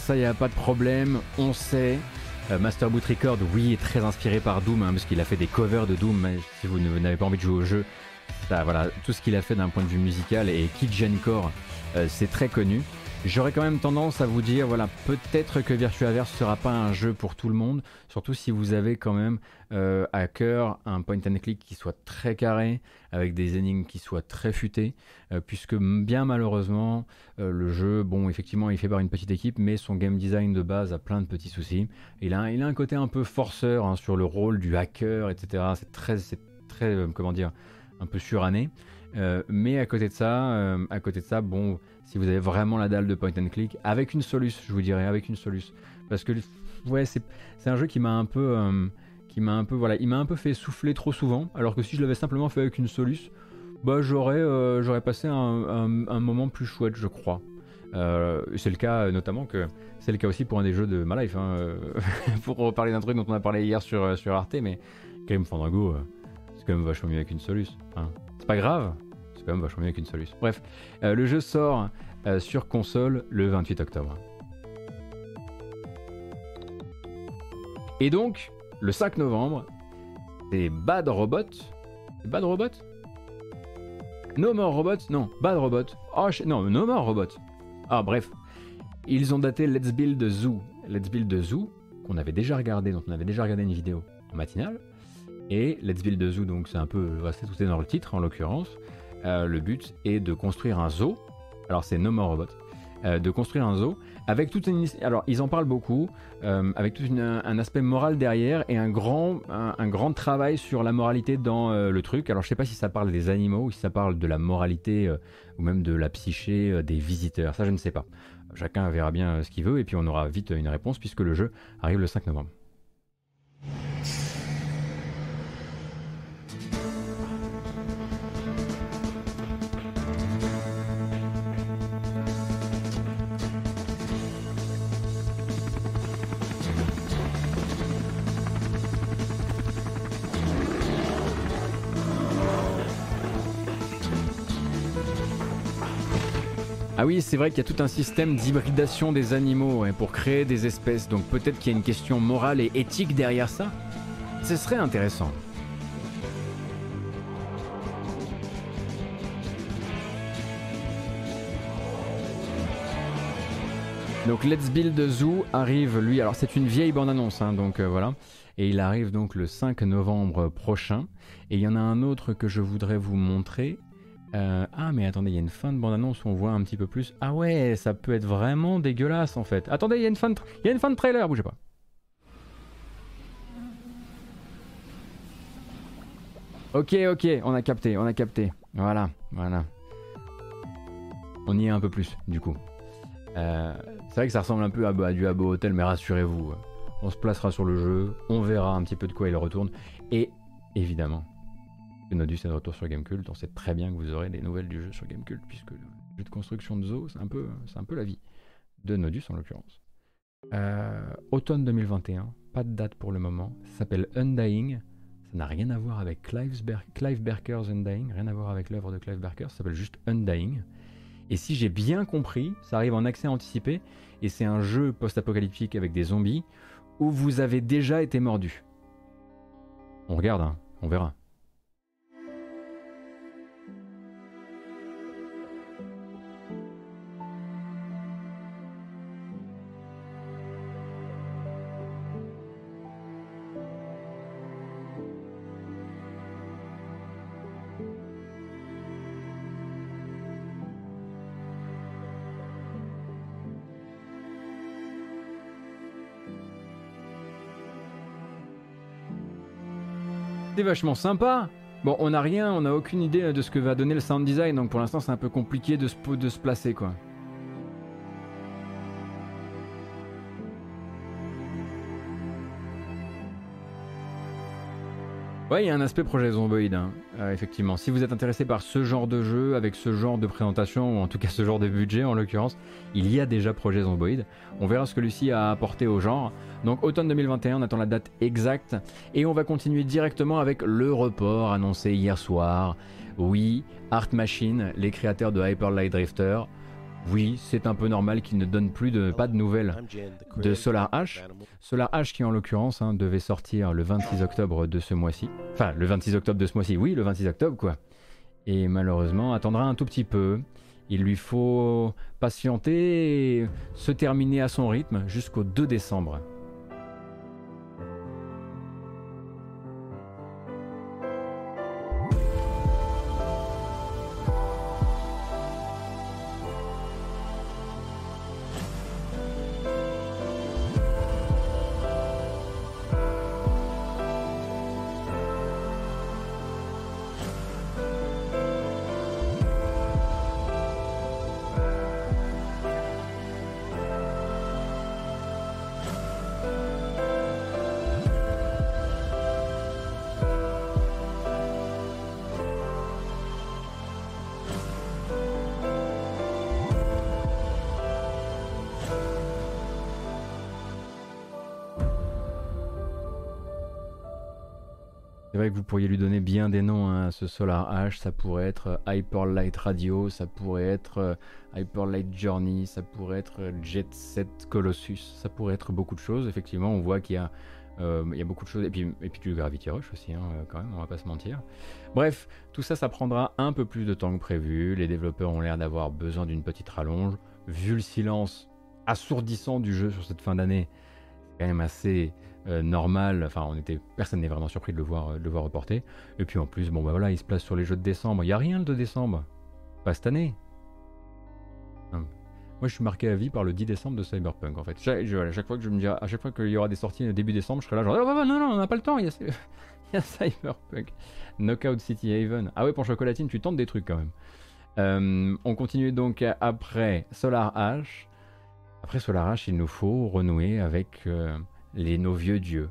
Ça y a pas de problème, on sait. Euh, Master Boot Record, oui, est très inspiré par Doom, hein, parce qu'il a fait des covers de Doom. si vous n'avez pas envie de jouer au jeu, voilà, tout ce qu'il a fait d'un point de vue musical et Kid Gencore, euh, c'est très connu. J'aurais quand même tendance à vous dire, voilà, peut-être que Virtuaverse sera pas un jeu pour tout le monde, surtout si vous avez quand même euh, à cœur un point and click qui soit très carré, avec des énigmes qui soient très futés, euh, puisque bien malheureusement, le jeu, bon, effectivement, il fait par une petite équipe, mais son game design de base a plein de petits soucis. Il a, il a un côté un peu forceur hein, sur le rôle du hacker, etc. C'est très, c'est très, comment dire, un peu suranné. Mais à côté de ça, à côté de ça, bon si vous avez vraiment la dalle de point and click, avec une soluce, je vous dirais, avec une soluce. Parce que ouais, c'est un jeu qui m'a un peu, euh, qui m'a un peu, voilà, il m'a un peu fait souffler trop souvent. Alors que si je l'avais simplement fait avec une soluce, bah j'aurais, euh, j'aurais passé un, moment plus chouette, je crois. Euh, c'est le cas notamment que c'est le cas aussi pour un des jeux de ma life. Hein, pour parler d'un truc dont on a parlé hier sur sur Arte, mais Grim Fandango, c'est quand même vachement mieux avec une soluce. Hein. C'est pas grave, c'est quand même vachement mieux qu'une solution. Bref, euh, le jeu sort euh, sur console le 28 octobre. Et donc, le 5 novembre, c'est Bad Robot. Bad Robot? No More Robot? Non, Bad Robot. Oh, non, No More Robot. Ah, bref. Ils ont daté Let's Build Zoo. Let's Build Zoo, qu'on avait déjà regardé, dont on avait déjà regardé une vidéo en matinale. Et Let's Build Zoo, donc c'est un peu, c'est tout est dans le titre en l'occurrence. Euh, le but est de construire un zoo. Alors c'est No More Robot. Euh, de construire un zoo avec toute une alors ils en parlent beaucoup euh, avec tout un aspect moral derrière et un grand un, grand travail sur la moralité dans le truc alors je sais pas si ça parle des animaux ou si ça parle de la moralité ou même de la psyché des visiteurs ça je ne sais pas chacun verra bien ce qu'il veut et puis on aura vite une réponse puisque le jeu arrive le 5 novembre Ah oui, c'est vrai qu'il y a tout un système d'hybridation des animaux pour créer des espèces, donc peut-être qu'il y a une question morale et éthique derrière ça. Ce serait intéressant. Donc Let's Build a Zoo arrive lui, alors c'est une vieille bande-annonce, hein, donc euh, voilà, et il arrive donc le 5 novembre prochain. Et il y en a un autre que je voudrais vous montrer, euh, ah mais attendez, il y a une fin de bande-annonce où on voit un petit peu plus. Ah ouais, ça peut être vraiment dégueulasse en fait. Attendez, il y a une fin de, il y a une fin de trailer, bougez pas. Ok, ok, on a capté, on a capté. Voilà, voilà. On y est un peu plus, du coup. Euh, c'est vrai que ça ressemble un peu à, à du Abo Hotel, mais rassurez-vous, on se placera sur le jeu, on verra un petit peu de quoi il retourne. Et évidemment, Nodus est de retour sur Gamecult, on sait très bien que vous aurez des nouvelles du jeu sur Gamecult, puisque le jeu de construction de zoo, c'est un, peu, un peu la vie de Nodus en l'occurrence. Euh, automne 2021, pas de date pour le moment, ça s'appelle Undying, ça n'a rien à voir avec Clive, Barker's Undying, rien à voir avec l'œuvre de Clive Barker, ça s'appelle juste Undying. Et si j'ai bien compris, ça arrive en accès anticipé, et c'est un jeu post-apocalyptique avec des zombies, où vous avez déjà été mordu. On regarde, hein, on verra. Vachement sympa. Bon, on n'a rien, on n'a aucune idée de ce que va donner le sound design, donc pour l'instant c'est un peu compliqué de se, de se placer quoi. Ouais, il y a un aspect projet Zomboid, hein. euh, effectivement. Si vous êtes intéressé par ce genre de jeu, avec ce genre de présentation, ou en tout cas ce genre de budget en l'occurrence, il y a déjà projet Zomboid. On verra ce que Lucie a apporté au genre. Donc automne 2021, on attend la date exacte. Et on va continuer directement avec le report annoncé hier soir. Oui, Art Machine, les créateurs de Hyper Light Drifter, oui, c'est un peu normal qu'il ne donne plus de pas de nouvelles de Solar H. Solar H qui en l'occurrence hein, devait sortir le 26 octobre de ce mois-ci. Enfin, le 26 octobre de ce mois-ci, oui, le 26 octobre quoi. Et malheureusement, attendra un tout petit peu. Il lui faut patienter et se terminer à son rythme jusqu'au 2 décembre. Vous pourriez lui donner bien des noms à hein. ce Solar H. Ça pourrait être euh, Hyper Light Radio, ça pourrait être euh, Hyper Light Journey, ça pourrait être euh, Jet Set Colossus, ça pourrait être beaucoup de choses. Effectivement, on voit qu'il y a, beaucoup de choses. Et puis, et puis du Gravity Rush aussi, hein, quand même, on va pas se mentir. Bref, tout ça, ça prendra un peu plus de temps que prévu. Les développeurs ont l'air d'avoir besoin d'une petite rallonge. Vu le silence assourdissant du jeu sur cette fin d'année, c'est quand même assez euh, normal. Enfin, on était, personne n'est vraiment surpris de le voir, de le voir reporter. Et puis en plus, bon bah voilà, il se place sur les jeux de décembre. Il y a rien le 2 décembre, pas cette année. Hum. Moi, je suis marqué à vie par le 10 décembre de Cyberpunk. En fait, à chaque fois que je me dis, à chaque fois qu'il y aura des sorties début décembre, je serai là genre, oh, non non, on n'a pas le temps. Il y, a, il y a Cyberpunk, Knockout City Haven. Ah ouais, pour chocolatine, tu tentes des trucs quand même. Euh, on continue donc après Solar H. Après Solar H, il nous faut renouer avec euh, les, nos vieux dieux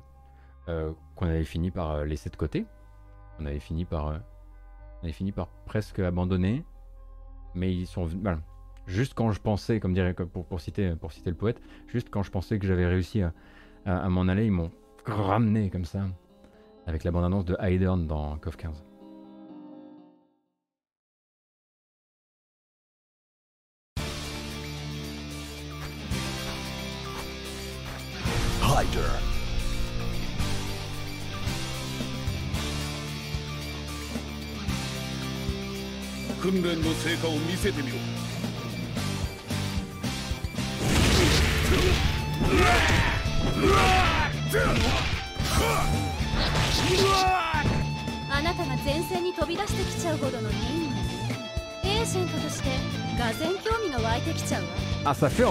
euh, qu'on avait fini par euh, laisser de côté. On avait fini par, euh, on avait fini par presque abandonner. Mais ils sont voilà. Juste quand je pensais, comme dirait pour, pour, citer, pour citer le poète, juste quand je pensais que j'avais réussi à, m'en aller, ils m'ont ramené comme ça, avec la bande-annonce de Hydern dans KOF 15. Hider. あなたが前線に飛び出してきちゃうほどの任務エージェントとして俄然興味が湧いてきちゃうわ。あさ fait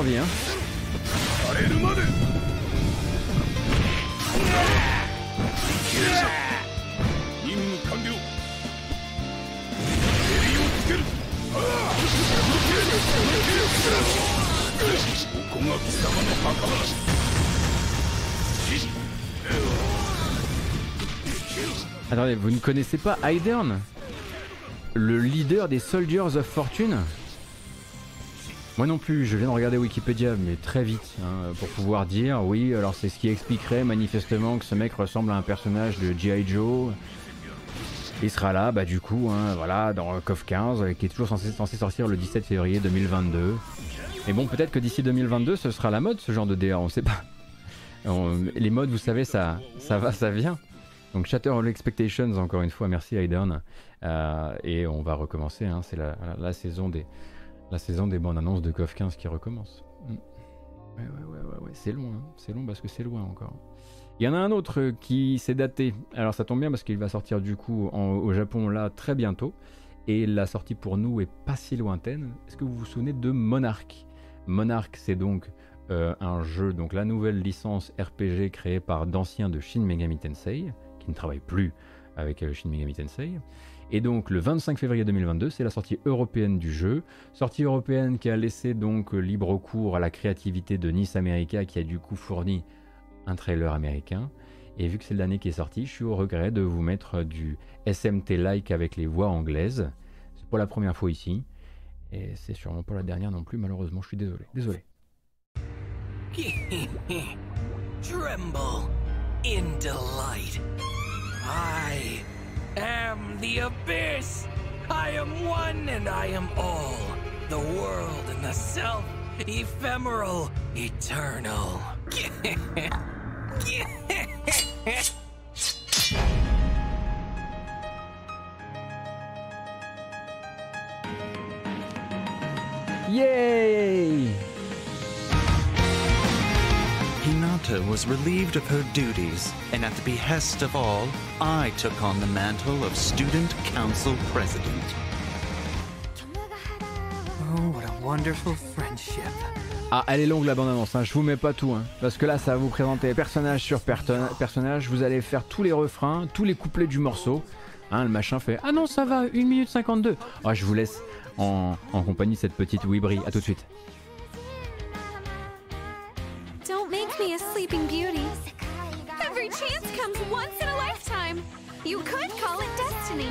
Attendez, vous ne connaissez pas Hydern Le leader des Soldiers of Fortune? Moi non plus, je viens de regarder Wikipédia, mais très vite, hein, pour pouvoir dire, oui, alors c'est ce qui expliquerait manifestement que ce mec ressemble à un personnage de G.I. Joe. Il sera là, bah du coup, hein, voilà, dans KOF 15, qui est toujours censé, sortir le 17 février 2022. Mais bon, peut-être que d'ici 2022, ce sera la mode, ce genre de DA, on sait pas. les modes, vous savez, ça, ça va, ça vient. Donc Shatter All Expectations, encore une fois, merci Aiden. Euh, et on va recommencer, hein, c'est la saison des la saison des bandes annonces de KOF 15 qui recommence. Mm. Ouais, ouais, ouais, ouais, c'est long, hein. c'est long parce que c'est loin encore. Il y en a un autre qui s'est daté. Alors ça tombe bien parce qu'il va sortir du coup au Japon là très bientôt. Et la sortie pour nous est pas si lointaine. Est-ce que vous vous souvenez de Monarch? Monarch, c'est donc euh, un jeu, donc la nouvelle licence RPG créée par d'anciens de Shin Megami Tensei, qui ne travaille plus avec euh, Shin Megami Tensei. Et donc le 25 février 2022, c'est la sortie européenne du jeu. Sortie européenne qui a laissé donc libre cours à la créativité de Nice America qui a du coup fourni un trailer américain. Et vu que c'est l'année qui est sortie, je suis au regret de vous mettre du SMT-like avec les voix anglaises. C'est pas la première fois ici. Et c'est sûrement pas la dernière non plus, malheureusement, je suis désolé. Désolé. Tremble in delight. Am the abyss. I am one and I am all. the world and the self, ephemeral, eternal. Yay Hinata was relieved of her duties, and at the behest of all, I took on the mantle of Student Council President. Oh, what a wonderful friendship. Ah, elle est longue la bande-annonce, hein. je vous mets pas tout, hein. parce que là ça va vous présenter personnage sur personnage, vous allez faire tous les refrains, tous les couplets du morceau. Hein, le machin fait Ah non, ça va, 1 minute 52. Ah, je vous laisse en, en compagnie de cette petite Wibri. À tout de suite. Me a sleeping beauty. Every chance comes once in a lifetime. You could call it destiny.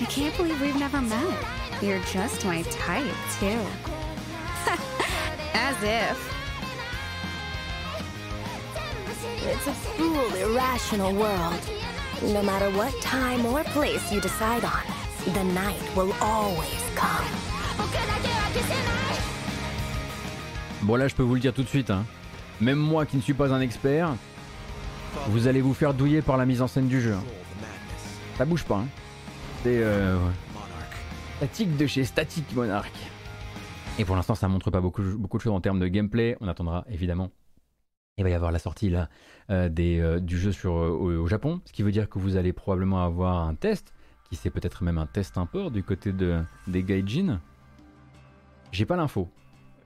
I can't believe we've never met. You're just my type, too. As if. It's a cruel, irrational world. No matter what time or place you decide on, the night will always come. Bon là je peux vous le dire tout de suite, hein. même moi qui ne suis pas un expert, vous allez vous faire douiller par la mise en scène du jeu. hein. Ça bouge pas. hein. C'est euh, statique de chez Static Monarch. Et pour l'instant ça montre pas beaucoup, de choses en termes de gameplay. On attendra évidemment. Il va y avoir la sortie là euh, euh, du jeu euh, au, au Japon, ce qui veut dire que vous allez probablement avoir un test, qui c'est peut-être même un test import du côté de, des Gaijin. J'ai pas l'info,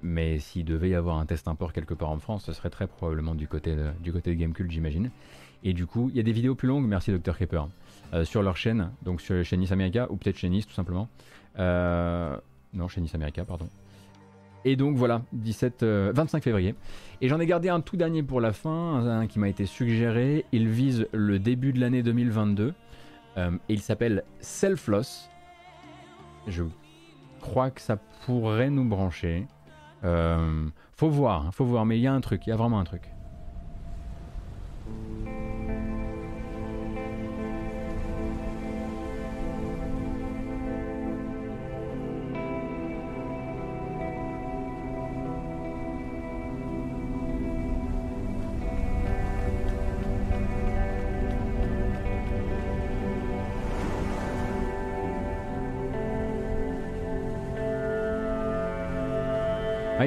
mais s'il devait y avoir un test import quelque part en France, ce serait très probablement du côté de, du côté de Gamecult, j'imagine. Et du coup, il y a des vidéos plus longues, merci Dr. Creeper, euh, sur leur chaîne, donc sur chez Nice America, ou peut-être chez Nice tout simplement. Euh, non, chez Nice America, pardon. Et donc voilà, 17, euh, 25 février. Et j'en ai gardé un tout dernier pour la fin, un qui m'a été suggéré. Il vise le début de l'année 2022. euh, et il s'appelle Selfloss. Je crois que ça pourrait nous brancher. Euh, faut voir, hein, faut voir, mais il y a un truc, il y a vraiment un truc.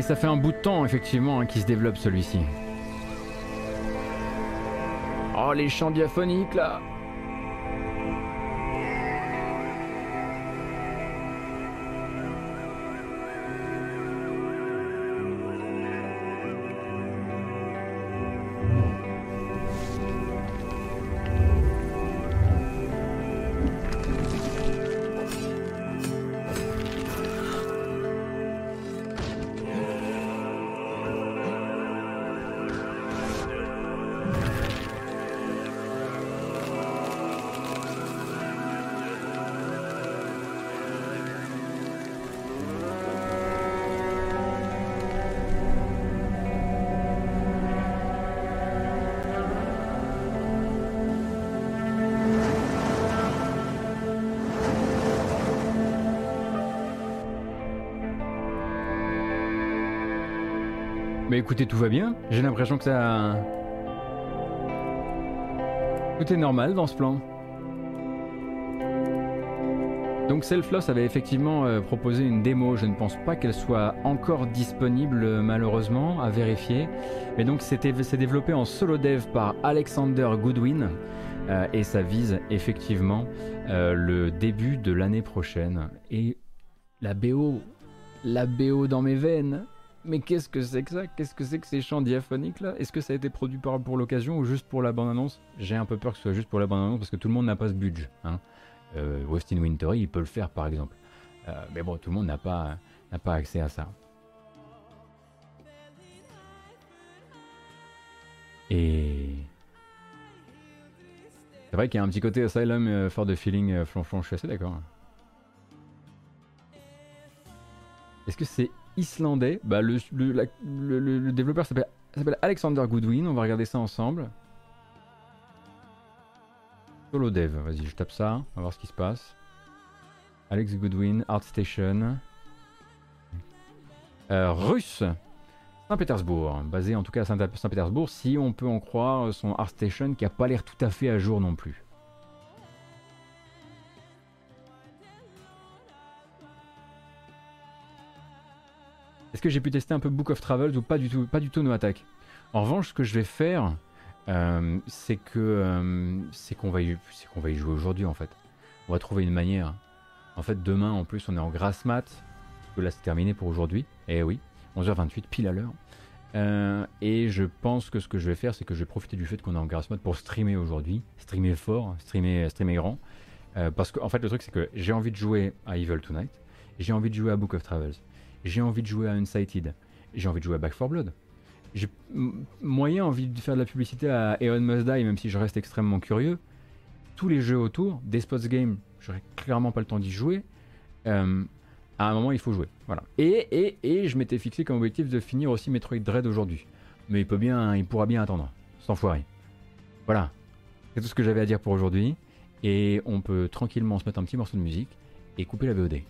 Et ça fait un bout de temps, effectivement, hein, qu'il se développe celui-ci. Oh, les chants diaphoniques, là Mais écoutez, tout va bien. J'ai l'impression que ça. Tout est normal dans ce plan. Donc Selfloss avait effectivement euh, proposé une démo, je ne pense pas qu'elle soit encore disponible euh, malheureusement, à vérifier. Mais donc c'est développé en solo dev par Alexander Goodwin euh, et ça vise effectivement le début de l'année prochaine. Et la BO, la BO dans mes veines. Mais qu'est-ce que c'est que ça? Qu'est-ce que c'est que ces chants diaphoniques là? Est-ce que ça a été produit par, pour l'occasion ou juste pour la bande-annonce? J'ai un peu peur que ce soit juste pour la bande-annonce parce que tout le monde n'a pas ce budget. Hein. Euh, Austin Wintory, il peut le faire par exemple. Euh, mais bon, tout le monde n'a pas, n'a pas accès à ça. Et. C'est vrai qu'il y a un petit côté Asylum euh, for the feeling euh, flonflon, je suis assez d'accord. Est-ce que c'est islandais bah, le, développeur s'appelle s'appelle Alexander Goodwin, on va regarder ça ensemble. Solo dev, vas-y, je tape ça, on va voir ce qui se passe. Alex Goodwin, ArtStation. Euh, russe, Saint-Pétersbourg, basé en tout cas à Saint-Pétersbourg, si on peut en croire son ArtStation qui a pas l'air tout à fait à jour non plus. Est-ce que j'ai pu tester un peu Book of Travels ou pas du tout Pas du tout No Attack. En revanche, ce que je vais faire, euh, c'est que euh, c'est qu'on va, y, qu'on va y jouer aujourd'hui en fait. On va trouver une manière. En fait, demain en plus, on est en grasse mat. que là, c'est terminé pour aujourd'hui. Eh oui, 11h28, pile à l'heure. Euh, et je pense que ce que je vais faire, c'est que je vais profiter du fait qu'on est en grasse mat pour streamer aujourd'hui. Streamer fort, streamer, streamer grand. parce qu'en en fait, le truc, c'est que j'ai envie de jouer à Evil Tonight. J'ai envie de jouer à Book of Travels j'ai envie de jouer à Unsighted, j'ai envie de jouer à Back 4 Blood. J'ai moyen envie de faire de la publicité à Eon Must Die, même si je reste extrêmement curieux. Tous les jeux autour, des spots game, j'aurais clairement pas le temps d'y jouer. Euh, à un moment, il faut jouer. Voilà. Et, et, et je m'étais fixé comme objectif de finir aussi Metroid Dread aujourd'hui. Mais il peut bien, il pourra bien attendre, sans foirer. Voilà. C'est tout ce que j'avais à dire pour aujourd'hui. Et on peut tranquillement se mettre un petit morceau de musique et couper la VOD.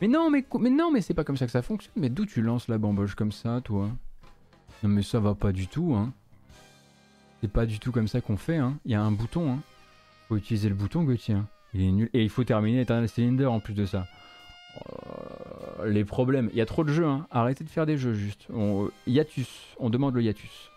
Mais non, mais, non, mais c'est pas comme ça que ça fonctionne. Mais d'où tu lances la bamboche comme ça, toi? Non, mais ça va pas du tout, hein. C'est pas du tout comme ça qu'on fait, hein. Il y a un bouton, hein. Faut utiliser le bouton, Gauthier. Hein. Il est nul. Et il faut terminer Eternal Cylinder en plus de ça. Oh, les problèmes. Il y a trop de jeux, hein. Arrêtez de faire des jeux, juste. On, hiatus. On demande le hiatus.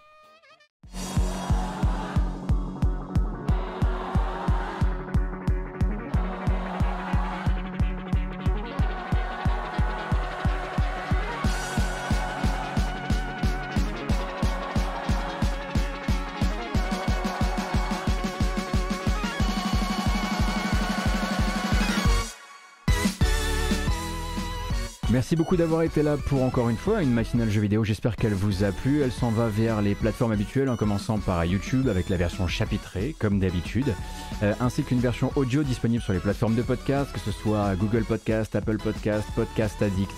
Merci beaucoup d'avoir été là pour encore une fois une matinale jeu vidéo. J'espère qu'elle vous a plu. Elle s'en va vers les plateformes habituelles en commençant par YouTube avec la version chapitrée comme d'habitude, euh, ainsi qu'une version audio disponible sur les plateformes de podcast, que ce soit Google Podcast, Apple Podcast, Podcast Addict,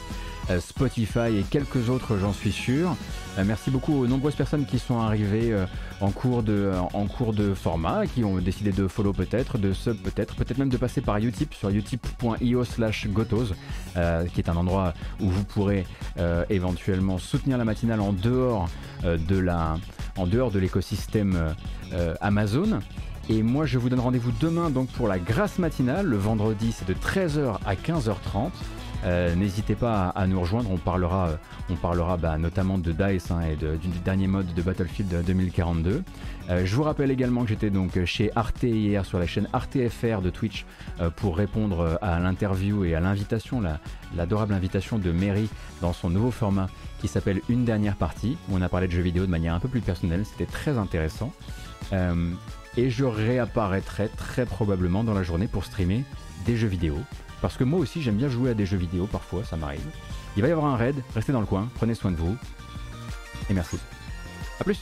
Spotify et quelques autres, j'en suis sûr. Euh, merci beaucoup aux nombreuses personnes qui sont arrivées euh, en, cours de, format, qui ont décidé de follow peut-être, de sub peut-être, peut-être même de passer par Utip sur utip.io slash gotos, qui est un endroit où vous pourrez éventuellement soutenir la matinale en dehors de la, en dehors de l'écosystème Amazon. Et moi je vous donne rendez-vous demain donc pour la grâce matinale, le vendredi c'est de 13h à 15h30. Euh, n'hésitez pas à, nous rejoindre, on parlera, euh, on parlera bah, notamment de DICE hein, et du dernier mode de Battlefield 2042. Euh, je vous rappelle également que j'étais donc chez Arte hier sur la chaîne ArteFR de Twitch pour répondre à l'interview et à l'invitation, l'adorable invitation de Mary dans son nouveau format qui s'appelle Une dernière partie, où on a parlé de jeux vidéo de manière un peu plus personnelle, c'était très intéressant. et je réapparaîtrai très probablement dans la journée pour streamer des jeux vidéo parce que moi aussi j'aime bien jouer à des jeux vidéo parfois, ça m'arrive. Il va y avoir un raid, restez dans le coin, prenez soin de vous, et merci. A plus